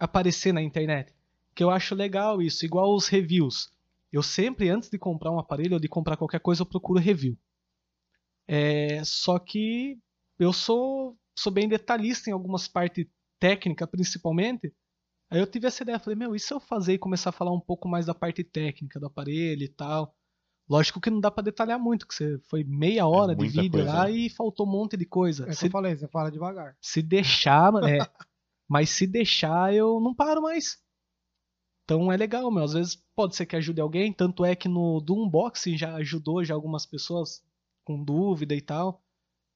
a aparecer na internet. Que eu acho legal isso. Igual os reviews. Eu sempre, antes de comprar um aparelho ou de comprar qualquer coisa, eu procuro review. É, só que eu sou, sou bem detalhista em algumas partes técnicas, principalmente. Aí eu tive essa ideia, falei, meu, e se eu fazer e começar a falar um pouco mais da parte técnica do aparelho e tal? Lógico que não dá pra detalhar muito, que você foi meia hora de muita vídeo coisa, lá né? e faltou um monte de coisa. É o que Se eu falei, você fala devagar. se deixar, mano, é. Mas se deixar, eu não paro mais. Então é legal, meu. Às vezes pode ser que ajude alguém. Tanto é que no do unboxing já ajudou já algumas pessoas com dúvida e tal.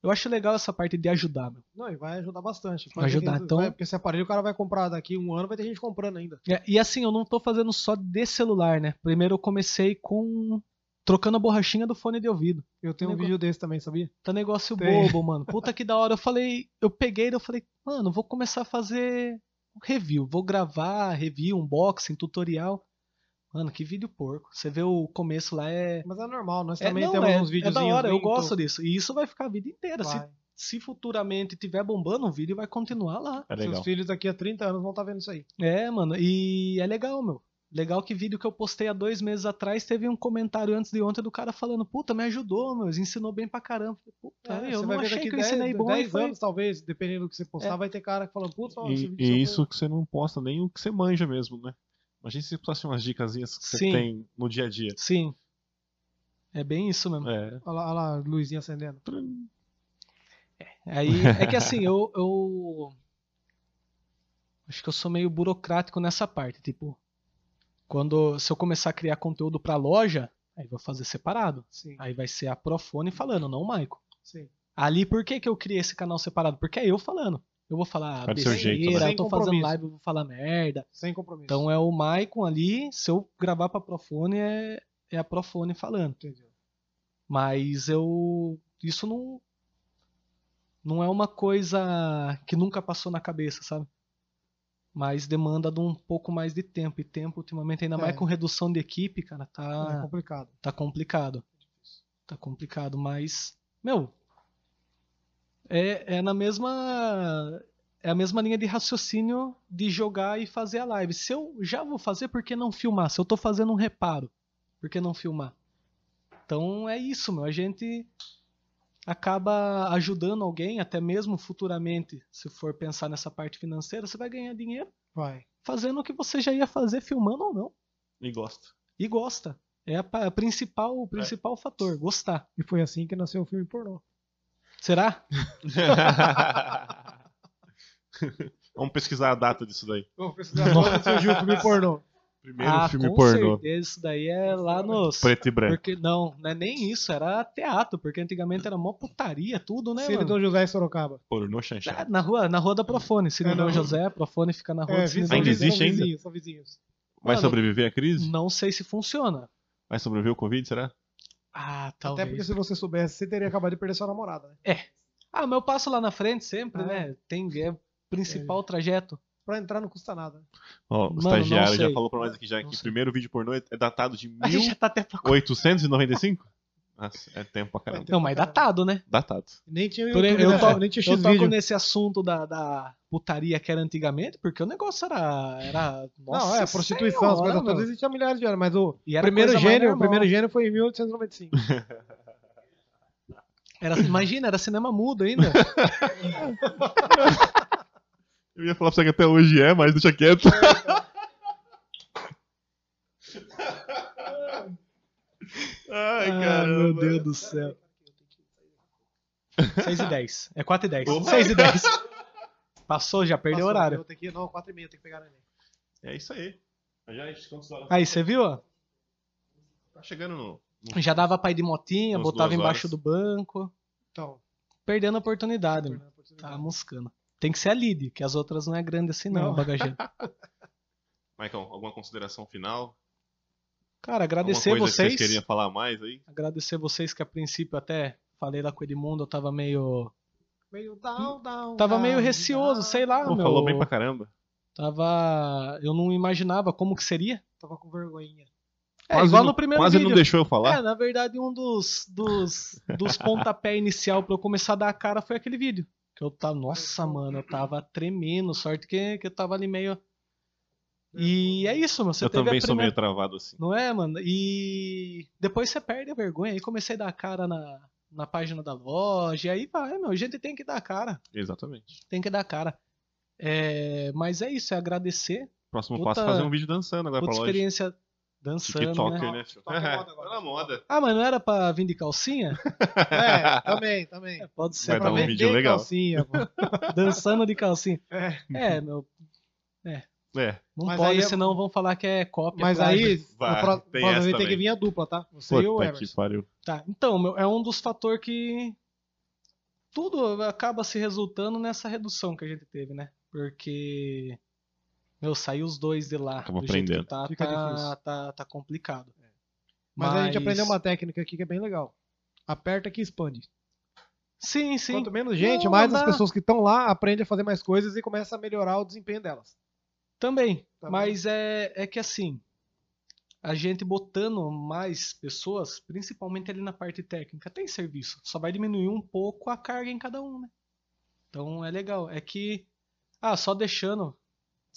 Eu acho legal essa parte de ajudar, meu. Não, e vai ajudar bastante. Vai ajudar, então- vai- porque esse aparelho o cara vai comprar daqui um ano, vai ter gente comprando ainda. É, E assim, eu não tô fazendo só de celular, né? Primeiro eu comecei com. trocando a borrachinha do fone de ouvido. Eu tenho um Negócio- vídeo desse também, sabia? Tá negócio Tem. bobo, mano. Puta que da hora. Eu falei, eu peguei e eu falei, mano, vou começar a fazer review. Vou gravar review, unboxing, tutorial. Mano, que vídeo porco. Você vê o começo lá é. Mas é normal, nós É, também não, temos é, uns é vídeos da hora, eu gosto disso. E isso vai ficar a vida inteira. Se, se futuramente tiver bombando, o vídeo vai continuar lá. É legal. Seus filhos daqui a 30 anos vão estar vendo isso aí. É, mano, e é legal, meu. Legal que vídeo que eu postei há dois meses atrás teve um comentário antes de ontem do cara falando, puta, me ajudou, meu, ensinou bem pra caramba. Falei, Puta, É, eu você não vai ver achei daqui que eu ensinei 10, bom. e 10 foi- anos, talvez, dependendo do que você postar, É. vai ter cara que fala, putz, ó, esse E, e isso que você não posta nem o que você manja mesmo, né? Imagina se você passasse umas dicasinhas que você Sim. tem no dia a dia. Sim. É bem isso mesmo. É. Olha lá, olha lá, a luzinha acendendo. Aí, é que assim, eu, eu, Acho que eu sou meio burocrático nessa parte. Tipo, quando se eu começar a criar conteúdo pra loja, aí vou fazer separado. Sim, Aí vai ser a Profone falando, não o Maico. sim. Ali, por que, que eu criei esse canal separado? Porque é eu falando. Eu vou falar seu besteira, jeito, né? eu tô fazendo live, eu vou falar merda. Sem compromisso. Então é o Maicon ali, se eu gravar pra Profone, é, é a Profone falando. Entendeu? Mas eu. Isso não. Não é uma coisa que nunca passou na cabeça, sabe? Mas demanda de um pouco mais de tempo. E tempo, ultimamente, ainda É. mais com redução de equipe, cara, É tá, complicado. tá complicado. Tá complicado, mas. Meu. É, é na mesma. É a mesma linha de raciocínio de jogar e fazer a live. Se eu já vou fazer, por que não filmar? Se eu tô fazendo um reparo, por que não filmar? Então é isso, meu. A gente acaba ajudando alguém, até mesmo futuramente, se for pensar nessa parte financeira, você vai ganhar dinheiro Vai. fazendo o que você já ia fazer, filmando ou não. E gosta. E gosta. É a, a principal, o principal fator, gostar. E foi assim que nasceu o filme pornô. Será? Vamos pesquisar a data disso daí. Vou precisar quando surgiu o filme pornô. Primeiro ah, filme com pornô. certeza, isso daí é lá nos... Preto e branco. Porque, não, não é nem isso, era teatro, porque antigamente era mó putaria, tudo, né, Cine mano? Dom José e Sorocaba. Pornô chanchado. Ah, Na rua, na rua da Profone, Cine É, na Dom. José, Profone fica na rua É, do Cine Ainda José. existe ainda? vizinhos, são vizinhos. Vai Mano, sobreviver a crise? Não sei se funciona. Vai sobreviver o Covid, será? Ah, Até porque talvez. se você soubesse, você teria acabado de perder sua namorada, né? Ah, mas eu passo lá na frente sempre, Ah, né? Tem é o principal trajeto. Pra entrar não custa nada. Ó, o estagiário já falou pra nós aqui já Não que o primeiro vídeo pornô é é datado de A gente já tá até procurando. 1895? Nossa, é tempo pra caramba. Não, mas datado, né? Datado. Nem tinha Por- YouTube, eu, né? to- nem tinha eu toco nesse assunto da, da putaria que era antigamente, porque o negócio era. era nossa Não, é, prostituição, as senhora, coisas meu. todas existiam milhares de anos, mas o E era primeiro gênio, o primeiro gênio foi em 1895. Era, imagina, era cinema mudo ainda. Eu ia falar pra você que até hoje é, mas deixa quieto. Ai, Ah, caramba. meu Deus do céu. 6 e 10. É 4 e 10. Opa. 6 e 10. Passou, já perdeu o horário. eu tenho que- não, 4 e meia, tem que pegar neném. É isso aí. Já, quantas horas? Aí, você viu? ó? Tá chegando no. no- Já dava pra ir de motinha, Umas botava embaixo horas. do banco. Então, Perdendo a oportunidade, mano. perdendo a oportunidade. Tá moscando. Tem que ser a lead, que as outras não é grande assim não, Não. bagageiro. Michael, alguma consideração final? Cara, agradecer alguma coisa vocês. que vocês queriam falar mais aí? Agradecer vocês que a princípio até falei lá com o Edmundo, eu tava meio. Meio down, down. Tava down, meio receoso, down. sei lá, Pô, meu. falou bem pra caramba. Tava. Eu não imaginava como que seria. Tava com vergonhinha. É, Quase igual não- no primeiro Quase vídeo. não deixou eu falar. É, na verdade, um dos, dos, dos pontapé inicial pra eu começar a dar a cara foi aquele vídeo. Que eu tava. Nossa, mano, eu tava tremendo. Sorte que, que eu tava ali meio. E é isso, mano. Você eu teve também a sou meio primeira... travado assim. Não é, mano? E depois você perde a vergonha. Aí comecei a dar cara na, na página da loja. E aí vai, meu. A gente tem que dar cara. Exatamente. Tem que dar cara. É, mas é isso, é agradecer. Próximo Puta- passo é fazer um vídeo dançando agora Outra pra loja. experiência dançando, TikToker, né? né? TikTok é moda agora. Tá na moda. Ah, mas não era pra vir de calcinha? É, também, também. É, pode ser Vai dar um vídeo legal. Calcinha, pô. Dançando de calcinha. É. É, meu. É. Não Mas pode, aí é- senão vão falar que é cópia. Mas aí, Vai, pro- tem provavelmente tem que vir a dupla, tá? Você e o Puta que Everson. pariu. Tá, então, meu, é um dos fatores que. Tudo acaba se resultando nessa redução que a gente teve, né? Porque. Meu, saiu os dois de lá. Acabou do jeito que aprendendo. Tá, Fica tá, difícil. tá, tá complicado. Mas, a gente aprendeu uma técnica aqui que é bem legal. Aperta que expande. Sim, sim. Quanto menos gente, Não, mais dá. as pessoas que estão lá aprendem a fazer mais coisas e começa a melhorar o desempenho delas. Também. Também. Mas é, é que assim, a gente botando mais pessoas, principalmente ali na parte técnica, tem serviço. Só vai diminuir um pouco a carga em cada um, né? Então é legal. É que. Ah, só deixando.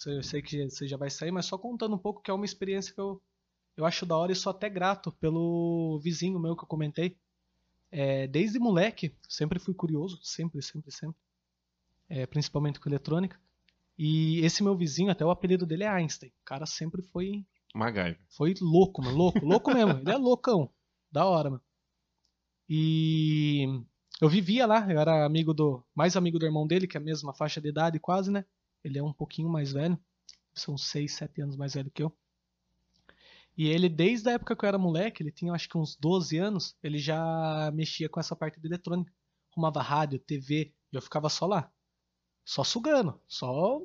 Eu sei que você já vai sair, mas só contando um pouco que é uma experiência que eu, eu acho da hora e sou até grato pelo vizinho meu que eu comentei. É, desde moleque, sempre fui curioso, sempre, sempre, sempre. É, principalmente com eletrônica. E esse meu vizinho, até o apelido dele é Einstein. O cara sempre foi, MacGyver. foi louco, mano. Louco, louco mesmo. Ele é loucão. Da hora, mano. E eu vivia lá, eu era amigo do. Mais amigo do irmão dele, que é a mesma faixa de idade, quase, né? Ele é um pouquinho mais velho. São 6, 7 anos mais velho que eu. E ele, desde a época que eu era moleque, ele tinha acho que uns 12 anos, ele já mexia com essa parte de eletrônica. Arrumava rádio, TV, e eu ficava só lá. Só sugando, só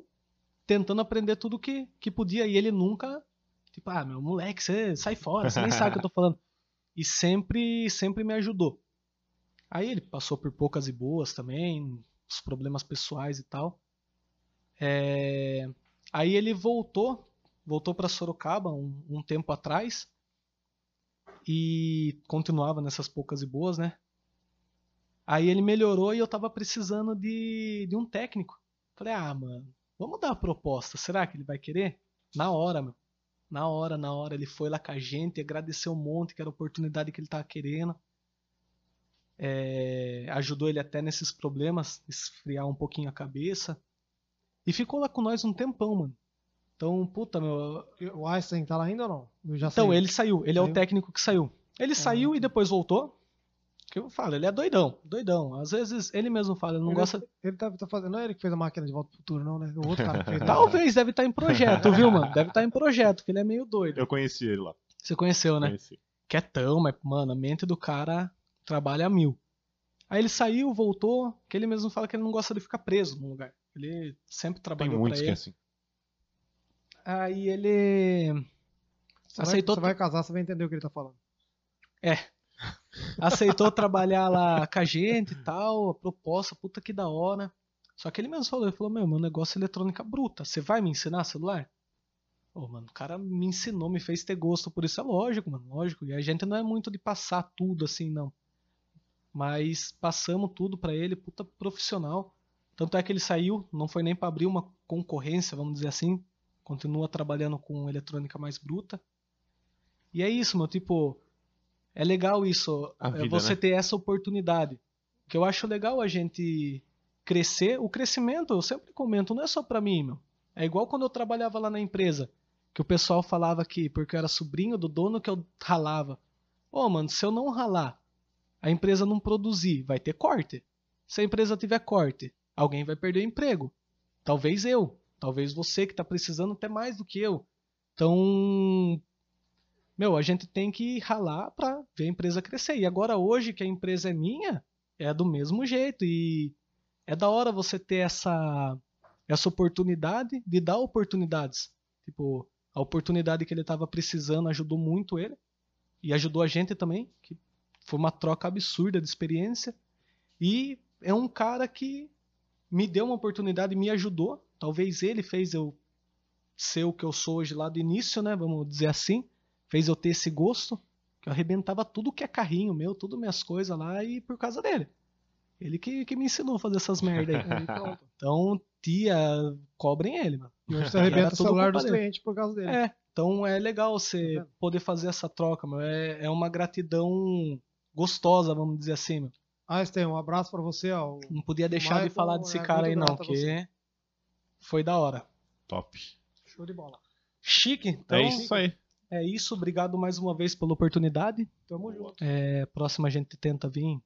tentando aprender tudo que, que podia. E ele nunca, tipo, ah, meu moleque, você sai fora, você nem sabe o que eu tô falando. E sempre, sempre me ajudou. Aí ele passou por poucas e boas também, os problemas pessoais e tal. É... Aí ele voltou voltou para Sorocaba um, um, tempo atrás e continuava nessas poucas e boas, né? Aí ele melhorou e eu tava precisando de, de um técnico. Falei, ah, mano, vamos dar a proposta. Será que ele vai querer? Na hora, meu. Na hora, na hora. Ele foi lá com a gente, agradeceu um monte, que era a oportunidade que ele tava querendo. É, ajudou ele até nesses problemas, esfriar um pouquinho a cabeça. E ficou lá com nós um tempão, mano. Então, puta, meu. O Einstein tá lá ainda ou não? então, saiu. ele saiu. Ele saiu? é o técnico que saiu. Ele ah, saiu e depois voltou. Que eu falo, ele é doidão, doidão. Às vezes ele mesmo fala, ele não ele, gosta. Ele tá, tá, fazendo. Não é ele que fez a máquina de volta pro futuro, não, né? O outro cara fez. Talvez, deve estar tá em projeto, viu, mano? Deve estar tá em projeto, que ele é meio doido. Eu conheci ele lá. Você conheceu, né? Conheci. Quietão, mas, mano, a mente do cara trabalha a mil. Aí ele saiu, voltou, que ele mesmo fala que ele não gosta de ficar preso num lugar. Ele sempre trabalhou Tem muitos pra ele. Que é assim. Aí ele você aceitou. Vai, você vai casar, você vai entender o que ele tá falando. É. Aceitou trabalhar lá com a gente e tal, a proposta, puta que da hora. Só que ele mesmo falou, ele falou, meu, meu negócio é eletrônica bruta, você vai me ensinar celular? Pô, mano, o cara me ensinou, me fez ter gosto por isso, é lógico, mano, lógico. E a gente não é muito de passar tudo assim, não. Mas passamos tudo para ele, puta profissional. Tanto é que ele saiu, não foi nem para abrir uma concorrência, vamos dizer assim, continua trabalhando com eletrônica mais bruta. E é isso, meu, tipo, é legal isso, é vida, você né? ter essa oportunidade. Que eu acho legal a gente crescer. O crescimento, eu sempre comento, não é só pra mim, meu. É igual quando eu trabalhava lá na empresa, que o pessoal falava que, porque eu era sobrinho do dono, que eu ralava. Ô, oh, mano, se eu não ralar, a empresa não produzir, vai ter corte. Se a empresa tiver corte, alguém vai perder o emprego. Talvez eu. Talvez você que está precisando até mais do que eu. Então, meu, a gente tem que ralar para ver a empresa crescer. E agora hoje que a empresa é minha, é do mesmo jeito e é da hora você ter essa essa oportunidade de dar oportunidades. Tipo, a oportunidade que ele estava precisando ajudou muito ele e ajudou a gente também, que foi uma troca absurda de experiência. E é um cara que me deu uma oportunidade, me ajudou Talvez ele fez eu ser o que eu sou hoje lá do início, né? Vamos dizer assim. Fez eu ter esse gosto. Que eu arrebentava tudo que é carrinho meu, tudo minhas coisas lá e por causa dele. Ele que, que me ensinou a fazer essas merdas aí. então, tia, cobrem ele, mano. E hoje você arrebenta o celular dos clientes por causa dele. É, então é legal você tá poder fazer essa troca, meu. É, é uma gratidão gostosa, vamos dizer assim, meu. Ah, Estevam, um abraço pra você, ó. Não podia deixar Michael, de falar desse é cara aí, não, que foi da hora. Top. Show de bola. Chique. Então, é isso aí. É isso. Obrigado mais uma vez pela oportunidade. Tamo junto. É, próxima a gente tenta vir em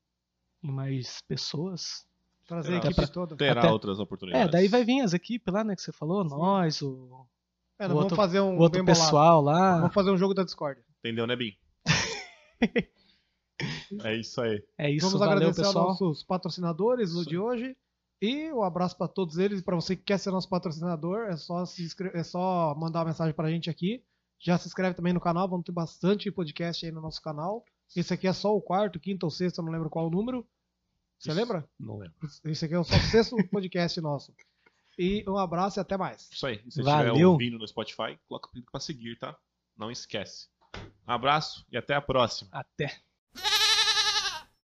mais pessoas. Trazer terá, a equipe toda. Terá Até, outras oportunidades. É, daí vai vir as equipes lá, né, que você falou, Sim. nós, o... É, o outro, vamos fazer um o outro pessoal lá. Vamos fazer um jogo da Discord. Entendeu, né, Bim? é isso aí. É isso, Vamos valeu, agradecer pessoal. aos nossos patrocinadores no de hoje. E um abraço para todos eles. Para você que quer ser nosso patrocinador, é só, se é só mandar uma mensagem para a gente aqui. Já se inscreve também no canal, vamos ter bastante podcast aí no nosso canal. Esse aqui é só o quarto, quinto ou sexto, eu não lembro qual o número. Você Isso, lembra? Não lembro. Esse aqui é só o sexto podcast nosso. E um abraço e até mais. Isso aí. Se você estiver ouvindo no Spotify, coloca o para seguir, tá? Não esquece. Um abraço e até a próxima. Até.